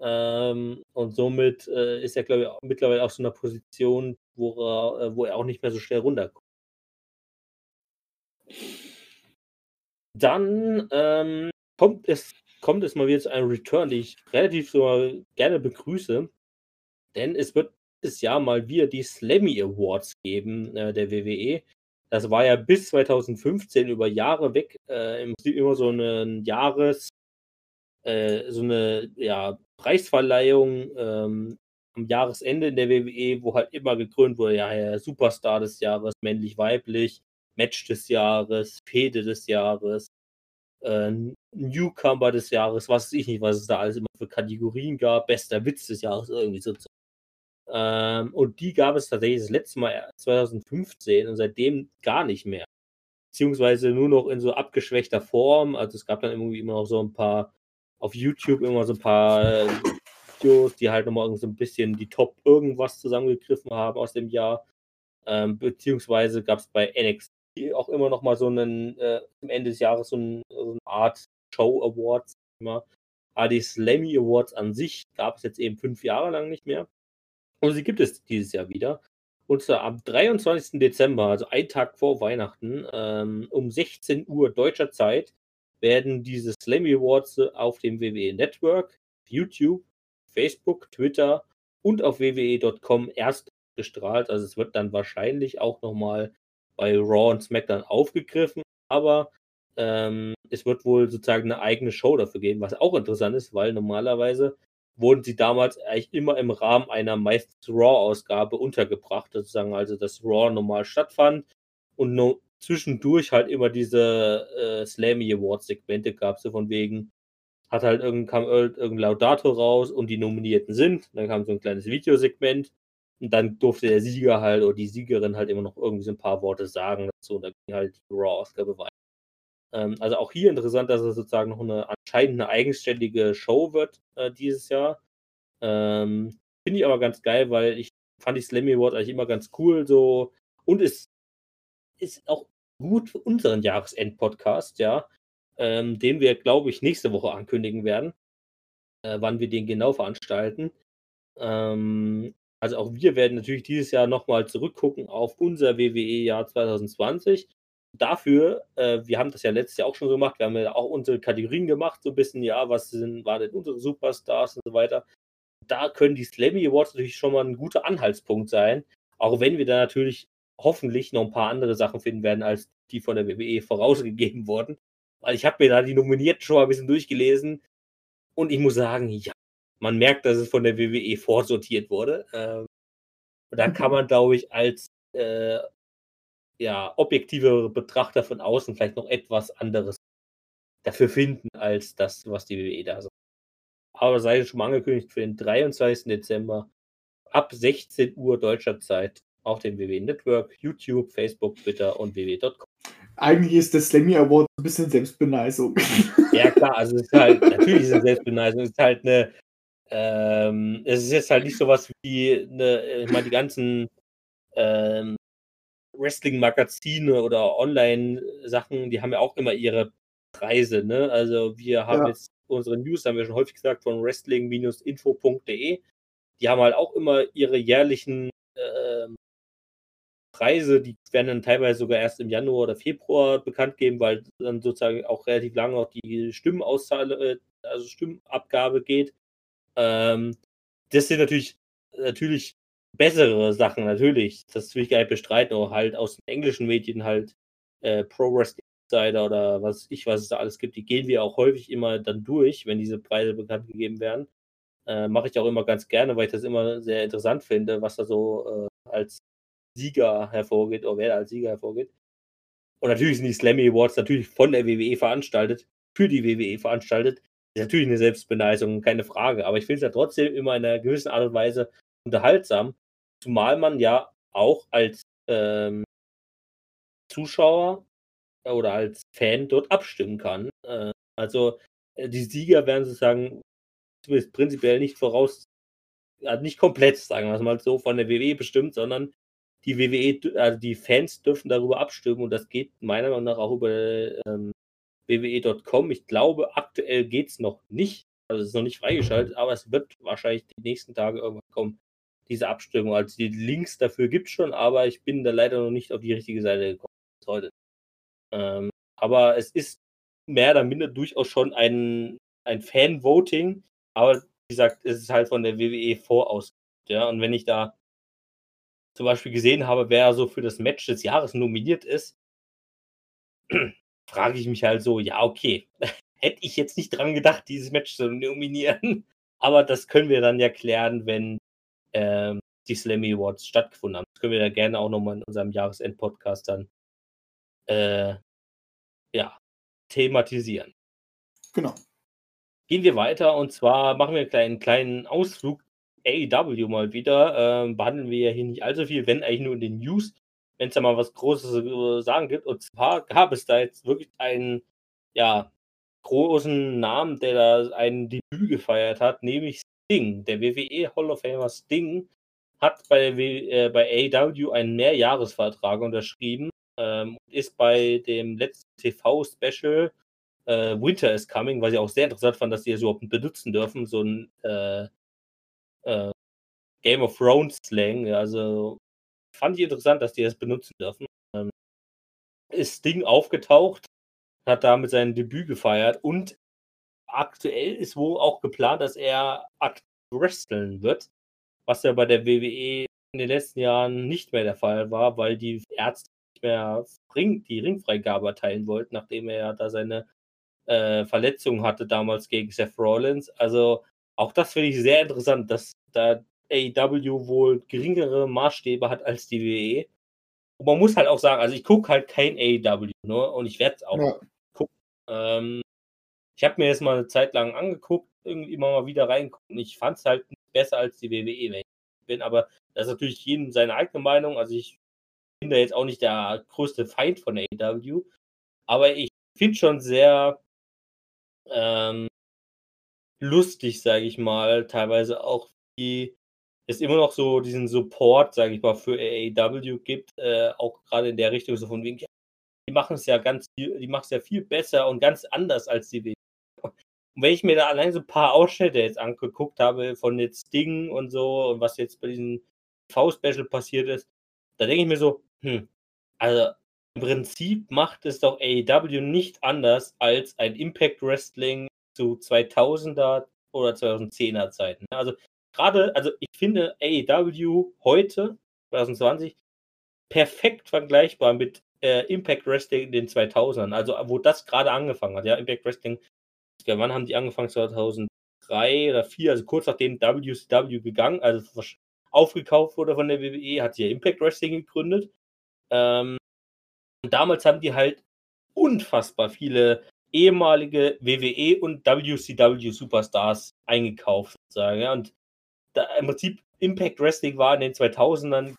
Ähm, und somit äh, ist er, glaube ich, auch, mittlerweile auf so einer Position, wo er, äh, wo er auch nicht mehr so schnell runterkommt. Dann ähm, kommt es kommt es mal wieder zu einem Return, den ich relativ so gerne begrüße. Denn es wird dieses Jahr mal wieder die Slammy Awards geben äh, der WWE. Das war ja bis 2015 über Jahre weg. Äh, Im Prinzip immer so ein Jahres, äh, so eine ja, Preisverleihung ähm, am Jahresende in der WWE, wo halt immer gekrönt wurde, ja, ja Superstar des Jahres, männlich-weiblich, Match des Jahres, Fede des Jahres, äh, Newcomer des Jahres, was weiß ich nicht, was es da alles immer für Kategorien gab, bester Witz des Jahres, irgendwie so. Ähm, und die gab es tatsächlich das letzte Mal 2015 und seitdem gar nicht mehr. Beziehungsweise nur noch in so abgeschwächter Form. Also es gab dann irgendwie immer noch so ein paar auf YouTube immer so ein paar äh, Videos, die halt nochmal so ein bisschen die Top irgendwas zusammengegriffen haben aus dem Jahr. Ähm, beziehungsweise gab es bei NXT auch immer noch mal so einen, äh, am Ende des Jahres so, ein, so eine Art Show Awards immer. Aber die Slammy Awards an sich gab es jetzt eben fünf Jahre lang nicht mehr. Und sie gibt es dieses Jahr wieder. Und zwar am 23. Dezember, also ein Tag vor Weihnachten, ähm, um 16 Uhr deutscher Zeit, werden diese Slammy Awards auf dem WWE Network, YouTube, Facebook, Twitter und auf wwe.com erst gestrahlt. Also es wird dann wahrscheinlich auch nochmal bei Raw und SmackDown aufgegriffen, aber ähm, es wird wohl sozusagen eine eigene Show dafür geben, was auch interessant ist, weil normalerweise wurden sie damals eigentlich immer im Rahmen einer meistens Raw-Ausgabe untergebracht, sozusagen, also dass Raw normal stattfand und nur zwischendurch halt immer diese äh, Slammy Awards-Segmente gab, so von wegen, hat halt irgendein, kam irgendein Laudator raus und die Nominierten sind. Dann kam so ein kleines Videosegment und dann durfte der Sieger halt oder die Siegerin halt immer noch irgendwie so ein paar Worte sagen dazu. Und da ging halt die Raw-Ausgabe weiter. Ähm, also auch hier interessant, dass es sozusagen noch eine anscheinend eine eigenständige Show wird äh, dieses Jahr. Ähm, Finde ich aber ganz geil, weil ich fand die Slammy Award eigentlich immer ganz cool so. Und es ist auch gut für unseren Jahresend-Podcast, ja. Ähm, den wir, glaube ich, nächste Woche ankündigen werden, äh, wann wir den genau veranstalten. Ähm, also auch wir werden natürlich dieses Jahr nochmal zurückgucken auf unser WWE-Jahr 2020. Dafür, äh, wir haben das ja letztes Jahr auch schon so gemacht, wir haben ja auch unsere Kategorien gemacht, so ein bisschen, ja, was sind, waren denn unsere Superstars und so weiter. Da können die Slammy Awards natürlich schon mal ein guter Anhaltspunkt sein, auch wenn wir da natürlich hoffentlich noch ein paar andere Sachen finden werden, als die von der WWE vorausgegeben wurden. Weil ich habe mir da die Nominierten schon mal ein bisschen durchgelesen und ich muss sagen, ja, man merkt, dass es von der WWE vorsortiert wurde. Ähm, und da kann man, glaube ich, als äh, ja, objektivere Betrachter von außen vielleicht noch etwas anderes dafür finden, als das, was die WWE da sagt. Aber sei schon mal angekündigt für den 23. Dezember ab 16 Uhr deutscher Zeit auf dem WWE Network, YouTube, Facebook, Twitter und www.com. Eigentlich ist der Slammy Award ein bisschen Selbstbeneisung. Ja, klar, also es ist halt, natürlich ist es Selbstbeneisung, es ist halt eine, ähm, es ist jetzt halt nicht sowas wie eine, ich meine, die ganzen ähm, Wrestling-Magazine oder Online-Sachen, die haben ja auch immer ihre Preise, ne? Also wir haben ja. jetzt unsere News, haben wir schon häufig gesagt, von wrestling-info.de. Die haben halt auch immer ihre jährlichen äh, Preise, die werden dann teilweise sogar erst im Januar oder Februar bekannt geben, weil dann sozusagen auch relativ lange noch die Stimmenauszahl, äh, also Stimmabgabe geht. Ähm, das sind natürlich, natürlich bessere Sachen, natürlich. Das will ich gar nicht bestreiten, aber halt aus den englischen Medien halt äh, Pro Wrestling Insider oder was ich, was es da alles gibt, die gehen wir auch häufig immer dann durch, wenn diese Preise bekannt gegeben werden. Äh, Mache ich auch immer ganz gerne, weil ich das immer sehr interessant finde, was da so äh, als Sieger hervorgeht oder wer da als Sieger hervorgeht. Und natürlich sind die Slammy Awards natürlich von der WWE veranstaltet, für die WWE veranstaltet. Ist natürlich eine Selbstbeneisung, keine Frage. Aber ich finde es ja trotzdem immer in einer gewissen Art und Weise unterhaltsam, zumal man ja auch als ähm, Zuschauer oder als Fan dort abstimmen kann. Äh, also äh, die Sieger werden sozusagen prinzipiell nicht voraus, also nicht komplett, sagen wir es mal so, von der WWE bestimmt, sondern die WWE, also die Fans dürfen darüber abstimmen und das geht meiner Meinung nach auch über ähm, WWE.com. Ich glaube, aktuell geht es noch nicht. Also es ist noch nicht freigeschaltet, aber es wird wahrscheinlich die nächsten Tage irgendwann kommen, diese Abstimmung. Also die Links dafür gibt es schon, aber ich bin da leider noch nicht auf die richtige Seite gekommen bis heute. Ähm, aber es ist mehr oder minder durchaus schon ein, ein Fan-Voting, aber wie gesagt, es ist halt von der WWE voraus. Ja, und wenn ich da zum Beispiel gesehen habe, wer so für das Match des Jahres nominiert ist, frage ich mich halt so, ja, okay, (laughs) hätte ich jetzt nicht dran gedacht, dieses Match zu nominieren. (laughs) Aber das können wir dann ja klären, wenn ähm, die Slammy Awards stattgefunden haben. Das können wir ja gerne auch nochmal in unserem Jahresend-Podcast dann äh, ja, thematisieren. Genau. Gehen wir weiter und zwar machen wir einen kleinen, kleinen Ausflug AEW mal wieder. Ähm, behandeln wir ja hier nicht allzu viel, wenn eigentlich nur in den News, wenn es da mal was Großes zu sagen gibt. Und zwar gab es da jetzt wirklich einen, ja, großen Namen, der da ein Debüt gefeiert hat, nämlich Sting. Der WWE Hall of Famer Sting hat bei, w äh, bei AEW einen Mehrjahresvertrag unterschrieben ähm, ist bei dem letzten TV-Special äh, Winter is Coming, was ich auch sehr interessant fand, dass die das überhaupt benutzen dürfen, so ein äh, äh, Game of Thrones Slang. Also fand ich interessant, dass die das benutzen dürfen. Ähm, ist Ding aufgetaucht, hat damit sein Debüt gefeiert und aktuell ist wohl auch geplant, dass er aktiv wresteln wird, was ja bei der WWE in den letzten Jahren nicht mehr der Fall war, weil die Ärzte mehr Ring, die Ringfreigabe erteilen wollte, nachdem er ja da seine äh, Verletzung hatte damals gegen Seth Rollins. Also auch das finde ich sehr interessant, dass da AEW wohl geringere Maßstäbe hat als die WWE. Und man muss halt auch sagen, also ich gucke halt kein AEW, ne? Und ich werde es auch ja. gucken. Ähm, ich habe mir das mal eine Zeit lang angeguckt, irgendwie immer mal wieder reingucken. Ich fand es halt nicht besser als die WWE, wenn ich bin, aber das ist natürlich jedem seine eigene Meinung. Also ich bin da jetzt auch nicht der größte Feind von AEW, aber ich finde schon sehr ähm, lustig, sage ich mal, teilweise auch, wie es immer noch so diesen Support, sage ich mal, für AEW gibt, äh, auch gerade in der Richtung so von wegen, die machen es ja ganz viel, die machen es ja viel besser und ganz anders als die WWE. Und wenn ich mir da allein so ein paar Ausschnitte jetzt angeguckt habe von jetzt Ding und so und was jetzt bei diesem V-Special passiert ist, da denke ich mir so, hm. Also im Prinzip macht es doch AEW nicht anders als ein Impact Wrestling zu 2000er oder 2010er Zeiten. Also gerade, also ich finde AEW heute, 2020, perfekt vergleichbar mit äh, Impact Wrestling in den 2000ern. Also wo das gerade angefangen hat. Ja, Impact Wrestling, wann haben die angefangen? 2003 oder 2004, also kurz nachdem WCW gegangen, also aufgekauft wurde von der WWE, hat sie ja Impact Wrestling gegründet. Ähm, und damals haben die halt unfassbar viele ehemalige WWE und WCW Superstars eingekauft, sozusagen. Ja. Und da, im Prinzip Impact Wrestling war in den 2000ern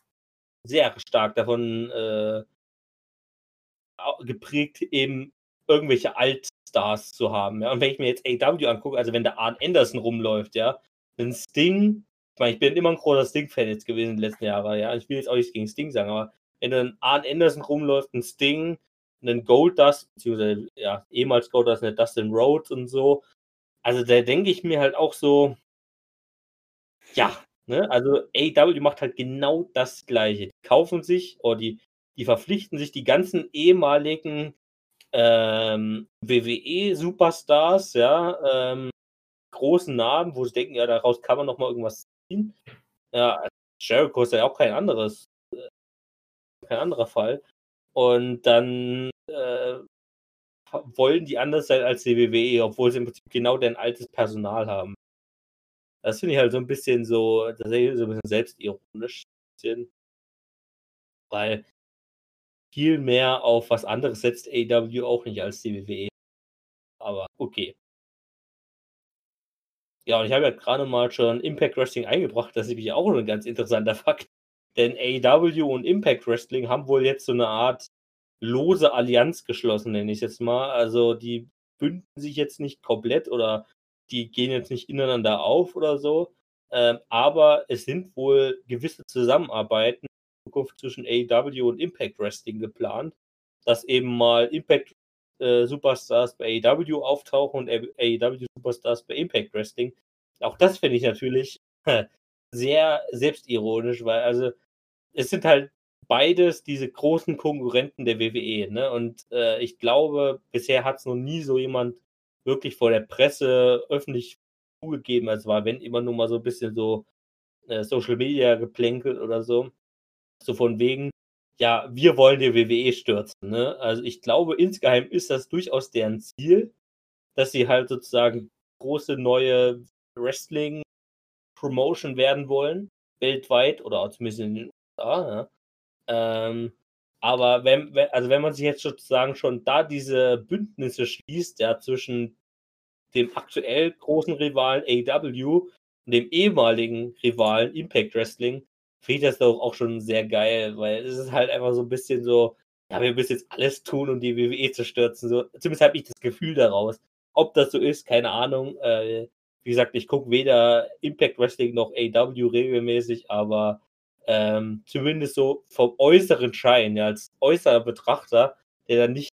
sehr stark davon äh, geprägt, eben irgendwelche Altstars zu haben. Ja. Und wenn ich mir jetzt AW angucke, also wenn der Arn Anderson rumläuft, ja, ein Sting, ich meine, ich bin immer ein großer Sting-Fan jetzt gewesen in den letzten Jahren, ja. Ich will jetzt auch nichts gegen Sting sagen, aber wenn dann Arn Anderson rumläuft, ein Sting, einen Goldust, beziehungsweise ja, ehemals Goldust, eine Dustin Rhodes und so. Also da denke ich mir halt auch so, ja, ne, also AW macht halt genau das Gleiche. Die kaufen sich oder die, die verpflichten sich die ganzen ehemaligen ähm, WWE-Superstars, ja, ähm, großen Namen, wo sie denken, ja, daraus kann man noch mal irgendwas ziehen. Ja, Jericho ist ja auch kein anderes, äh, kein anderer Fall. Und dann äh, wollen die anders sein als die WWE, obwohl sie im Prinzip genau dein altes Personal haben. Das finde ich halt so ein bisschen so, tatsächlich so ein bisschen selbstironisch. Weil viel mehr auf was anderes setzt AW auch nicht als die WWE. Aber okay. Ja, und ich habe ja gerade mal schon Impact Wrestling eingebracht, das ist nämlich auch ein ganz interessanter Fakt. Denn AW und Impact Wrestling haben wohl jetzt so eine Art lose Allianz geschlossen, nenne ich es jetzt mal. Also die bünden sich jetzt nicht komplett oder die gehen jetzt nicht ineinander auf oder so. Ähm, aber es sind wohl gewisse Zusammenarbeiten in Zukunft zwischen AEW und Impact Wrestling geplant, dass eben mal Impact äh, Superstars bei AEW auftauchen und AEW Superstars bei Impact Wrestling. Auch das finde ich natürlich (laughs) sehr selbstironisch, weil also es sind halt beides diese großen Konkurrenten der WWE. Ne? Und äh, ich glaube, bisher hat es noch nie so jemand wirklich vor der Presse öffentlich zugegeben. Es war, wenn immer nur mal so ein bisschen so äh, Social Media geplänkelt oder so. So von wegen, ja, wir wollen die WWE stürzen. Ne? Also ich glaube, insgeheim ist das durchaus deren Ziel, dass sie halt sozusagen große neue Wrestling-Promotion werden wollen, weltweit oder zumindest in den USA. Ja? Ähm, aber wenn, wenn, also wenn man sich jetzt sozusagen schon da diese Bündnisse schließt, ja, zwischen dem aktuell großen Rivalen AW und dem ehemaligen Rivalen Impact Wrestling, finde ich das doch auch schon sehr geil, weil es ist halt einfach so ein bisschen so, ja, wir müssen jetzt alles tun, um die WWE zu stürzen. So, zumindest habe ich das Gefühl daraus. Ob das so ist, keine Ahnung. Äh, wie gesagt, ich gucke weder Impact Wrestling noch AW regelmäßig, aber ähm, zumindest so vom äußeren Schein, ja, als äußerer Betrachter, der da nicht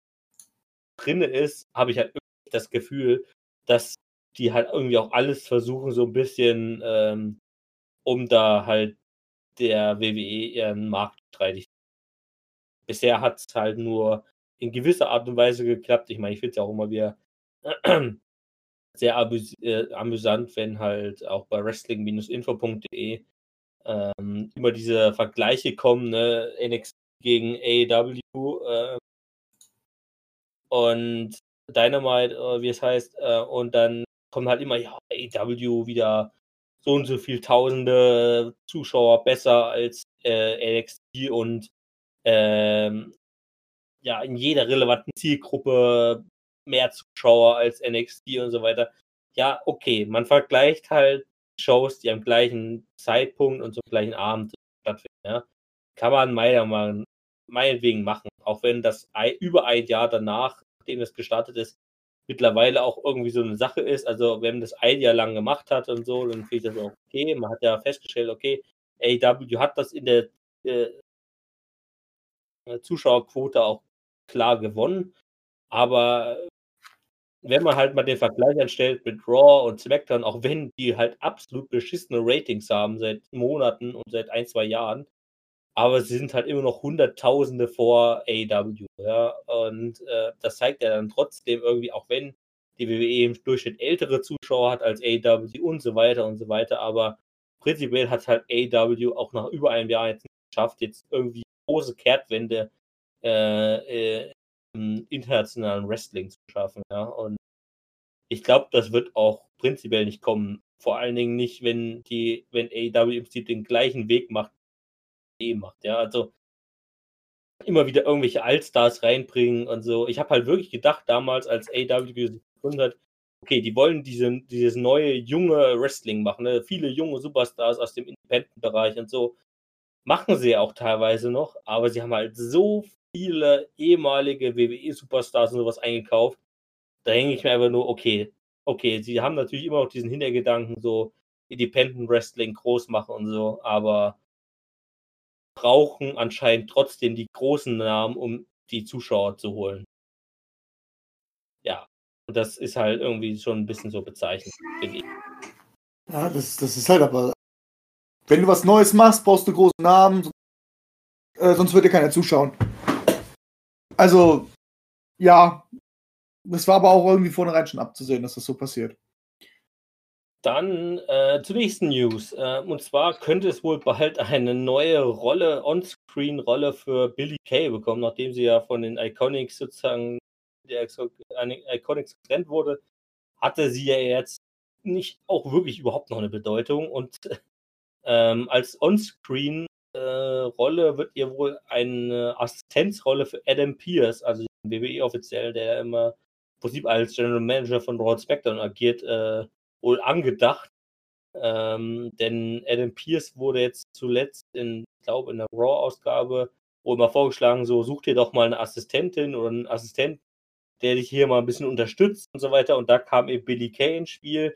drin ist, habe ich halt irgendwie das Gefühl, dass die halt irgendwie auch alles versuchen, so ein bisschen, ähm, um da halt der WWE ihren Markt streitig. Bisher hat es halt nur in gewisser Art und Weise geklappt. Ich meine, ich finde es ja auch immer wieder (clears throat) sehr äh, amüsant, wenn halt auch bei wrestling-info.de ähm, immer diese Vergleiche kommen, ne? NXT gegen AEW äh, und Dynamite, äh, wie es heißt, äh, und dann kommen halt immer, ja, AEW wieder so und so viel tausende Zuschauer besser als äh, NXT und ähm, ja, in jeder relevanten Zielgruppe mehr Zuschauer als NXT und so weiter. Ja, okay, man vergleicht halt Shows, die am gleichen Zeitpunkt und zum gleichen Abend stattfinden. Ja. Kann man meiner meinetwegen machen, auch wenn das über ein Jahr danach, nachdem es gestartet ist, mittlerweile auch irgendwie so eine Sache ist. Also wenn man das ein Jahr lang gemacht hat und so, dann finde ich das auch okay. Man hat ja festgestellt, okay, AW hat das in der äh, Zuschauerquote auch klar gewonnen. Aber wenn man halt mal den Vergleich anstellt mit Raw und SmackDown, auch wenn die halt absolut beschissene Ratings haben seit Monaten und seit ein, zwei Jahren, aber sie sind halt immer noch Hunderttausende vor AEW. Ja? Und äh, das zeigt ja dann trotzdem irgendwie, auch wenn die WWE im Durchschnitt ältere Zuschauer hat als AEW und so weiter und so weiter, aber prinzipiell hat halt AEW auch nach über einem Jahr jetzt nicht geschafft, jetzt irgendwie große Kehrtwende äh, äh, internationalen Wrestling zu schaffen. Ja? Und ich glaube, das wird auch prinzipiell nicht kommen. vor allen Dingen nicht, wenn die, wenn AEW im Prinzip den gleichen Weg macht, eh macht. Ja, also immer wieder irgendwelche Allstars reinbringen und so. Ich habe halt wirklich gedacht, damals, als AEW gegründet hat, okay, die wollen diese, dieses neue, junge Wrestling machen. Ne? Viele junge Superstars aus dem Independent-Bereich und so. Machen sie ja auch teilweise noch, aber sie haben halt so viele ehemalige WWE-Superstars und sowas eingekauft. Da hänge ich mir einfach nur, okay, okay, sie haben natürlich immer noch diesen Hintergedanken, so Independent Wrestling groß machen und so, aber brauchen anscheinend trotzdem die großen Namen, um die Zuschauer zu holen. Ja, und das ist halt irgendwie schon ein bisschen so bezeichnend. Ja, das, das ist halt aber. Wenn du was Neues machst, brauchst du große Namen, äh, sonst wird dir keiner zuschauen. Also, ja, das war aber auch irgendwie vornherein schon abzusehen, dass das so passiert. Dann äh, zur nächsten News. Äh, und zwar könnte es wohl bald eine neue Rolle, On-Screen-Rolle für Billy Kay bekommen, nachdem sie ja von den Iconics sozusagen, der Iconics getrennt wurde, hatte sie ja jetzt nicht auch wirklich überhaupt noch eine Bedeutung. Und (laughs) ähm, als On-Screen äh, wird ihr wohl eine Assistenzrolle für Adam Pierce, also den WWE-Offiziell, der immer im Prinzip als General Manager von Raw SmackDown agiert, äh, wohl angedacht. Ähm, denn Adam Pierce wurde jetzt zuletzt in, ich glaube, in der Raw-Ausgabe wohl mal vorgeschlagen, so such dir doch mal eine Assistentin oder einen Assistent, der dich hier mal ein bisschen unterstützt und so weiter. Und da kam eben Billy Kay ins Spiel,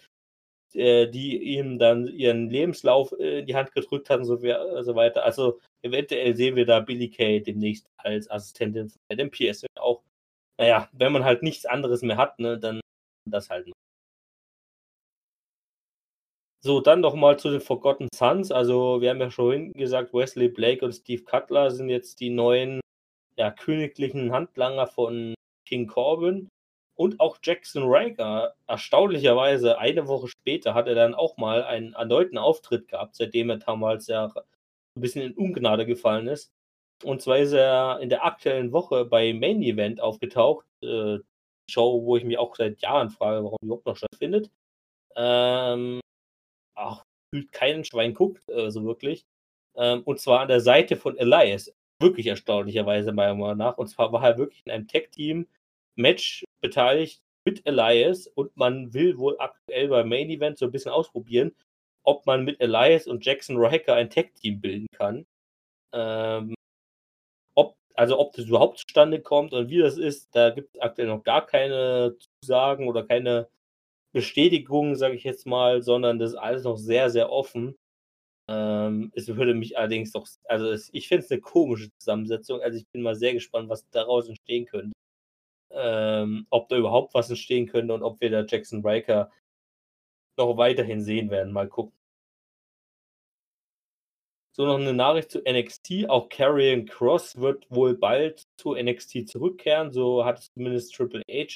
äh, die ihm dann ihren Lebenslauf äh, in die Hand gedrückt hat und so, äh, so, weiter. Also eventuell sehen wir da Billy Kay demnächst als Assistentin von Adam Pierce. Auch, naja, wenn man halt nichts anderes mehr hat, ne, dann das halt. Noch. So, dann noch mal zu den Forgotten Sons. Also, wir haben ja schon gesagt, Wesley Blake und Steve Cutler sind jetzt die neuen ja, königlichen Handlanger von King Corbin. Und auch Jackson Riker, erstaunlicherweise eine Woche später, hat er dann auch mal einen erneuten Auftritt gehabt, seitdem er damals ja ein bisschen in Ungnade gefallen ist. Und zwar ist er in der aktuellen Woche bei Main Event aufgetaucht. Äh, Show, wo ich mich auch seit Jahren frage, warum die überhaupt noch stattfindet. Ähm, auch fühlt keinen Schwein guckt, äh, so wirklich. Ähm, und zwar an der Seite von Elias. Wirklich erstaunlicherweise meiner Meinung nach. Und zwar war er wirklich in einem Tag-Team-Match beteiligt mit Elias und man will wohl aktuell beim Main Event so ein bisschen ausprobieren, ob man mit Elias und Jackson Riker ein Tag-Team bilden kann. Ähm, also ob das überhaupt zustande kommt und wie das ist, da gibt es aktuell noch gar keine Zusagen oder keine Bestätigung, sage ich jetzt mal, sondern das ist alles noch sehr, sehr offen. Ähm, es würde mich allerdings doch, also es, ich finde es eine komische Zusammensetzung. Also ich bin mal sehr gespannt, was daraus entstehen könnte. Ähm, ob da überhaupt was entstehen könnte und ob wir da Jackson Riker noch weiterhin sehen werden. Mal gucken. So, noch eine Nachricht zu NXT. Auch Karrion Cross wird wohl bald zu NXT zurückkehren. So hat es zumindest Triple H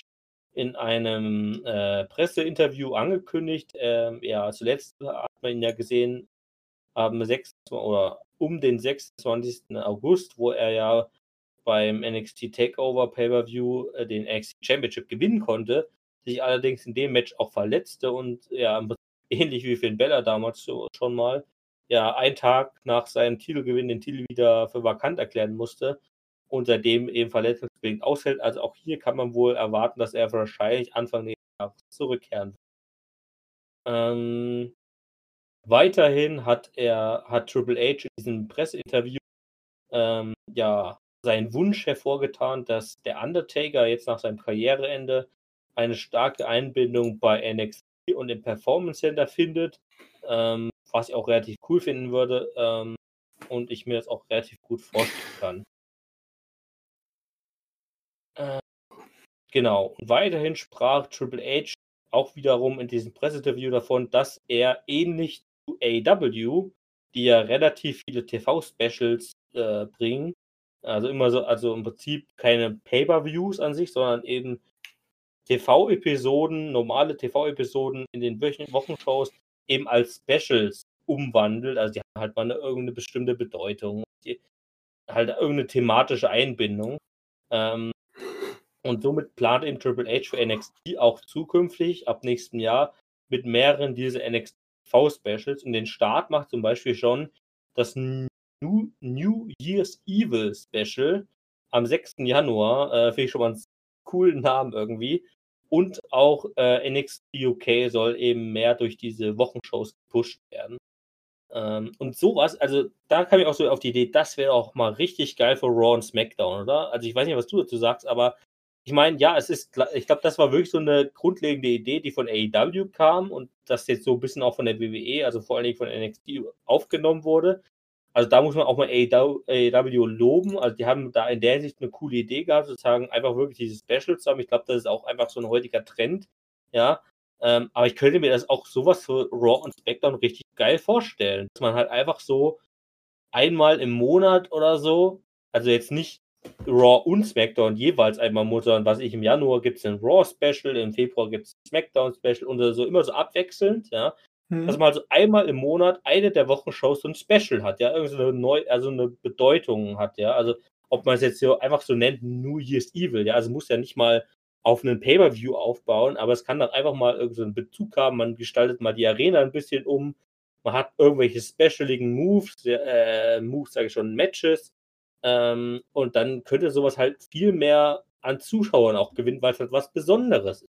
in einem äh, Presseinterview angekündigt. Ähm, ja, zuletzt hat man ihn ja gesehen am 6. oder um den 26. August, wo er ja beim NXT Takeover Pay-Per-View äh, den NXT Championship gewinnen konnte, sich allerdings in dem Match auch verletzte und ja, ähnlich wie Finn Bella damals schon mal, ja, einen Tag nach seinem Titelgewinn den Titel wieder für vakant erklären musste und seitdem eben verletzungsbedingt aushält. Also auch hier kann man wohl erwarten, dass er wahrscheinlich Anfang nächsten Jahres zurückkehren wird. Ähm, weiterhin hat er, hat Triple H in diesem Presseinterview ähm, ja seinen Wunsch hervorgetan, dass der Undertaker jetzt nach seinem Karriereende eine starke Einbindung bei NXT und im Performance Center findet, ähm, was ich auch relativ cool finden würde ähm, und ich mir das auch relativ gut vorstellen kann. Äh, genau. Und weiterhin sprach Triple H auch wiederum in diesem Presseinterview davon, dass er ähnlich zu AW, die ja relativ viele TV-Specials äh, bringen, also immer so, also im Prinzip keine Pay-Per-Views an sich, sondern eben TV-Episoden, normale TV-Episoden in den Wochenshows eben als Specials umwandelt. Also die haben halt mal eine, irgendeine bestimmte Bedeutung, die, halt irgendeine thematische Einbindung. Ähm, und somit plant eben Triple H für NXT auch zukünftig ab nächstem Jahr mit mehreren diese NXT-Specials und den Start macht zum Beispiel schon das New, New Year's Evil Special am 6. Januar. Äh, Finde ich schon mal einen coolen Namen irgendwie. Und auch äh, NXT UK soll eben mehr durch diese Wochenshows gepusht werden. Ähm, und sowas, also da kam ich auch so auf die Idee, das wäre auch mal richtig geil für Raw und SmackDown, oder? Also ich weiß nicht, was du dazu sagst, aber ich meine, ja, es ist, ich glaube, das war wirklich so eine grundlegende Idee, die von AEW kam und das jetzt so ein bisschen auch von der WWE, also vor allen Dingen von NXT aufgenommen wurde. Also da muss man auch mal AEW loben. Also die haben da in der Hinsicht eine coole Idee gehabt, sozusagen einfach wirklich diese Specials haben. Ich glaube, das ist auch einfach so ein heutiger Trend. Ja. Ähm, aber ich könnte mir das auch sowas für Raw und SmackDown richtig geil vorstellen. Dass man halt einfach so einmal im Monat oder so, also jetzt nicht Raw und SmackDown jeweils einmal im Monat, sondern was ich im Januar gibt es ein Raw Special, im Februar gibt es ein SmackDown Special und so immer so abwechselnd, ja. Hm. Dass man also einmal im Monat eine der Wochenshows so ein Special hat, ja, irgendwie so eine, neu, also eine Bedeutung hat, ja. Also ob man es jetzt so einfach so nennt, New Year's Evil, ja, also muss ja nicht mal auf einen Pay-Per-View aufbauen, aber es kann dann einfach mal irgendwie so einen Bezug haben, man gestaltet mal die Arena ein bisschen um, man hat irgendwelche specialigen Moves, äh, Moves sage ich schon, Matches, ähm, und dann könnte sowas halt viel mehr an Zuschauern auch gewinnen, weil es halt was Besonderes ist.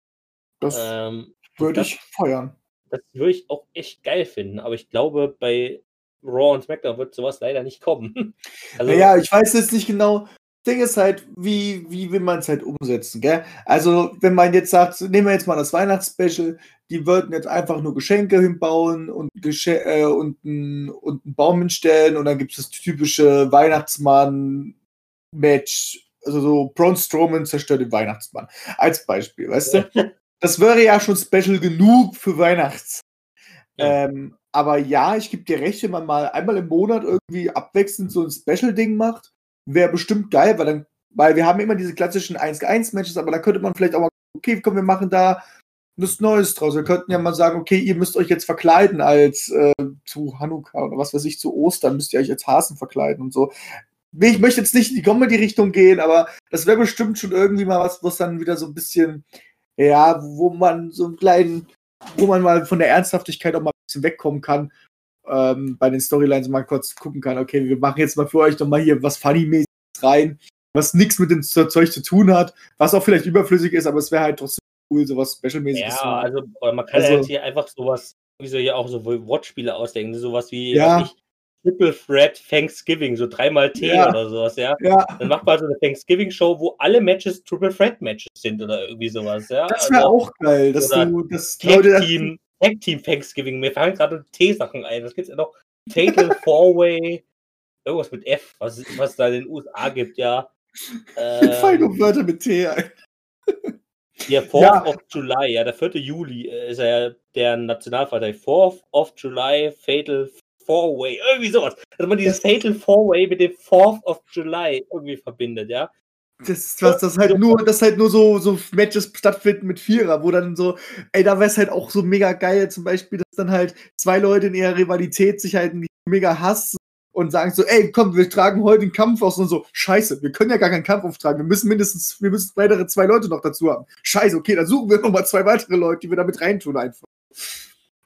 Das ähm, würde ich feuern das würde ich auch echt geil finden. Aber ich glaube, bei Raw und SmackDown wird sowas leider nicht kommen. (laughs) Also, naja, ich weiß jetzt nicht genau. Ding ist halt, wie, wie will man es halt umsetzen, gell? Also, wenn man jetzt sagt, nehmen wir jetzt mal das Weihnachtsspecial, die würden jetzt einfach nur Geschenke hinbauen und, Gesche äh, und, ein, und einen Baum hinstellen und dann gibt es das typische Weihnachtsmann-Match. Also so Braun Strowman zerstört den Weihnachtsmann. Als Beispiel, weißt du? das wäre ja schon special genug für Weihnachts. Ja. Ähm, aber ja, ich gebe dir recht, wenn man mal einmal im Monat irgendwie abwechselnd so ein Special-Ding macht, wäre bestimmt geil, weil dann, weil wir haben immer diese klassischen 1-1-Matches, aber da könnte man vielleicht auch mal, okay, komm, wir machen da was Neues draus. Wir könnten ja mal sagen, okay, ihr müsst euch jetzt verkleiden als äh, zu Hanukkah oder was weiß ich, zu Ostern müsst ihr euch als Hasen verkleiden und so. Ich möchte jetzt nicht in die Comedy-Richtung gehen, aber das wäre bestimmt schon irgendwie mal was, was dann wieder so ein bisschen ja, wo man so einen kleinen, wo man mal von der Ernsthaftigkeit auch mal ein bisschen wegkommen kann. Ähm, bei den Storylines mal kurz gucken kann, okay, wir machen jetzt mal für euch nochmal hier was Funny-mäßiges rein, was nichts mit dem Zeug zu tun hat, was auch vielleicht überflüssig ist, aber es wäre halt trotzdem cool, sowas Special-mäßiges. Ja, also man kann also, ja jetzt hier einfach sowas, wie so hier auch so Wortspiele ausdenken, sowas wie, ja. ich, Triple Threat Thanksgiving, so dreimal T ja. oder sowas, ja? ja. Dann macht man so eine Thanksgiving-Show, wo alle Matches Triple Threat Matches sind oder irgendwie sowas, ja. Das wäre also, auch geil, dass du das Leute. Team, Tag Team Thanksgiving, mir fallen gerade T-Sachen ein. Das gibt's ja noch. Fatal (laughs) Four-Way, irgendwas mit F, was, was da in den USA gibt, ja. Äh, fallen noch Wörter mit T ein. (laughs) Ja, 4th ja. of July, ja, der 4. Juli äh, ist ja der Nationalfeiertag. 4th of July, Fatal Four-Way, irgendwie sowas. Dass man dieses Fatal Four-Way mit dem 4th of July irgendwie verbindet, ja. Das, was, das halt nur, das halt nur so, so Matches stattfinden mit Vierer, wo dann so, ey, da wäre es halt auch so mega geil, zum Beispiel, dass dann halt zwei Leute in ihrer Rivalität sich halt mega hassen und sagen so, ey, komm, wir tragen heute einen Kampf aus und so, scheiße, wir können ja gar keinen Kampf auftragen, wir müssen mindestens, wir müssen weitere zwei Leute noch dazu haben. Scheiße, okay, dann suchen wir nochmal zwei weitere Leute, die wir damit reintun einfach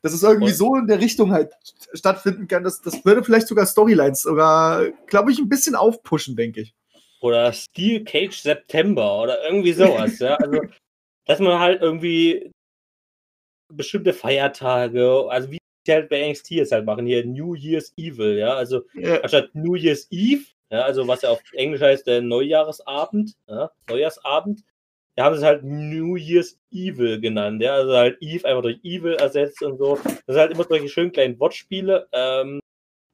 dass es irgendwie und so in der Richtung halt stattfinden kann, das, das würde vielleicht sogar Storylines sogar, glaube ich, ein bisschen aufpushen, denke ich. Oder Steel Cage September oder irgendwie sowas, ja. Also, dass man halt irgendwie bestimmte Feiertage, also wie die halt bei NXT jetzt halt machen, hier New Year's Evil, ja. Also ja. anstatt New Year's Eve, ja, also was ja auf Englisch heißt der Neujahresabend, ja, Neujahrsabend, da haben sie es halt New Year's Evil genannt, ja, also halt Eve einfach durch Evil ersetzt und so. Das sind halt immer solche schönen kleinen Wortspiele. Ähm,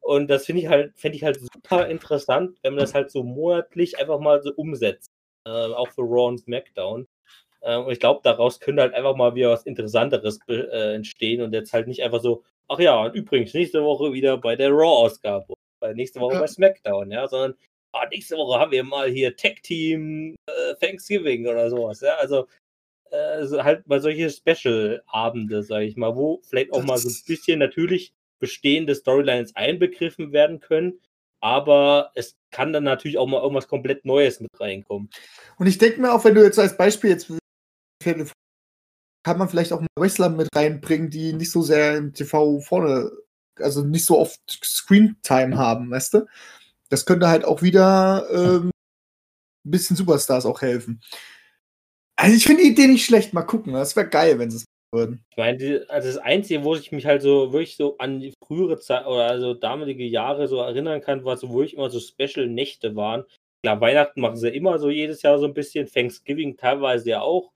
und das finde ich halt, finde ich halt super interessant, wenn man das halt so monatlich einfach mal so umsetzt. Äh, auch für Raw und SmackDown. Ähm, und ich glaube, daraus könnte halt einfach mal wieder was Interessanteres äh, entstehen und jetzt halt nicht einfach so, ach ja, und übrigens nächste Woche wieder bei der Raw-Ausgabe, bei nächste Woche ja. bei SmackDown, ja, sondern ah, nächste Woche haben wir mal hier Tech Team äh, Thanksgiving oder sowas. Ja? Also äh, halt mal solche Special-Abende, sage ich mal, wo vielleicht auch mal so ein bisschen natürlich bestehende Storylines einbegriffen werden können, aber es kann dann natürlich auch mal irgendwas komplett Neues mit reinkommen. Und ich denke mir auch, wenn du jetzt als Beispiel jetzt kann man vielleicht auch mal Wrestler mit reinbringen, die nicht so sehr im TV vorne, also nicht so oft Screentime haben, weißt du? Das könnte halt auch wieder ähm, ein bisschen Superstars auch helfen. Also ich finde die Idee nicht schlecht, mal gucken. Das wäre geil, wenn sie es würden. Ich meine, also das Einzige, wo ich mich halt so wirklich so an die frühere Zeit oder also damalige Jahre so erinnern kann, war so, wo ich immer so Special-Nächte waren. Klar, Weihnachten machen sie immer so jedes Jahr so ein bisschen, Thanksgiving teilweise ja auch.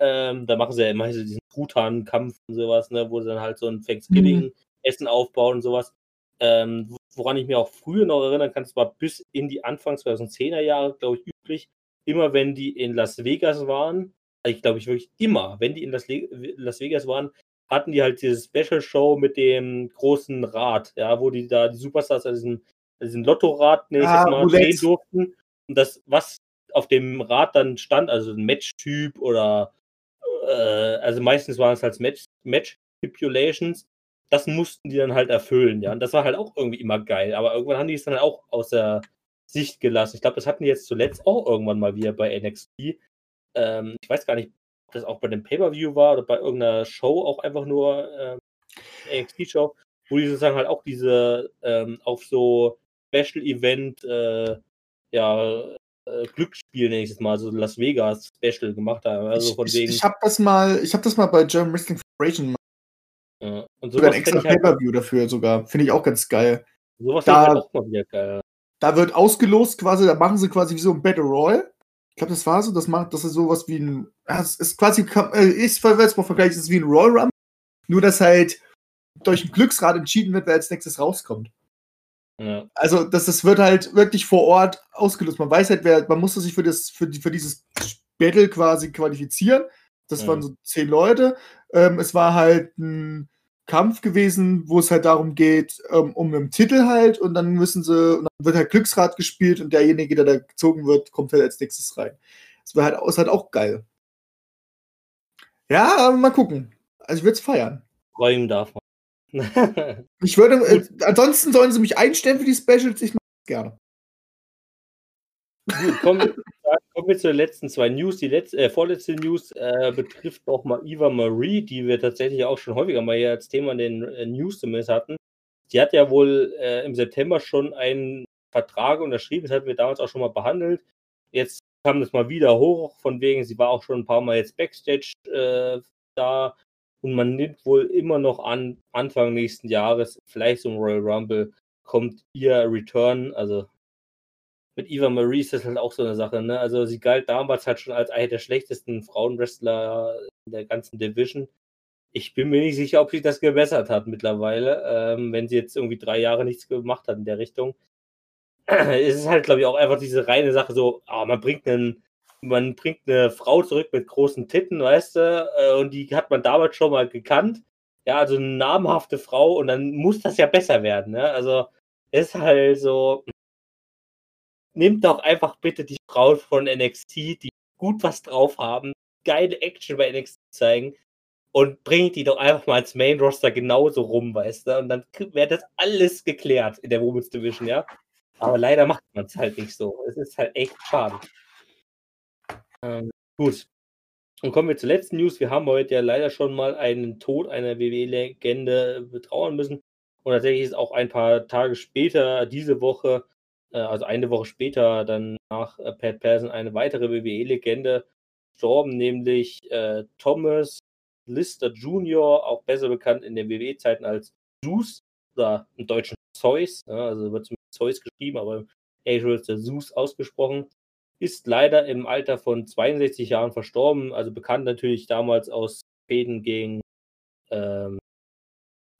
Ähm, da machen sie ja immer so diesen Truthahn-Kampf und sowas, ne, wo sie dann halt so ein Thanksgiving-Essen mhm. aufbauen und sowas. Ähm, woran ich mich auch früher noch erinnern kann, das war bis in die Anfang 2010er Jahre, glaube ich, üblich, immer wenn die in Las Vegas waren, ich glaube ich wirklich immer, wenn die in Las, Las Vegas waren, hatten die halt diese Special Show mit dem großen Rad, ja, wo die da die Superstars an diesem, diesem Lottorad nächstes ah, Mal drehen durften. Und das, was auf dem Rad dann stand, also ein Match-Typ oder äh, also meistens waren es halt Match, Match Stipulations, das mussten die dann halt erfüllen, ja. Und das war halt auch irgendwie immer geil. Aber irgendwann haben die es dann auch aus der Sicht gelassen. Ich glaube, das hatten die jetzt zuletzt auch irgendwann mal wieder bei NXT. Ähm, ich weiß gar nicht, ob das auch bei dem Pay-Per-View war oder bei irgendeiner Show auch einfach nur ähm, NXT-Show, wo die sozusagen halt auch diese ähm, auf so Special-Event, äh, ja, äh, Glücksspiel, nenne ich es mal, so Las Vegas Special gemacht haben. Also von ich, wegen. Ich, habe das mal, ich habe das mal bei German Wrestling Federation ja. Und sogar ein extra halt Pay-Per-View dafür sogar. Finde ich auch ganz geil. Sowas da, halt auch mal wieder geil. Da wird ausgelost quasi, da machen sie quasi wie so ein Battle Royal. Ich glaube, das war so, das macht, das ist sowas wie ein, das ist quasi, äh, ich verwende mal vergleichen, das ist wie ein Royal Rumble. Nur, dass halt durch ein Glücksrad entschieden wird, wer als nächstes rauskommt. Ja. Also, das, das wird halt wirklich vor Ort ausgelöst. Man weiß halt, wer, man musste sich für, das, für, die, für dieses Battle quasi qualifizieren. Das mhm. waren so zehn Leute. Ähm, es war halt ein Kampf gewesen, wo es halt darum geht, ähm, um einen Titel halt. Und dann müssen sie, und dann wird halt Glücksrad gespielt und derjenige, der da gezogen wird, kommt halt als nächstes rein. Das war halt, ist halt auch geil. Ja, mal gucken. Also ich würde es feiern. Freuen darf man. (laughs) ich würde, äh, ansonsten sollen sie mich einstellen für die Specials, ich mache es gerne. Gut, kommen wir, kommen wir zu den letzten zwei News. Die letzte, äh, vorletzte News äh, betrifft auch mal Eva Marie, die wir tatsächlich auch schon häufiger mal hier als Thema in den äh, News zumindest hatten. Die hat ja wohl äh, im September schon einen Vertrag unterschrieben, das hatten wir damals auch schon mal behandelt. Jetzt kam das mal wieder hoch, von wegen, sie war auch schon ein paar Mal jetzt Backstage äh, da und man nimmt wohl immer noch an, Anfang nächsten Jahres, vielleicht ein Royal Rumble, kommt ihr Return, also mit Eva Marie ist das halt auch so eine Sache. Ne? Also sie galt damals halt schon als eine der schlechtesten Frauenwrestler in der ganzen Division. Ich bin mir nicht sicher, ob sich das gebessert hat mittlerweile, ähm, wenn sie jetzt irgendwie drei Jahre nichts gemacht hat in der Richtung. (clears throat) es ist halt, glaube ich, auch einfach diese reine Sache so, oh, man bringt einen, man bringt eine Frau zurück mit großen Titten, weißt du, äh, und die hat man damals schon mal gekannt. Ja, also eine namhafte Frau und dann muss das ja besser werden. Ne? Also ist halt so, nimmt doch einfach bitte die Frauen von NXT, die gut was drauf haben, geile Action bei NXT zeigen und bringt die doch einfach mal ins Main Roster genauso rum, weißt du? Und dann wäre das alles geklärt in der Women's Division, ja? Aber leider macht man es halt nicht so. Es ist halt echt schade. Ähm, gut. Und kommen wir zur letzten News. Wir haben heute ja leider schon mal einen Tod einer WWE-Legende betrauern müssen. Und tatsächlich ist auch ein paar Tage später, diese Woche, also eine Woche später dann nach äh, Pat Patterson eine weitere WWE-Legende gestorben, nämlich äh, Thomas Lister Jr., auch besser bekannt in den WWE-Zeiten als Zeus oder im Deutschen Zeus, ja, also wird mit Zeus geschrieben, aber im Angel ist der Zeus ausgesprochen, ist leider im Alter von 62 Jahren verstorben, also bekannt natürlich damals aus Fäden gegen ähm,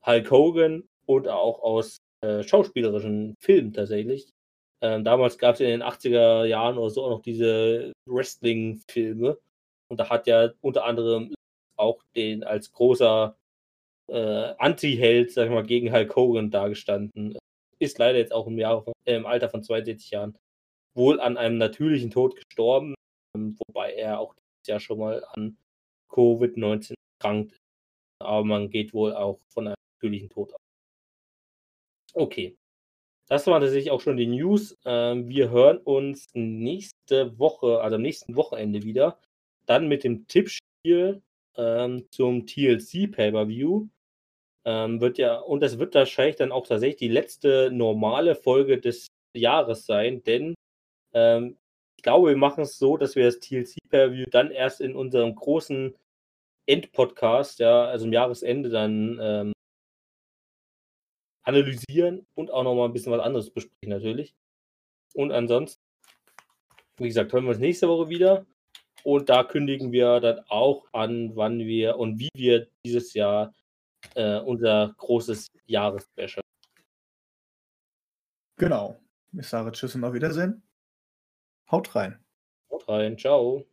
Hulk Hogan und auch aus äh, schauspielerischen Filmen tatsächlich. Ähm, damals gab es in den 80er Jahren oder so auch noch diese Wrestling-Filme. Und da hat ja unter anderem auch den als großer äh, Anti-Held, sag ich mal, gegen Hulk Hogan dargestanden. Ist leider jetzt auch im, Jahr, äh, im Alter von 62 Jahren wohl an einem natürlichen Tod gestorben, ähm, wobei er auch dieses Jahr schon mal an Covid-19 erkrankt ist. Aber man geht wohl auch von einem natürlichen Tod aus. Okay. Das waren tatsächlich auch schon die News. Ähm, wir hören uns nächste Woche, also am nächsten Wochenende wieder. Dann mit dem Tippspiel ähm, zum TLC Pay-Per-View. Ähm, wird ja, und das wird wahrscheinlich dann auch tatsächlich die letzte normale Folge des Jahres sein, denn ähm, ich glaube, wir machen es so, dass wir das TLC Pay-Per-View dann erst in unserem großen Endpodcast, ja, also im Jahresende dann ähm, analysieren und auch nochmal ein bisschen was anderes besprechen natürlich. Und ansonsten, wie gesagt, hören wir uns nächste Woche wieder. Und da kündigen wir dann auch an, wann wir und wie wir dieses Jahr äh, unser großes Jahresspecial. Genau. Ich sage Tschüss und auf Wiedersehen. Haut rein. Haut rein. Ciao.